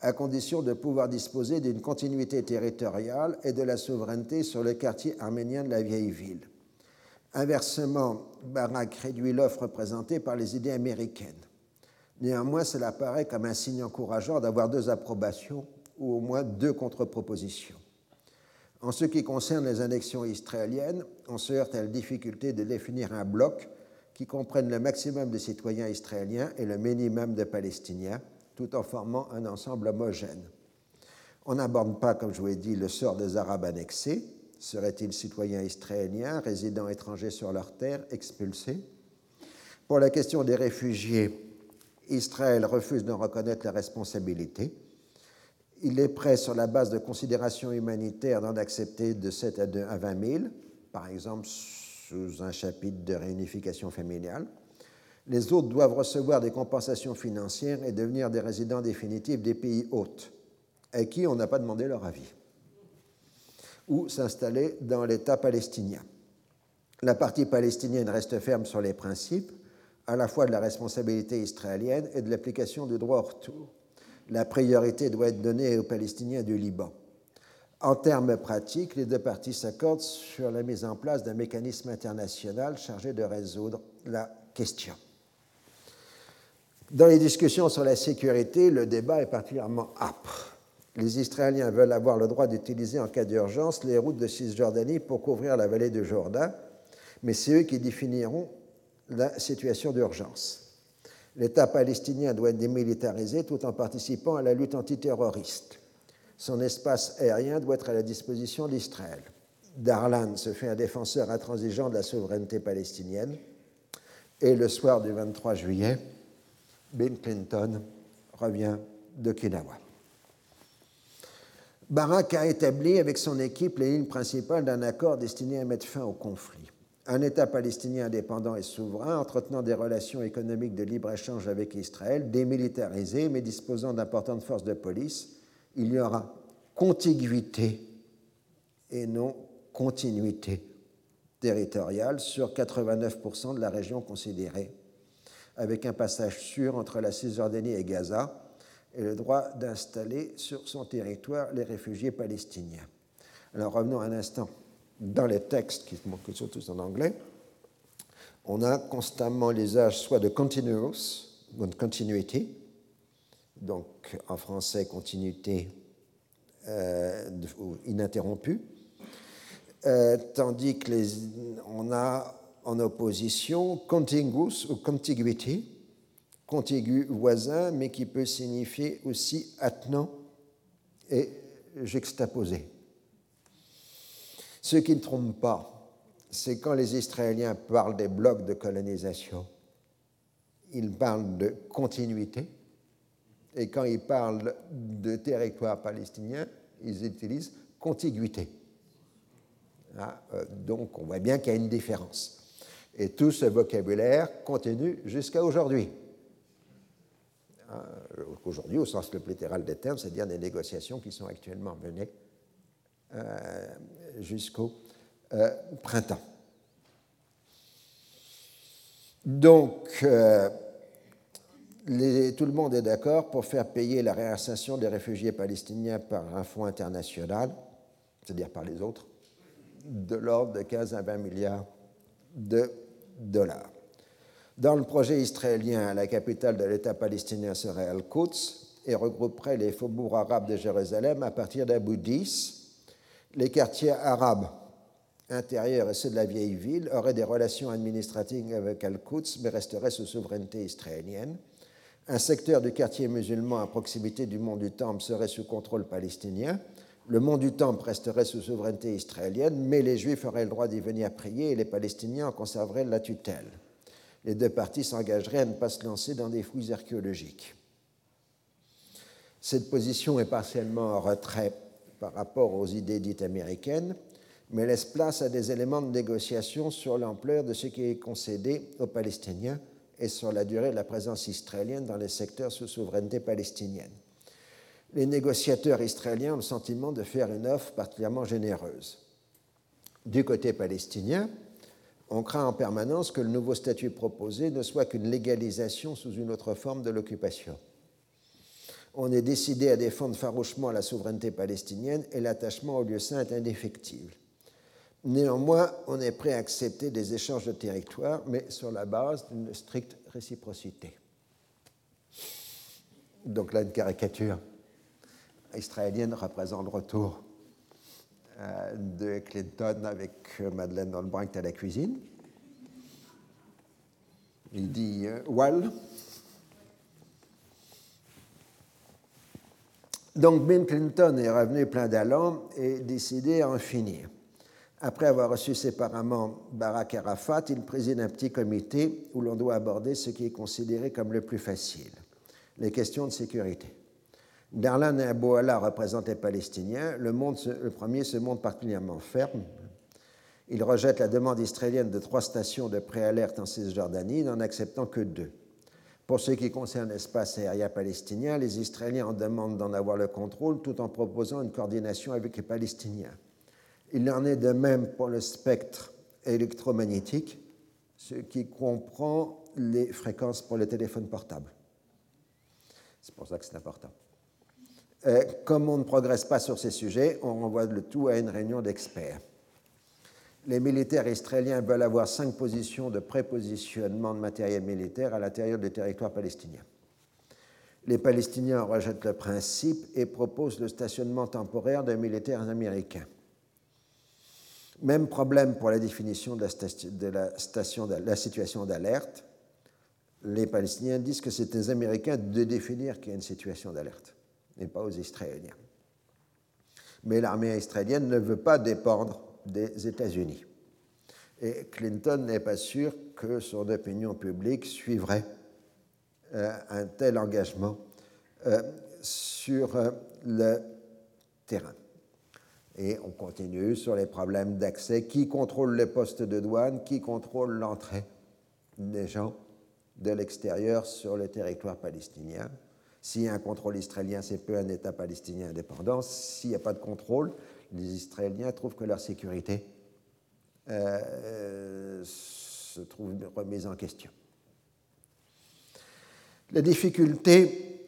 à condition de pouvoir disposer d'une continuité territoriale et de la souveraineté sur le quartier arménien de la vieille ville. Inversement, Barak réduit l'offre présentée par les idées américaines. Néanmoins, cela paraît comme un signe encourageant d'avoir deux approbations ou au moins deux contre-propositions. En ce qui concerne les annexions israéliennes, on se heurte à la difficulté de définir un bloc qui comprenne le maximum de citoyens israéliens et le minimum de Palestiniens, tout en formant un ensemble homogène. On n'aborde pas, comme je vous l'ai dit, le sort des Arabes annexés. Seraient-ils citoyens israéliens, résidents étrangers sur leur terre, expulsés? Pour la question des réfugiés, Israël refuse de reconnaître la responsabilité. Il est prêt, sur la base de considérations humanitaires, d'en accepter de 7 à 20 000, par exemple sous un chapitre de réunification familiale. Les autres doivent recevoir des compensations financières et devenir des résidents définitifs des pays hôtes, à qui on n'a pas demandé leur avis, ou s'installer dans l'État palestinien. La partie palestinienne reste ferme sur les principes, à la fois de la responsabilité israélienne et de l'application du droit au retour. La priorité doit être donnée aux Palestiniens du Liban. En termes pratiques, les deux parties s'accordent sur la mise en place d'un mécanisme international chargé de résoudre la question. Dans les discussions sur la sécurité, le débat est particulièrement âpre. Les Israéliens veulent avoir le droit d'utiliser en cas d'urgence les routes de Cisjordanie pour couvrir la vallée du Jourdain, mais c'est eux qui définiront la situation d'urgence. L'État palestinien doit être démilitarisé tout en participant à la lutte antiterroriste. Son espace aérien doit être à la disposition d'Israël. Darlan se fait un défenseur intransigeant de la souveraineté palestinienne. Et le soir du 23 juillet, Bill Clinton revient d'Okinawa. Barak a établi avec son équipe les lignes principales d'un accord destiné à mettre fin au conflit. Un État palestinien indépendant et souverain, entretenant des relations économiques de libre-échange avec Israël, démilitarisé mais disposant d'importantes forces de police, il y aura contiguïté et non continuité territoriale sur 89% de la région considérée, avec un passage sûr entre la Cisjordanie et Gaza et le droit d'installer sur son territoire les réfugiés palestiniens. Alors revenons un instant dans les textes qui sont tous en anglais. On a constamment l'usage soit de continuous, de continuity, donc en français continuité euh, ininterrompue, euh, tandis que les, on a en opposition contiguous ou contiguity, contigu voisin, mais qui peut signifier aussi attenant et juxtaposé. Ce qui ne trompe pas, c'est quand les Israéliens parlent des blocs de colonisation, ils parlent de continuité, et quand ils parlent de territoire palestinien, ils utilisent contiguïté. Ah, euh, donc on voit bien qu'il y a une différence. Et tout ce vocabulaire continue jusqu'à aujourd'hui. Euh, aujourd'hui, au sens le plus littéral des termes, c'est-à-dire des négociations qui sont actuellement menées jusqu'au euh, printemps. Donc, tout le monde est d'accord pour faire payer la réinsertion des réfugiés palestiniens par un fonds international, c'est-à-dire par les autres, de l'ordre de 15 à 20 milliards de dollars. Dans le projet israélien, la capitale de l'État palestinien serait Al-Quds et regrouperait les faubourgs arabes de Jérusalem à partir d'Abu Dis. Les quartiers arabes intérieurs et ceux de la vieille ville auraient des relations administratives avec Al-Quds mais resteraient sous souveraineté israélienne. Un secteur du quartier musulman à proximité du mont du Temple serait sous contrôle palestinien. Le mont du Temple resterait sous souveraineté israélienne, mais les Juifs auraient le droit d'y venir prier et les Palestiniens en conserveraient la tutelle les deux parties s'engageraient à ne pas se lancer dans des fouilles archéologiques. Cette position est partiellement en retrait par rapport aux idées dites américaines, mais laisse place à des éléments de négociation sur l'ampleur de ce qui est concédé aux Palestiniens et sur la durée de la présence israélienne dans les secteurs sous souveraineté palestinienne. Les négociateurs israéliens ont le sentiment de faire une offre particulièrement généreuse. Du côté palestinien, on craint en permanence que le nouveau statut proposé ne soit qu'une légalisation sous une autre forme de l'occupation. On est décidé à défendre farouchement la souveraineté palestinienne et l'attachement au lieu saint est indéfectible. Néanmoins, on est prêt à accepter des échanges de territoire, mais sur la base d'une stricte réciprocité. Donc là, une caricature israélienne représente le retour euh, de Clinton avec euh, Madeleine Albright à la cuisine. Il dit euh. Donc Bill Clinton est revenu plein d'allant et décidé à en finir. Après avoir reçu séparément Barack Arafat, il préside un petit comité où l'on doit aborder ce qui est considéré comme le plus facile, les questions de sécurité. Darlan et Abouala représentent les Palestiniens. Le, le premier se montre particulièrement ferme. Il rejette la demande israélienne de trois stations de préalerte en Cisjordanie, n'en acceptant que deux. Pour ce qui concerne l'espace aérien palestinien, les Israéliens en demandent d'en avoir le contrôle tout en proposant une coordination avec les Palestiniens. Il en est de même pour le spectre électromagnétique, ce qui comprend les fréquences pour le téléphone portable. C'est pour ça que c'est important. Euh, comme on ne progresse pas sur ces sujets, on renvoie le tout à une réunion d'experts. Les militaires israéliens veulent avoir cinq positions de prépositionnement de matériel militaire à l'intérieur des territoires palestiniens. Les Palestiniens rejettent le principe et proposent le stationnement temporaire de militaires américains. Même problème pour la définition de la situation d'alerte. Les Palestiniens disent que c'est aux Américains de définir qu'il y a une situation d'alerte, et pas aux Israéliens. Mais l'armée israélienne ne veut pas dépendre des États-Unis. Et Clinton n'est pas sûr que son opinion publique suivrait euh, un tel engagement euh, sur euh, le terrain. Et on continue sur les problèmes d'accès. Qui contrôle les postes de douane? Qui contrôle l'entrée des gens de l'extérieur sur le territoire palestinien? S'il y a un contrôle israélien, c'est peu un État palestinien indépendant. S'il n'y a pas de contrôle, les Israéliens trouvent que leur sécurité euh, se trouve remise en question. La difficulté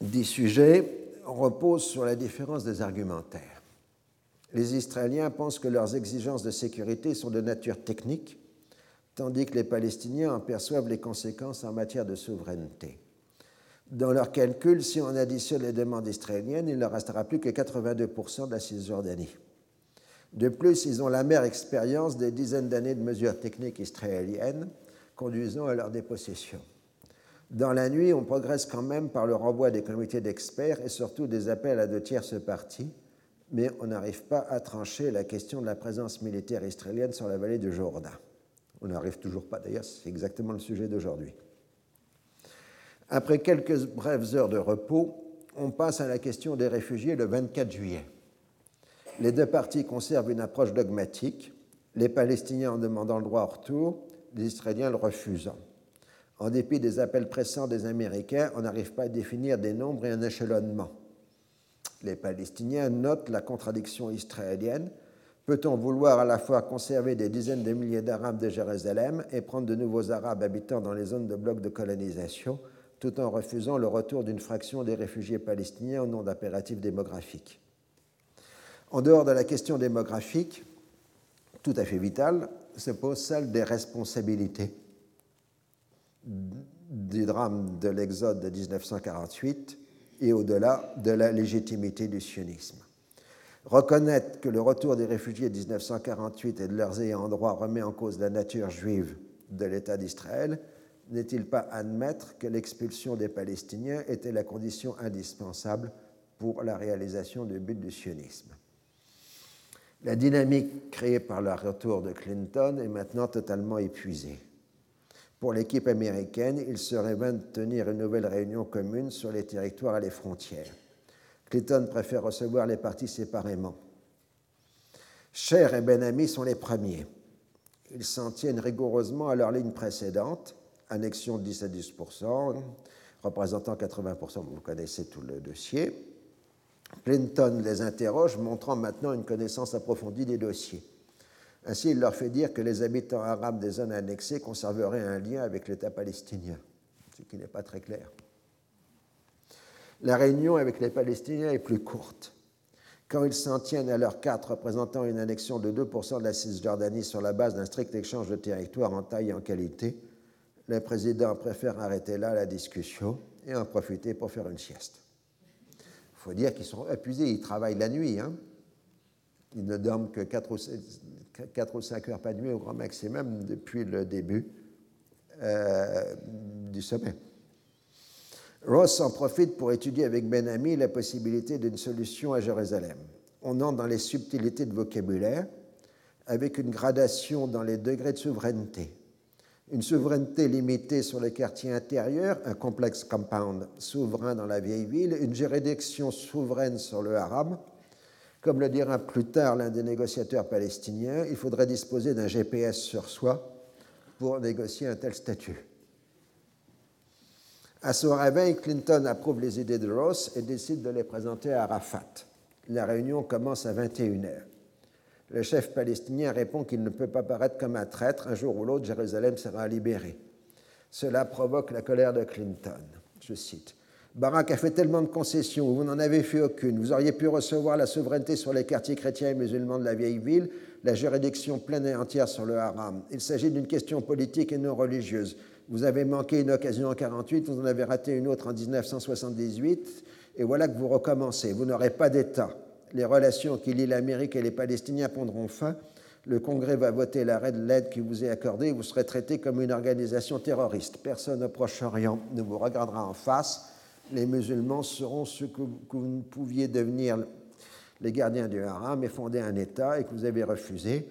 des sujets repose sur la différence des argumentaires les Israéliens pensent que leurs exigences de sécurité sont de nature technique, tandis que les Palestiniens en perçoivent les conséquences en matière de souveraineté. Dans leurs calculs, si on additionne les demandes israéliennes, il ne restera plus que 82% de la Cisjordanie. De plus, ils ont la mère expérience des dizaines d'années de mesures techniques israéliennes conduisant à leur dépossession. Dans la nuit, on progresse quand même par le renvoi des comités d'experts et surtout des appels à de tierces parties mais on n'arrive pas à trancher la question de la présence militaire israélienne sur la vallée du Jourdain. On n'arrive toujours pas, d'ailleurs, c'est exactement le sujet d'aujourd'hui. Après quelques brèves heures de repos, on passe à la question des réfugiés le 24 juillet. Les deux parties conservent une approche dogmatique, les Palestiniens en demandant le droit au retour, les Israéliens le refusant. En dépit des appels pressants des Américains, on n'arrive pas à définir des nombres et un échelonnement les Palestiniens notent la contradiction israélienne. Peut-on vouloir à la fois conserver des dizaines de milliers d'Arabes de Jérusalem et prendre de nouveaux Arabes habitant dans les zones de blocs de colonisation, tout en refusant le retour d'une fraction des réfugiés palestiniens au nom d'impératifs démographiques En dehors de la question démographique, tout à fait vitale, se pose celle des responsabilités du drame de l'Exode de 1948 et au-delà de la légitimité du sionisme. Reconnaître que le retour des réfugiés de 1948 et de leurs ayants droit remet en cause la nature juive de l'État d'Israël, n'est-il pas admettre que l'expulsion des Palestiniens était la condition indispensable pour la réalisation du but du sionisme? La dynamique créée par le retour de Clinton est maintenant totalement épuisée. Pour l'équipe américaine, il serait vain de tenir une nouvelle réunion commune sur les territoires et les frontières. Clinton préfère recevoir les partis séparément. Cher et Ben-Ami sont les premiers. Ils s'en tiennent rigoureusement à leur ligne précédente, annexion de 10 à 10% représentant 80% vous connaissez tout le dossier. Clinton les interroge, montrant maintenant une connaissance approfondie des dossiers. Ainsi, il leur fait dire que les habitants arabes des zones annexées conserveraient un lien avec l'État palestinien, ce qui n'est pas très clair. La réunion avec les Palestiniens est plus courte. Quand ils s'en tiennent à leurs quatre représentant une annexion de 2% de la Cisjordanie sur la base d'un strict échange de territoire en taille et en qualité, le président préfère arrêter là la discussion et en profiter pour faire une sieste. Il faut dire qu'ils sont épuisés, ils travaillent la nuit. Hein. Ils ne dorment que 4 ou 4 ou 5 heures par nuit au grand maximum depuis le début euh, du sommet. Ross en profite pour étudier avec Ben Ami la possibilité d'une solution à Jérusalem. On entre dans les subtilités de vocabulaire avec une gradation dans les degrés de souveraineté. Une souveraineté limitée sur les quartiers intérieurs, un complexe compound souverain dans la vieille ville, une juridiction souveraine sur le haram, comme le dira plus tard l'un des négociateurs palestiniens, il faudrait disposer d'un GPS sur soi pour négocier un tel statut. À son réveil, Clinton approuve les idées de Ross et décide de les présenter à Arafat. La réunion commence à 21h. Le chef palestinien répond qu'il ne peut pas paraître comme un traître. Un jour ou l'autre, Jérusalem sera libérée. Cela provoque la colère de Clinton. Je cite Barak a fait tellement de concessions, vous n'en avez fait aucune. Vous auriez pu recevoir la souveraineté sur les quartiers chrétiens et musulmans de la vieille ville, la juridiction pleine et entière sur le haram. Il s'agit d'une question politique et non religieuse. Vous avez manqué une occasion en 1948, vous en avez raté une autre en 1978, et voilà que vous recommencez. Vous n'aurez pas d'État. Les relations qui lient l'Amérique et les Palestiniens prendront fin. Le Congrès va voter l'arrêt de l'aide qui vous est accordée et vous serez traité comme une organisation terroriste. Personne au Proche-Orient ne vous regardera en face. Les musulmans seront ce que vous pouviez devenir les gardiens du haram et fonder un État et que vous avez refusé.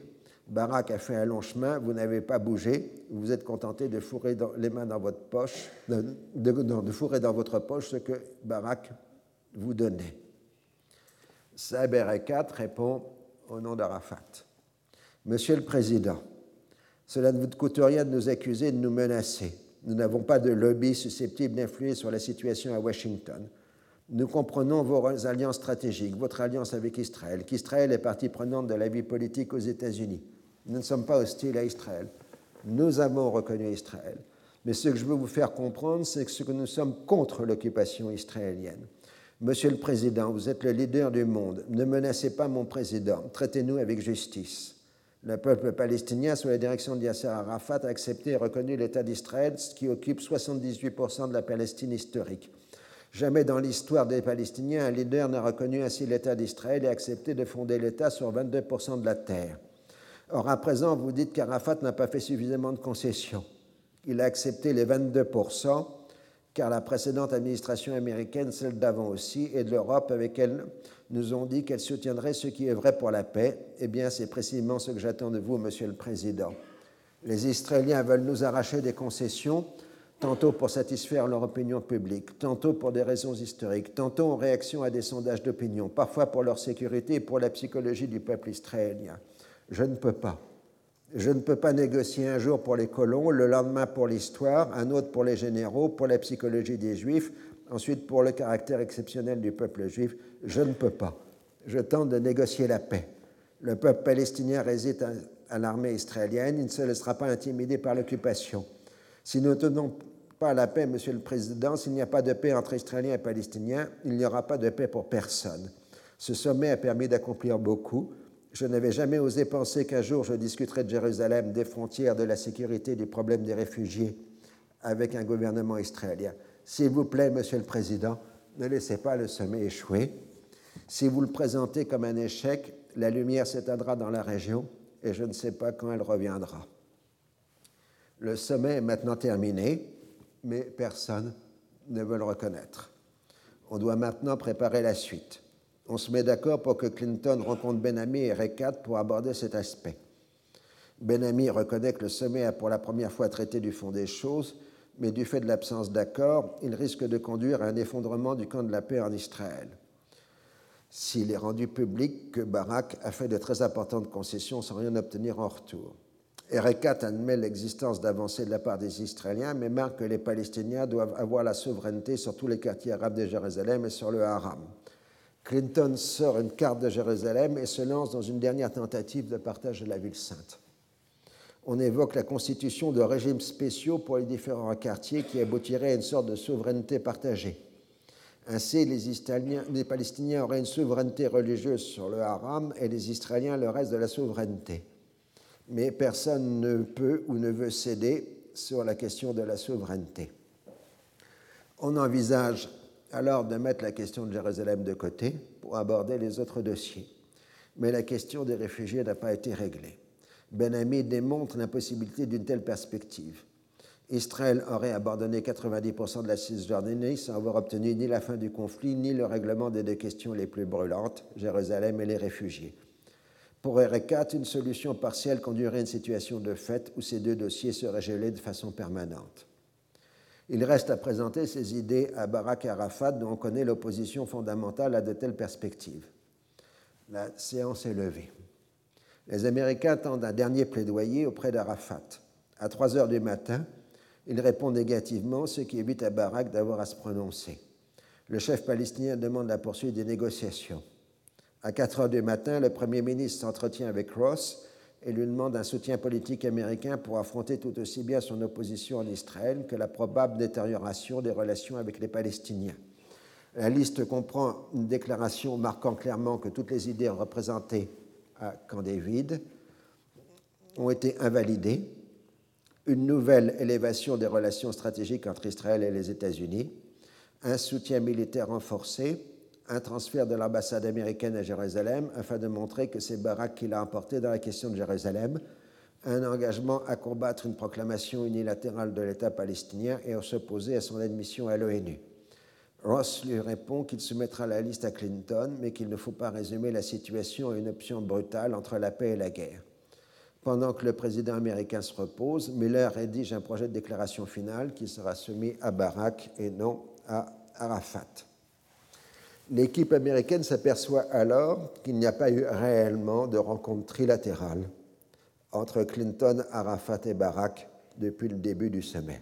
Barak a fait un long chemin, vous n'avez pas bougé, vous vous êtes contenté de fourrer les mains dans votre poche, de, fourrer dans votre poche ce que Barak vous donnait. Saber Ekat répond au nom d'Arafat. Monsieur le Président, cela ne vous coûte rien de nous accuser, de nous menacer. Nous n'avons pas de lobby susceptible d'influer sur la situation à Washington. Nous comprenons vos alliances stratégiques, votre alliance avec Israël, qu'Israël est partie prenante de la vie politique aux États-Unis. Nous ne sommes pas hostiles à Israël. Nous avons reconnu Israël. Mais ce que je veux vous faire comprendre, c'est que nous sommes contre l'occupation israélienne. Monsieur le Président, vous êtes le leader du monde. Ne menacez pas mon président. Traitez-nous avec justice. Le peuple palestinien, sous la direction de Yasser Arafat, a accepté et reconnu l'État d'Israël, qui occupe 78% de la Palestine historique. Jamais dans l'histoire des Palestiniens, un leader n'a reconnu ainsi l'État d'Israël et accepté de fonder l'État sur 22% de la terre. Or, à présent, vous dites qu'Arafat n'a pas fait suffisamment de concessions. Il a accepté les 22%, car la précédente administration américaine, celle d'avant aussi, et de l'Europe, avec elle, nous ont dit qu'elle soutiendrait ce qui est vrai pour la paix. Eh bien, c'est précisément ce que j'attends de vous, Monsieur le Président. Les Israéliens veulent nous arracher des concessions, tantôt pour satisfaire leur opinion publique, tantôt pour des raisons historiques, tantôt en réaction à des sondages d'opinion, parfois pour leur sécurité et pour la psychologie du peuple israélien. Je ne peux pas. Je ne peux pas négocier un jour pour les colons, le lendemain pour l'histoire, un autre pour les généraux, pour la psychologie des juifs, ensuite pour le caractère exceptionnel du peuple juif. Je ne peux pas. Je tente de négocier la paix. Le peuple palestinien résiste à, l'armée israélienne, il ne se laissera pas intimider par l'occupation. Si nous ne tenons pas la paix, Monsieur le Président, s'il n'y a pas de paix entre Israéliens et Palestiniens, il n'y aura pas de paix pour personne. Ce sommet a permis d'accomplir beaucoup. Je n'avais jamais osé penser qu'un jour je discuterais de Jérusalem, des frontières, de la sécurité, du problème des réfugiés avec un gouvernement israélien. S'il vous plaît, Monsieur le Président, ne laissez pas le sommet échouer. Si vous le présentez comme un échec, la lumière s'éteindra dans la région et je ne sais pas quand elle reviendra. Le sommet est maintenant terminé, mais personne ne veut le reconnaître. On doit maintenant préparer la suite on se met d'accord pour que Clinton rencontre Benami et Rekat pour aborder cet aspect. Benami reconnaît que le sommet a pour la première fois traité du fond des choses, mais du fait de l'absence d'accord, il risque de conduire à un effondrement du camp de la paix en Israël. S'il est rendu public que Barak a fait de très importantes concessions sans rien obtenir en retour. Erekat admet l'existence d'avancées de la part des Israéliens, mais marque que les Palestiniens doivent avoir la souveraineté sur tous les quartiers arabes de Jérusalem et sur le Haram. Clinton sort une carte de Jérusalem et se lance dans une dernière tentative de partage de la ville sainte. On évoque la constitution de régimes spéciaux pour les différents quartiers qui aboutiraient à une sorte de souveraineté partagée. Ainsi, les, les Palestiniens auraient une souveraineté religieuse sur le haram et les Israéliens le reste de la souveraineté. Mais personne ne peut ou ne veut céder sur la question de la souveraineté. On envisage alors de mettre la question de Jérusalem de côté pour aborder les autres dossiers. Mais la question des réfugiés n'a pas été réglée. Ben Ami démontre l'impossibilité d'une telle perspective. Israël aurait abandonné 90% de la Cisjordanie sans avoir obtenu ni la fin du conflit ni le règlement des deux questions les plus brûlantes, Jérusalem et les réfugiés. Pour Erekat, une solution partielle conduirait à une situation de fait où ces deux dossiers seraient gelés de façon permanente. Il reste à présenter ces idées à Barak Arafat, dont on connaît l'opposition fondamentale à de telles perspectives. La séance est levée. Les Américains tendent un dernier plaidoyer auprès d'Arafat. À 3 heures du matin, il répond négativement, ce qui évite à Barak d'avoir à se prononcer. Le chef palestinien demande la poursuite des négociations. À 4 heures du matin, le Premier ministre s'entretient avec Ross et lui demande un soutien politique américain pour affronter tout aussi bien son opposition en Israël que la probable détérioration des relations avec les Palestiniens. La liste comprend une déclaration marquant clairement que toutes les idées représentées à Camp David ont été invalidées. une nouvelle élévation des relations stratégiques entre Israël et les États-Unis, un soutien militaire renforcé, un transfert de l'ambassade américaine à Jérusalem afin de montrer que c'est Barak qui l'a emporté dans la question de Jérusalem, un engagement à combattre une proclamation unilatérale de l'État palestinien et à s'opposer à son admission à l'ONU. Ross lui répond qu'il soumettra la liste à Clinton, mais qu'il ne faut pas résumer la situation à une option brutale entre la paix et la guerre. Pendant que le président américain se repose, Miller rédige un projet de déclaration finale qui sera soumis à Barak et non à Arafat. L'équipe américaine s'aperçoit alors qu'il n'y a pas eu réellement de rencontre trilatérale entre Clinton, Arafat et Barak depuis le début du sommet.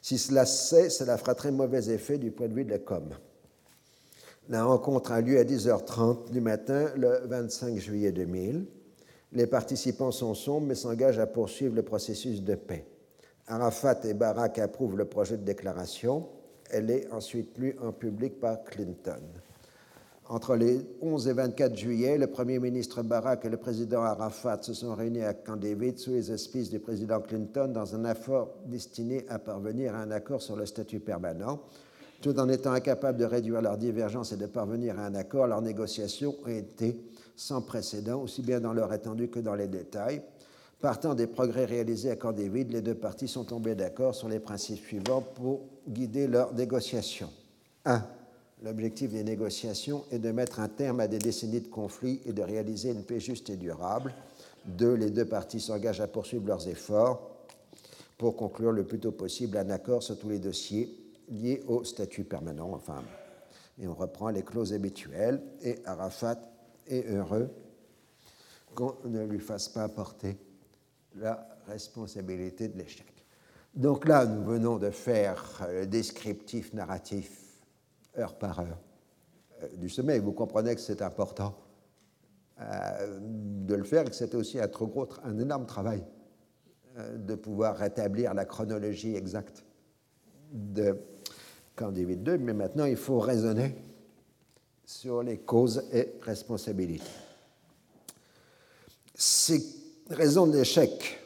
Si cela se sait, cela fera très mauvais effet du point de vue de la com. La rencontre a lieu à 10h30 du matin le 25 juillet 2000. Les participants sont sombres mais s'engagent à poursuivre le processus de paix. Arafat et Barak approuvent le projet de déclaration. Elle est ensuite lue en public par Clinton. Entre les 11 et 24 juillet, le Premier ministre Barak et le président Arafat se sont réunis à Camp David sous les auspices du président Clinton dans un effort destiné à parvenir à un accord sur le statut permanent. Tout en étant incapables de réduire leurs divergences et de parvenir à un accord, leurs négociations ont été sans précédent, aussi bien dans leur étendue que dans les détails. Partant des progrès réalisés à David, les deux parties sont tombées d'accord sur les principes suivants pour guider leurs négociations. 1 L'objectif des négociations est de mettre un terme à des décennies de conflits et de réaliser une paix juste et durable. Deux, les deux parties s'engagent à poursuivre leurs efforts pour conclure le plus tôt possible un accord sur tous les dossiers liés au statut permanent. Enfin, et on reprend les clauses habituelles. Et Arafat est heureux qu'on ne lui fasse pas porter la responsabilité de l'échec. Donc là, nous venons de faire le descriptif narratif heure par heure euh, du sommet. Vous comprenez que c'est important euh, de le faire et que c'était aussi un, énorme travail euh, de pouvoir rétablir la chronologie exacte de Candide II, mais maintenant il faut raisonner sur les causes et responsabilités. Ces raisons de l'échec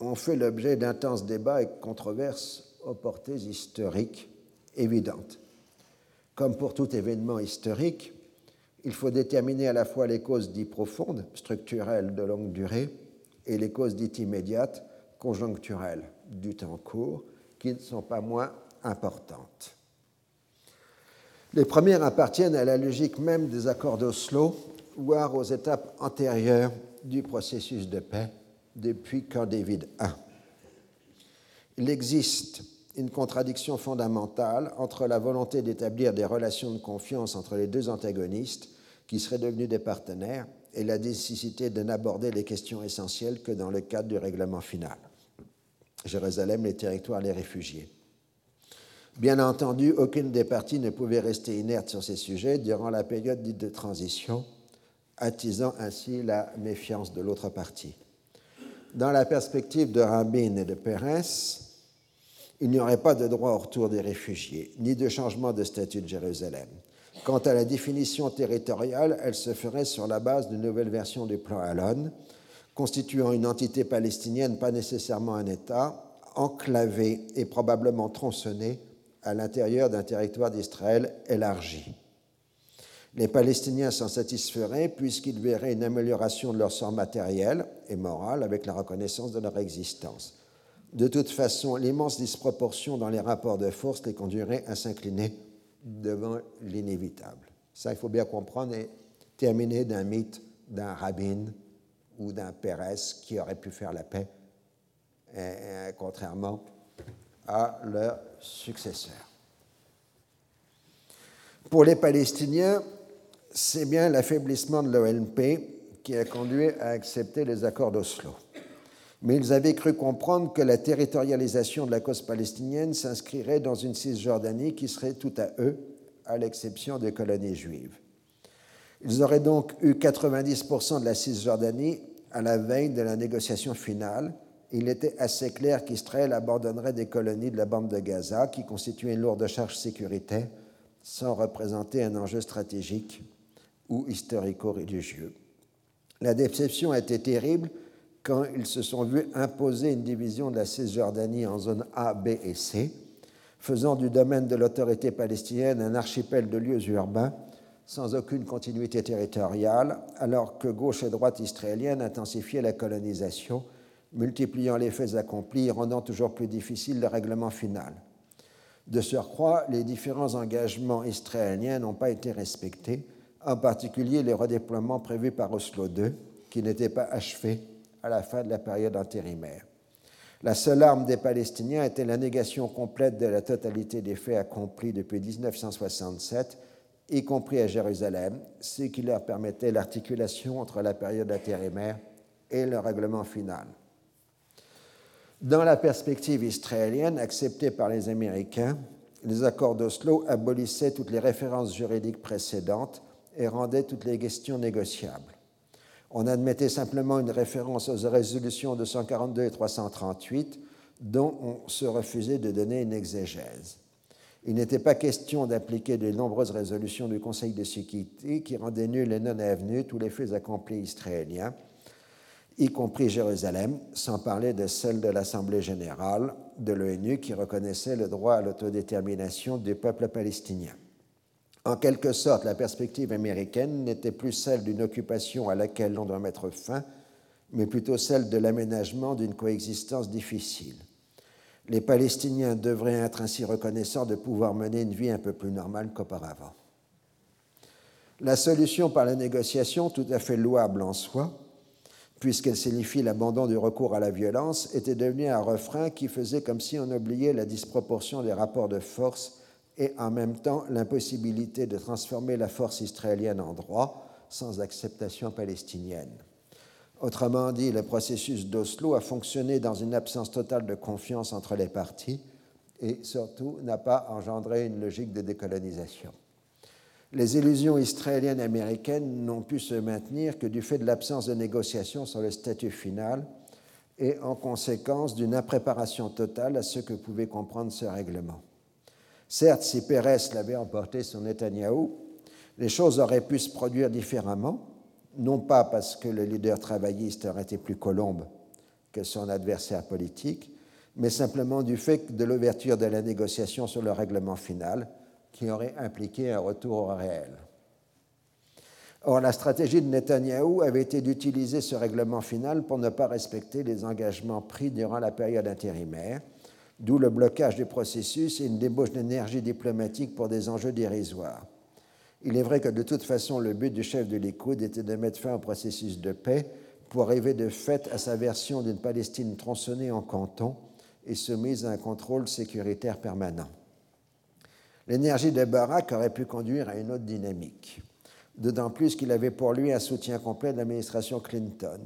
ont fait l'objet d'intenses débats et controverses aux portées historiques évidentes. Comme pour tout événement historique, il faut déterminer à la fois les causes dites profondes, structurelles de longue durée, et les causes dites immédiates, conjoncturelles, du temps court, qui ne sont pas moins importantes. Les premières appartiennent à la logique même des accords d'Oslo, voire aux étapes antérieures du processus de paix depuis Camp David I. Il existe une contradiction fondamentale entre la volonté d'établir des relations de confiance entre les deux antagonistes qui seraient devenus des partenaires et la nécessité de n'aborder les questions essentielles que dans le cadre du règlement final. Jérusalem, les territoires, les réfugiés. Bien entendu, aucune des parties ne pouvait rester inerte sur ces sujets durant la période dite de transition, attisant ainsi la méfiance de l'autre partie. Dans la perspective de Rabin et de Pérez, il n'y aurait pas de droit au retour des réfugiés, ni de changement de statut de Jérusalem. Quant à la définition territoriale, elle se ferait sur la base d'une nouvelle version du plan Alon, constituant une entité palestinienne, pas nécessairement un État, enclavée et probablement tronçonnée à l'intérieur d'un territoire d'Israël élargi. Les Palestiniens s'en satisferaient puisqu'ils verraient une amélioration de leur sort matériel et moral avec la reconnaissance de leur existence. De toute façon, l'immense disproportion dans les rapports de force les conduirait à s'incliner devant l'inévitable. Ça, il faut bien comprendre et terminer d'un mythe d'un rabbin ou d'un Pérez qui aurait pu faire la paix, contrairement à leur successeur. Pour les Palestiniens, c'est bien l'affaiblissement de l'ONP qui a conduit à accepter les accords d'Oslo mais ils avaient cru comprendre que la territorialisation de la cause palestinienne s'inscrirait dans une Cisjordanie qui serait tout à eux, à l'exception des colonies juives. Ils auraient donc eu 90% de la Cisjordanie à la veille de la négociation finale. Il était assez clair qu'Israël abandonnerait des colonies de la bande de Gaza, qui constituaient une lourde charge sécuritaire, sans représenter un enjeu stratégique ou historico-religieux. La déception a été terrible quand ils se sont vus imposer une division de la Cisjordanie en zones A, B et C, faisant du domaine de l'autorité palestinienne un archipel de lieux urbains sans aucune continuité territoriale, alors que gauche et droite israélienne intensifiaient la colonisation, multipliant les faits accomplis et rendant toujours plus difficile le règlement final. De surcroît, les différents engagements israéliens n'ont pas été respectés, en particulier les redéploiements prévus par Oslo II, qui n'étaient pas achevés à la fin de la période intérimaire. La seule arme des Palestiniens était la négation complète de la totalité des faits accomplis depuis 1967 y compris à Jérusalem, ce qui leur permettait l'articulation entre la période intérimaire et le règlement final. Dans la perspective israélienne acceptée par les Américains, les accords d'Oslo abolissaient toutes les références juridiques précédentes et rendaient toutes les questions négociables. On admettait simplement une référence aux résolutions 242 et 338 dont on se refusait de donner une exégèse. Il n'était pas question d'appliquer les nombreuses résolutions du Conseil de sécurité qui rendaient nuls et non avenus tous les faits accomplis israéliens, y compris Jérusalem, sans parler de celles de l'Assemblée générale de l'ONU qui reconnaissait le droit à l'autodétermination du peuple palestinien. En quelque sorte, la perspective américaine n'était plus celle d'une occupation à laquelle l'on doit mettre fin, mais plutôt celle de l'aménagement d'une coexistence difficile. Les Palestiniens devraient être ainsi reconnaissants de pouvoir mener une vie un peu plus normale qu'auparavant. La solution par la négociation, tout à fait louable en soi, puisqu'elle signifie l'abandon du recours à la violence, était devenue un refrain qui faisait comme si on oubliait la disproportion des rapports de force et en même temps l'impossibilité de transformer la force israélienne en droit sans acceptation palestinienne. Autrement dit, le processus d'Oslo a fonctionné dans une absence totale de confiance entre les parties et surtout n'a pas engendré une logique de décolonisation. Les illusions israéliennes américaines n'ont pu se maintenir que du fait de l'absence de négociations sur le statut final et en conséquence d'une impréparation totale à ce que pouvait comprendre ce règlement. Certes, si Pérez l'avait emporté sur Netanyahou, les choses auraient pu se produire différemment, non pas parce que le leader travailliste aurait été plus colombe que son adversaire politique, mais simplement du fait de l'ouverture de la négociation sur le règlement final, qui aurait impliqué un retour au réel. Or, la stratégie de Netanyahou avait été d'utiliser ce règlement final pour ne pas respecter les engagements pris durant la période intérimaire, d'où le blocage du processus et une débauche d'énergie diplomatique pour des enjeux dérisoires. Il est vrai que de toute façon, le but du chef de l'Écoute était de mettre fin au processus de paix pour arriver de fait à sa version d'une Palestine tronçonnée en cantons et soumise à un contrôle sécuritaire permanent. L'énergie de Barak aurait pu conduire à une autre dynamique, d'autant plus qu'il avait pour lui un soutien complet de l'administration Clinton.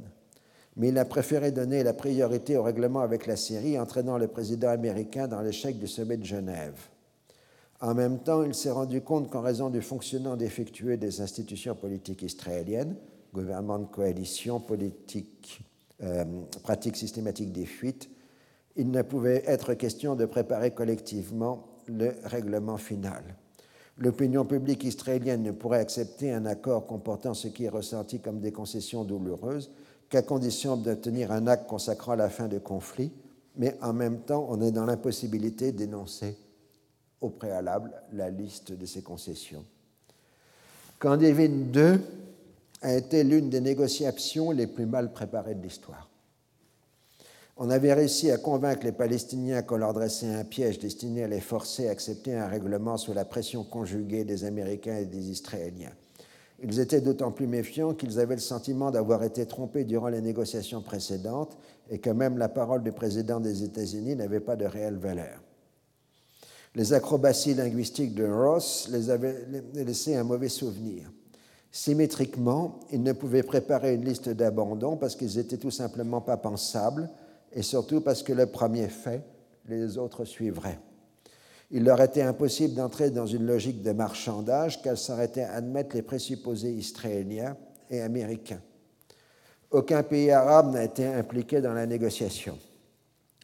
Mais il a préféré donner la priorité au règlement avec la Syrie, entraînant le président américain dans l'échec du sommet de Genève. En même temps, il s'est rendu compte qu'en raison du fonctionnement défectueux des institutions politiques israéliennes, gouvernement de coalition, politique, euh, pratique systématique des fuites, il ne pouvait être question de préparer collectivement le règlement final. L'opinion publique israélienne ne pourrait accepter un accord comportant ce qui est ressenti comme des concessions douloureuses qu'à condition d'obtenir un acte consacrant la fin du conflit, mais en même temps, on est dans l'impossibilité d'énoncer au préalable la liste de ces concessions. David II a été l'une des négociations les plus mal préparées de l'histoire. On avait réussi à convaincre les Palestiniens qu'on leur dressait un piège destiné à les forcer à accepter un règlement sous la pression conjuguée des Américains et des Israéliens. Ils étaient d'autant plus méfiants qu'ils avaient le sentiment d'avoir été trompés durant les négociations précédentes et que même la parole du président des États-Unis n'avait pas de réelle valeur. Les acrobaties linguistiques de Ross les avaient laissé un mauvais souvenir. Symétriquement, ils ne pouvaient préparer une liste d'abandon parce qu'ils n'étaient tout simplement pas pensables et surtout parce que le premier fait, les autres suivraient. Il leur était impossible d'entrer dans une logique de marchandage qu'elle s'arrêtait à admettre les présupposés israéliens et américains. Aucun pays arabe n'a été impliqué dans la négociation.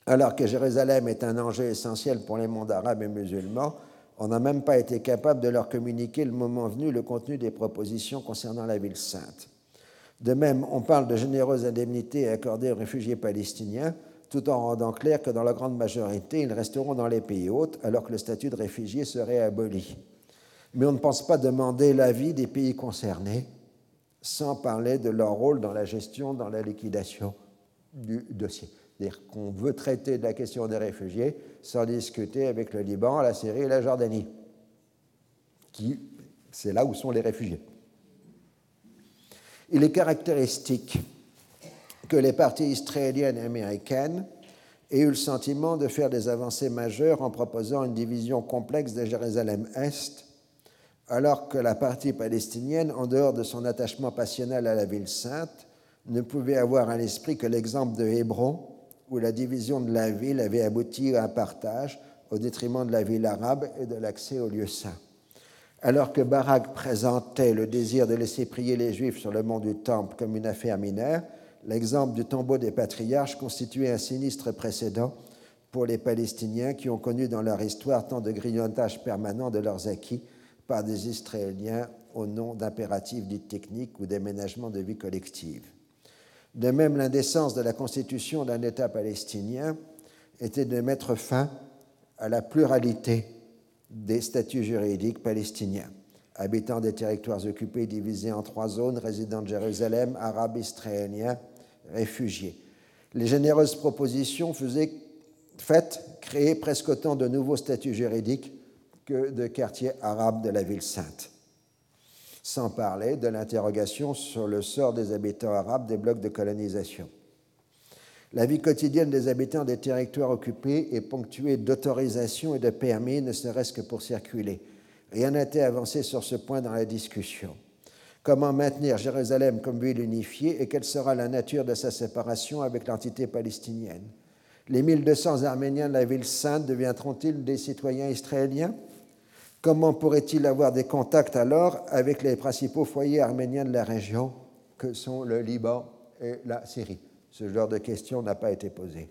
Alors que Jérusalem est un enjeu essentiel pour les mondes arabes et musulmans, on n'a même pas été capable de leur communiquer le moment venu le contenu des propositions concernant la ville sainte. De même, on parle de généreuses indemnités accordées aux réfugiés palestiniens, tout en rendant clair que dans la grande majorité, ils resteront dans les pays hôtes alors que le statut de réfugié serait aboli. Mais on ne pense pas demander l'avis des pays concernés sans parler de leur rôle dans la gestion, dans la liquidation du dossier. C'est-à-dire qu'on veut traiter de la question des réfugiés sans discuter avec le Liban, la Syrie et la Jordanie, qui, c'est là où sont les réfugiés. Il est caractéristique que les parties israéliennes et américaines aient eu le sentiment de faire des avancées majeures en proposant une division complexe de Jérusalem-Est, alors que la partie palestinienne, en dehors de son attachement passionnel à la ville sainte, ne pouvait avoir à l'esprit que l'exemple de Hébron, où la division de la ville avait abouti à un partage au détriment de la ville arabe et de l'accès aux lieux saints. Alors que Barak présentait le désir de laisser prier les Juifs sur le mont du Temple comme une affaire mineure, l'exemple du tombeau des patriarches constituait un sinistre précédent pour les Palestiniens qui ont connu dans leur histoire tant de grignotage permanent de leurs acquis par des Israéliens au nom d'impératifs dits techniques ou d'aménagement de vie collective. De même, l'indécence de la constitution d'un État palestinien était de mettre fin à la pluralité des statuts juridiques palestiniens, habitants des territoires occupés divisés en trois zones, résidents de Jérusalem, arabes, israéliens, réfugiés. Les généreuses propositions faisaient, faites créer presque autant de nouveaux statuts juridiques que de quartiers arabes de la ville sainte. Sans parler de l'interrogation sur le sort des habitants arabes des blocs de colonisation. La vie quotidienne des habitants des territoires occupés est ponctuée d'autorisations et de permis, ne serait-ce que pour circuler. Rien n'a été avancé sur ce point dans la discussion. Comment maintenir Jérusalem comme ville unifiée et quelle sera la nature de sa séparation avec l'entité palestinienne? Les 1200 Arméniens de la ville sainte deviendront-ils des citoyens israéliens? Comment pourrait-il avoir des contacts alors avec les principaux foyers arméniens de la région que sont le Liban et la Syrie? Ce genre de question n'a pas été posé.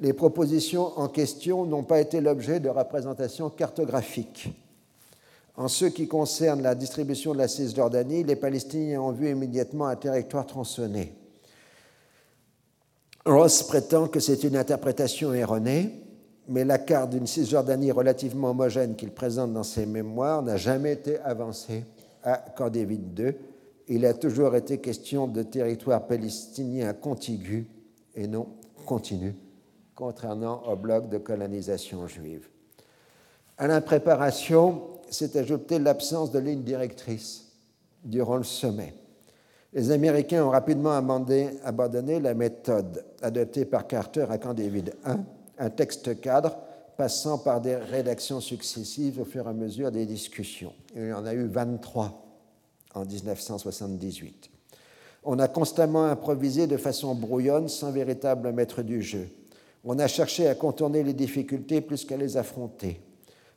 Les propositions en question n'ont pas été l'objet de représentations cartographiques. En ce qui concerne la distribution de la Cisjordanie, les Palestiniens ont vu immédiatement un territoire tronçonné. Ross prétend que c'est une interprétation erronée, mais la carte d'une Cisjordanie relativement homogène qu'il présente dans ses mémoires n'a jamais été avancée à David II, il a toujours été question de territoire palestinien contigu et non continu, contrairement au bloc de colonisation juive. À l'impréparation s'est ajoutée l'absence de ligne directrice durant le sommet. Les Américains ont rapidement abandonné la méthode adoptée par Carter à Camp David I, un texte cadre passant par des rédactions successives au fur et à mesure des discussions. Il y en a eu 23 en 1978. On a constamment improvisé de façon brouillonne sans véritable maître du jeu. On a cherché à contourner les difficultés plus qu'à les affronter.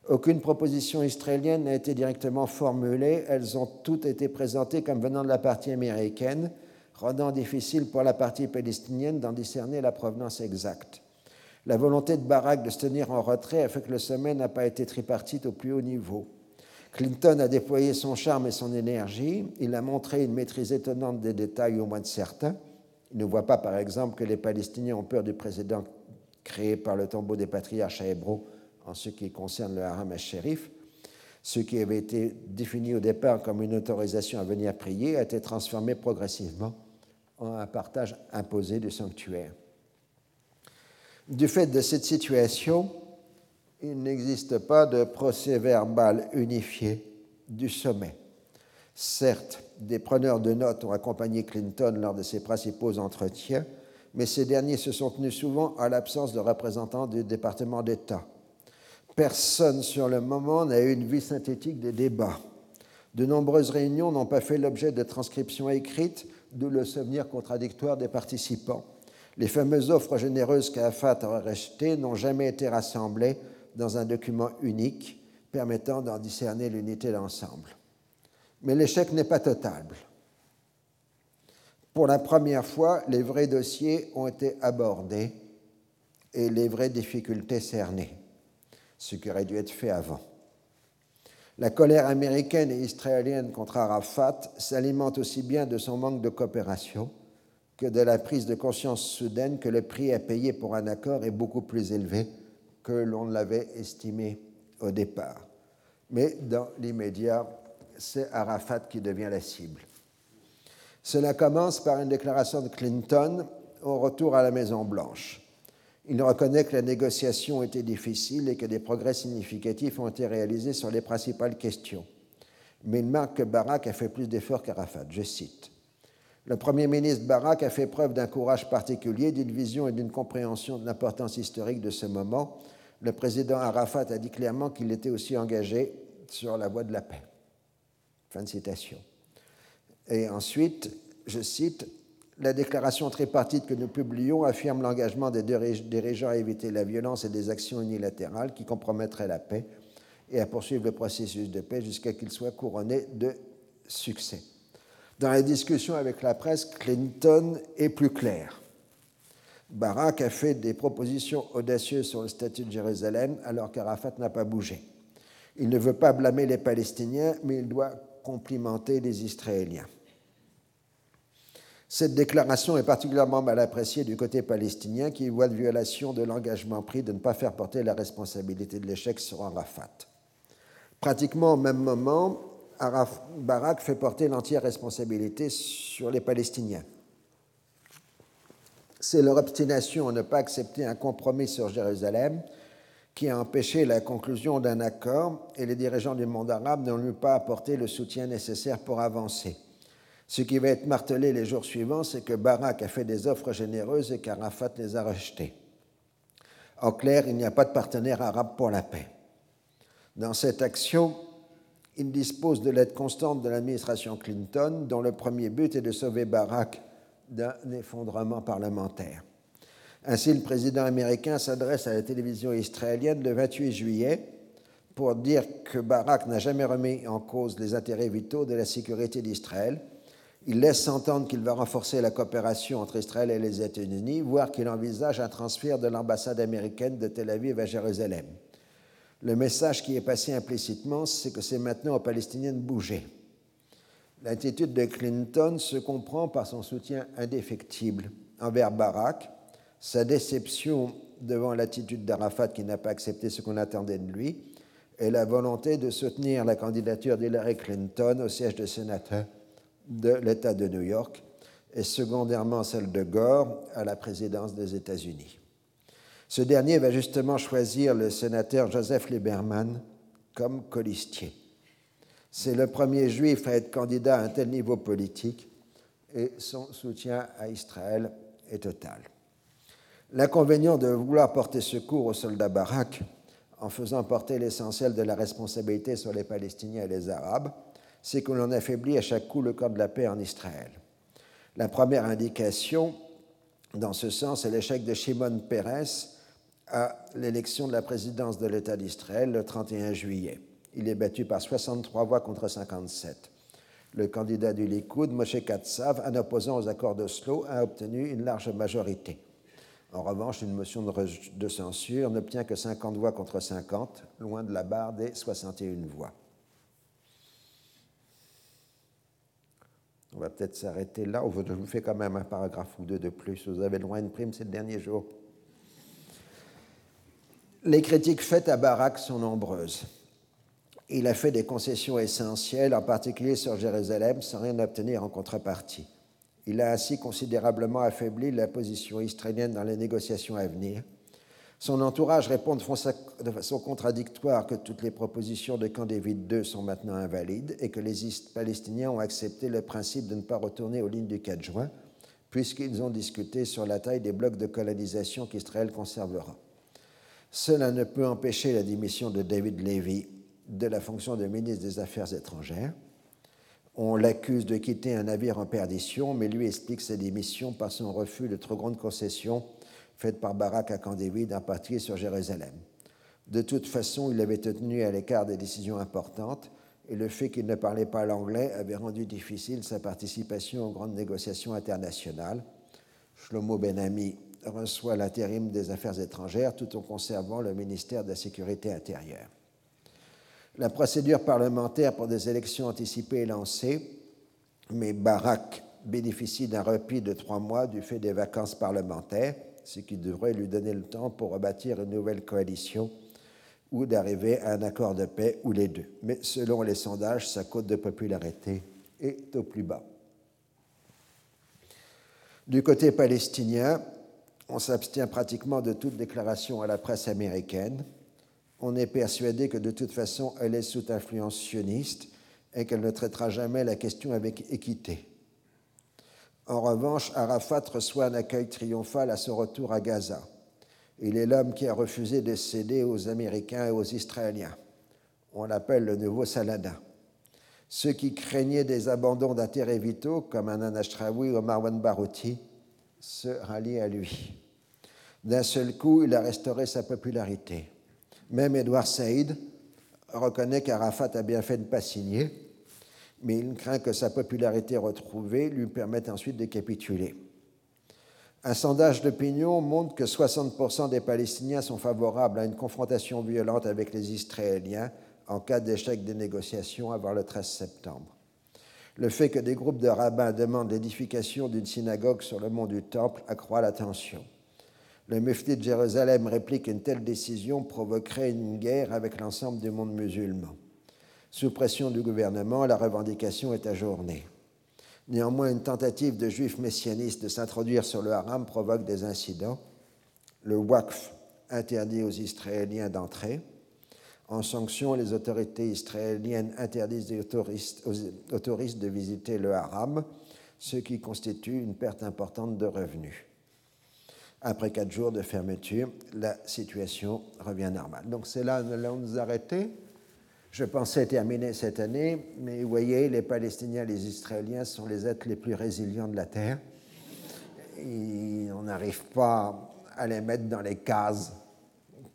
Aucune proposition israélienne n'a été directement formulée, elles ont toutes été présentées comme venant de la partie américaine, rendant difficile pour la partie palestinienne d'en discerner la provenance exacte. La volonté de Barak de se tenir en retrait a fait que le sommet n'a pas été tripartite au plus haut niveau. Clinton a déployé son charme et son énergie. Il a montré une maîtrise étonnante des détails, au moins de certains. Il ne voit pas, par exemple, que les Palestiniens ont peur du précédent créé par le tombeau des patriarches à Hébron en ce qui concerne le haram al-Sharif. Ce qui avait été défini au départ comme une autorisation à venir prier a été transformé progressivement en un partage imposé du sanctuaire. Du fait de cette situation, il n'existe pas de procès verbal unifié du sommet. Certes, des preneurs de notes ont accompagné Clinton lors de ses principaux entretiens, mais ces derniers se sont tenus souvent à l'absence de représentants du département d'État. Personne sur le moment n'a eu une vie synthétique des débats. De nombreuses réunions n'ont pas fait l'objet de transcriptions écrites, d'où le souvenir contradictoire des participants. Les fameuses offres généreuses qu'Afat a rejetées n'ont jamais été rassemblées dans un document unique permettant d'en discerner l'unité d'ensemble. Mais l'échec n'est pas total. Pour la première fois, les vrais dossiers ont été abordés et les vraies difficultés cernées, ce qui aurait dû être fait avant. La colère américaine et israélienne contre Arafat s'alimente aussi bien de son manque de coopération que de la prise de conscience soudaine que le prix à payer pour un accord est beaucoup plus élevé que l'on l'avait estimé au départ. Mais dans l'immédiat, c'est Arafat qui devient la cible. Cela commence par une déclaration de Clinton au retour à la Maison-Blanche. Il reconnaît que la négociation était difficile et que des progrès significatifs ont été réalisés sur les principales questions. Mais il marque que Barack a fait plus d'efforts qu'Arafat. Je cite. Le Premier ministre Barack a fait preuve d'un courage particulier, d'une vision et d'une compréhension de l'importance historique de ce moment. Le président Arafat a dit clairement qu'il était aussi engagé sur la voie de la paix. Fin de citation. Et ensuite, je cite, la déclaration tripartite que nous publions affirme l'engagement des dirigeants à éviter la violence et des actions unilatérales qui compromettraient la paix et à poursuivre le processus de paix jusqu'à qu'il soit couronné de succès. Dans la discussion avec la presse, Clinton est plus clair. Barack a fait des propositions audacieuses sur le statut de Jérusalem alors qu'Arafat n'a pas bougé. Il ne veut pas blâmer les Palestiniens, mais il doit complimenter les Israéliens. Cette déclaration est particulièrement mal appréciée du côté palestinien qui voit de violation de l'engagement pris de ne pas faire porter la responsabilité de l'échec sur Arafat. Pratiquement au même moment, Araf Barak fait porter l'entière responsabilité sur les Palestiniens. C'est leur obstination à ne pas accepter un compromis sur Jérusalem qui a empêché la conclusion d'un accord et les dirigeants du monde arabe n'ont eu pas apporté le soutien nécessaire pour avancer. Ce qui va être martelé les jours suivants, c'est que Barak a fait des offres généreuses et qu'Arafat les a rejetées. En clair, il n'y a pas de partenaire arabe pour la paix. Dans cette action, il dispose de l'aide constante de l'administration Clinton, dont le premier but est de sauver Barak d'un effondrement parlementaire. Ainsi, le président américain s'adresse à la télévision israélienne le 28 juillet pour dire que Barak n'a jamais remis en cause les intérêts vitaux de la sécurité d'Israël il laisse entendre qu'il va renforcer la coopération entre Israël et les États-Unis, voire qu'il envisage un transfert de l'ambassade américaine de Tel Aviv à Jérusalem. Le message qui est passé implicitement, c'est que c'est maintenant aux Palestiniens de bouger. L'attitude de Clinton se comprend par son soutien indéfectible envers Barak, sa déception devant l'attitude d'Arafat qui n'a pas accepté ce qu'on attendait de lui, et la volonté de soutenir la candidature d'Hillary Clinton au siège de sénateur de l'État de New York et secondairement celle de Gore à la présidence des États-Unis. Ce dernier va justement choisir le sénateur Joseph Lieberman comme colistier. C'est le premier juif à être candidat à un tel niveau politique et son soutien à Israël est total. L'inconvénient de vouloir porter secours aux soldats Barak en faisant porter l'essentiel de la responsabilité sur les Palestiniens et les Arabes, c'est que l'on affaiblit à chaque coup le camp de la paix en Israël. La première indication dans ce sens est l'échec de Shimon Peres à l'élection de la présidence de l'État d'Israël le 31 juillet. Il est battu par 63 voix contre 57. Le candidat du Likoud, Moshe Katsav, en opposant aux accords d'Oslo, a obtenu une large majorité. En revanche, une motion de censure n'obtient que 50 voix contre 50, loin de la barre des 61 voix. On va peut-être s'arrêter là. Je vous fais quand même un paragraphe ou deux de plus. Vous avez le droit à une prime ces derniers jours. Les critiques faites à Barak sont nombreuses. Il a fait des concessions essentielles, en particulier sur Jérusalem, sans rien obtenir en contrepartie. Il a ainsi considérablement affaibli la position israélienne dans les négociations à venir son entourage répond de façon contradictoire que toutes les propositions de Camp David II sont maintenant invalides et que les Palestiniens ont accepté le principe de ne pas retourner aux lignes du 4 juin, puisqu'ils ont discuté sur la taille des blocs de colonisation qu'Israël conservera. Cela ne peut empêcher la démission de David Levy de la fonction de ministre des Affaires étrangères. On l'accuse de quitter un navire en perdition, mais lui explique sa démission par son refus de trop grandes concessions faite par Barak à Camp David, en particulier sur Jérusalem. De toute façon, il avait tenu à l'écart des décisions importantes et le fait qu'il ne parlait pas l'anglais avait rendu difficile sa participation aux grandes négociations internationales. Shlomo Ben-Ami reçoit l'intérim des Affaires étrangères tout en conservant le ministère de la Sécurité intérieure. La procédure parlementaire pour des élections anticipées est lancée, mais Barak bénéficie d'un repli de trois mois du fait des vacances parlementaires, ce qui devrait lui donner le temps pour rebâtir une nouvelle coalition ou d'arriver à un accord de paix ou les deux. Mais selon les sondages, sa cote de popularité est au plus bas. Du côté palestinien, on s'abstient pratiquement de toute déclaration à la presse américaine. On est persuadé que de toute façon, elle est sous influence sioniste et qu'elle ne traitera jamais la question avec équité. En revanche, Arafat reçoit un accueil triomphal à son retour à Gaza. Il est l'homme qui a refusé de céder aux Américains et aux Israéliens. On l'appelle le nouveau Saladin. Ceux qui craignaient des abandons d'intérêts vitaux, comme un Ashraoui ou Marwan Barouti, se rallient à lui. D'un seul coup, il a restauré sa popularité. Même Edouard Saïd reconnaît qu'Arafat a bien fait de ne pas signer, mais il craint que sa popularité retrouvée lui permette ensuite de capituler. Un sondage d'opinion montre que 60% des Palestiniens sont favorables à une confrontation violente avec les Israéliens en cas d'échec des négociations avant le 13 septembre. Le fait que des groupes de rabbins demandent l'édification d'une synagogue sur le mont du Temple accroît la tension. Le mufti de Jérusalem réplique qu'une telle décision provoquerait une guerre avec l'ensemble du monde musulman. Sous pression du gouvernement, la revendication est ajournée. Néanmoins, une tentative de juifs messianistes de s'introduire sur le haram provoque des incidents. Le Waqf interdit aux Israéliens d'entrer. En sanction, les autorités israéliennes interdisent aux touristes de visiter le haram, ce qui constitue une perte importante de revenus. Après quatre jours de fermeture, la situation revient normale. Donc c'est là nous nous arrêter? Je pensais terminer cette année, mais vous voyez, les Palestiniens les Israéliens sont les êtres les plus résilients de la Terre. On n'arrive pas à les mettre dans les cases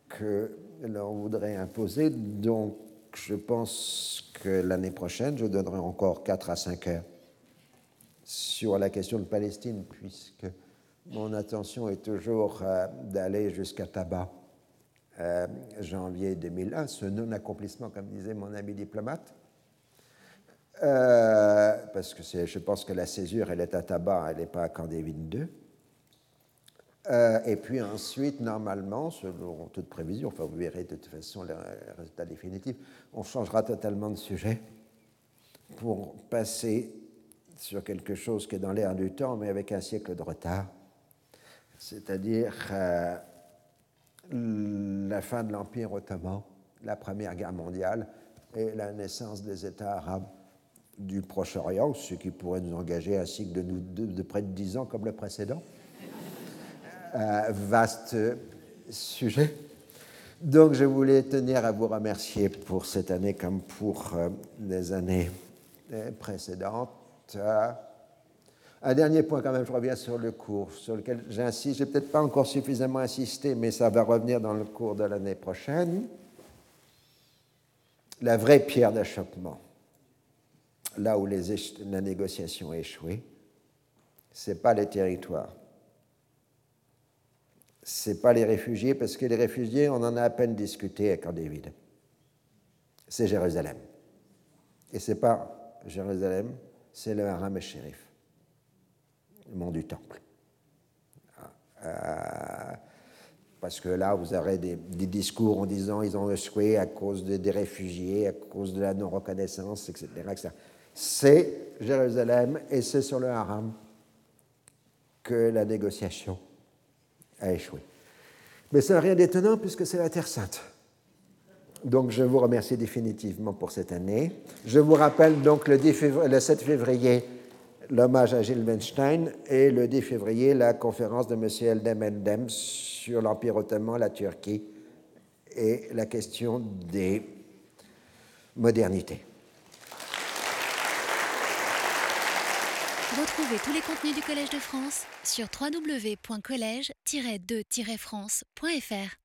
que leur voudrait imposer. Donc, je pense que l'année prochaine, je donnerai encore 4 à 5 heures sur la question de Palestine, puisque mon attention est toujours euh, d'aller jusqu'à Tabac, euh, janvier 2001, ce non-accomplissement, comme disait mon ami diplomate. Euh, parce que je pense que la césure, elle est à Tabac, elle n'est pas à Candévin 2. Euh, et puis ensuite, normalement, selon toute prévision, enfin vous verrez de toute façon le résultat définitif, on changera totalement de sujet pour passer sur quelque chose qui est dans l'air du temps, mais avec un siècle de retard, c'est-à-dire la fin de l'Empire ottoman, la Première Guerre mondiale et la naissance des États arabes du Proche-Orient, ce qui pourrait nous engager un cycle de, près de dix ans comme le précédent. Euh, vaste sujet. Donc je voulais tenir à vous remercier pour cette année comme pour euh, les années euh, précédentes. Un dernier point quand même, je reviens sur le cours, sur lequel j'insiste. Je n'ai peut-être pas encore suffisamment insisté, mais ça va revenir dans le cours de l'année prochaine. La vraie pierre d'achoppement, là où les la négociation a échoué, ce n'est pas les territoires ce n'est pas les réfugiés, parce que les réfugiés, on en a à peine discuté avec Camp David. C'est Jérusalem. Et ce n'est pas Jérusalem, c'est le Haram et Shérif, mont du Temple. Euh, parce que là, vous aurez des, discours en disant ils ont échoué à cause des réfugiés, à cause de la non-reconnaissance, etc. etc. C'est Jérusalem et c'est sur le Haram que la négociation a échoué. Mais ça n'a rien d'étonnant puisque c'est la Terre Sainte. Donc je vous remercie définitivement pour cette année. Je vous rappelle donc le, 7 février l'hommage à Gilles Weinstein et le 10 février la conférence de M. Eldem Eldem sur l'Empire ottoman, la Turquie et la question des modernités. Retrouvez tous les contenus du Collège de France sur www.colège-2-france.fr.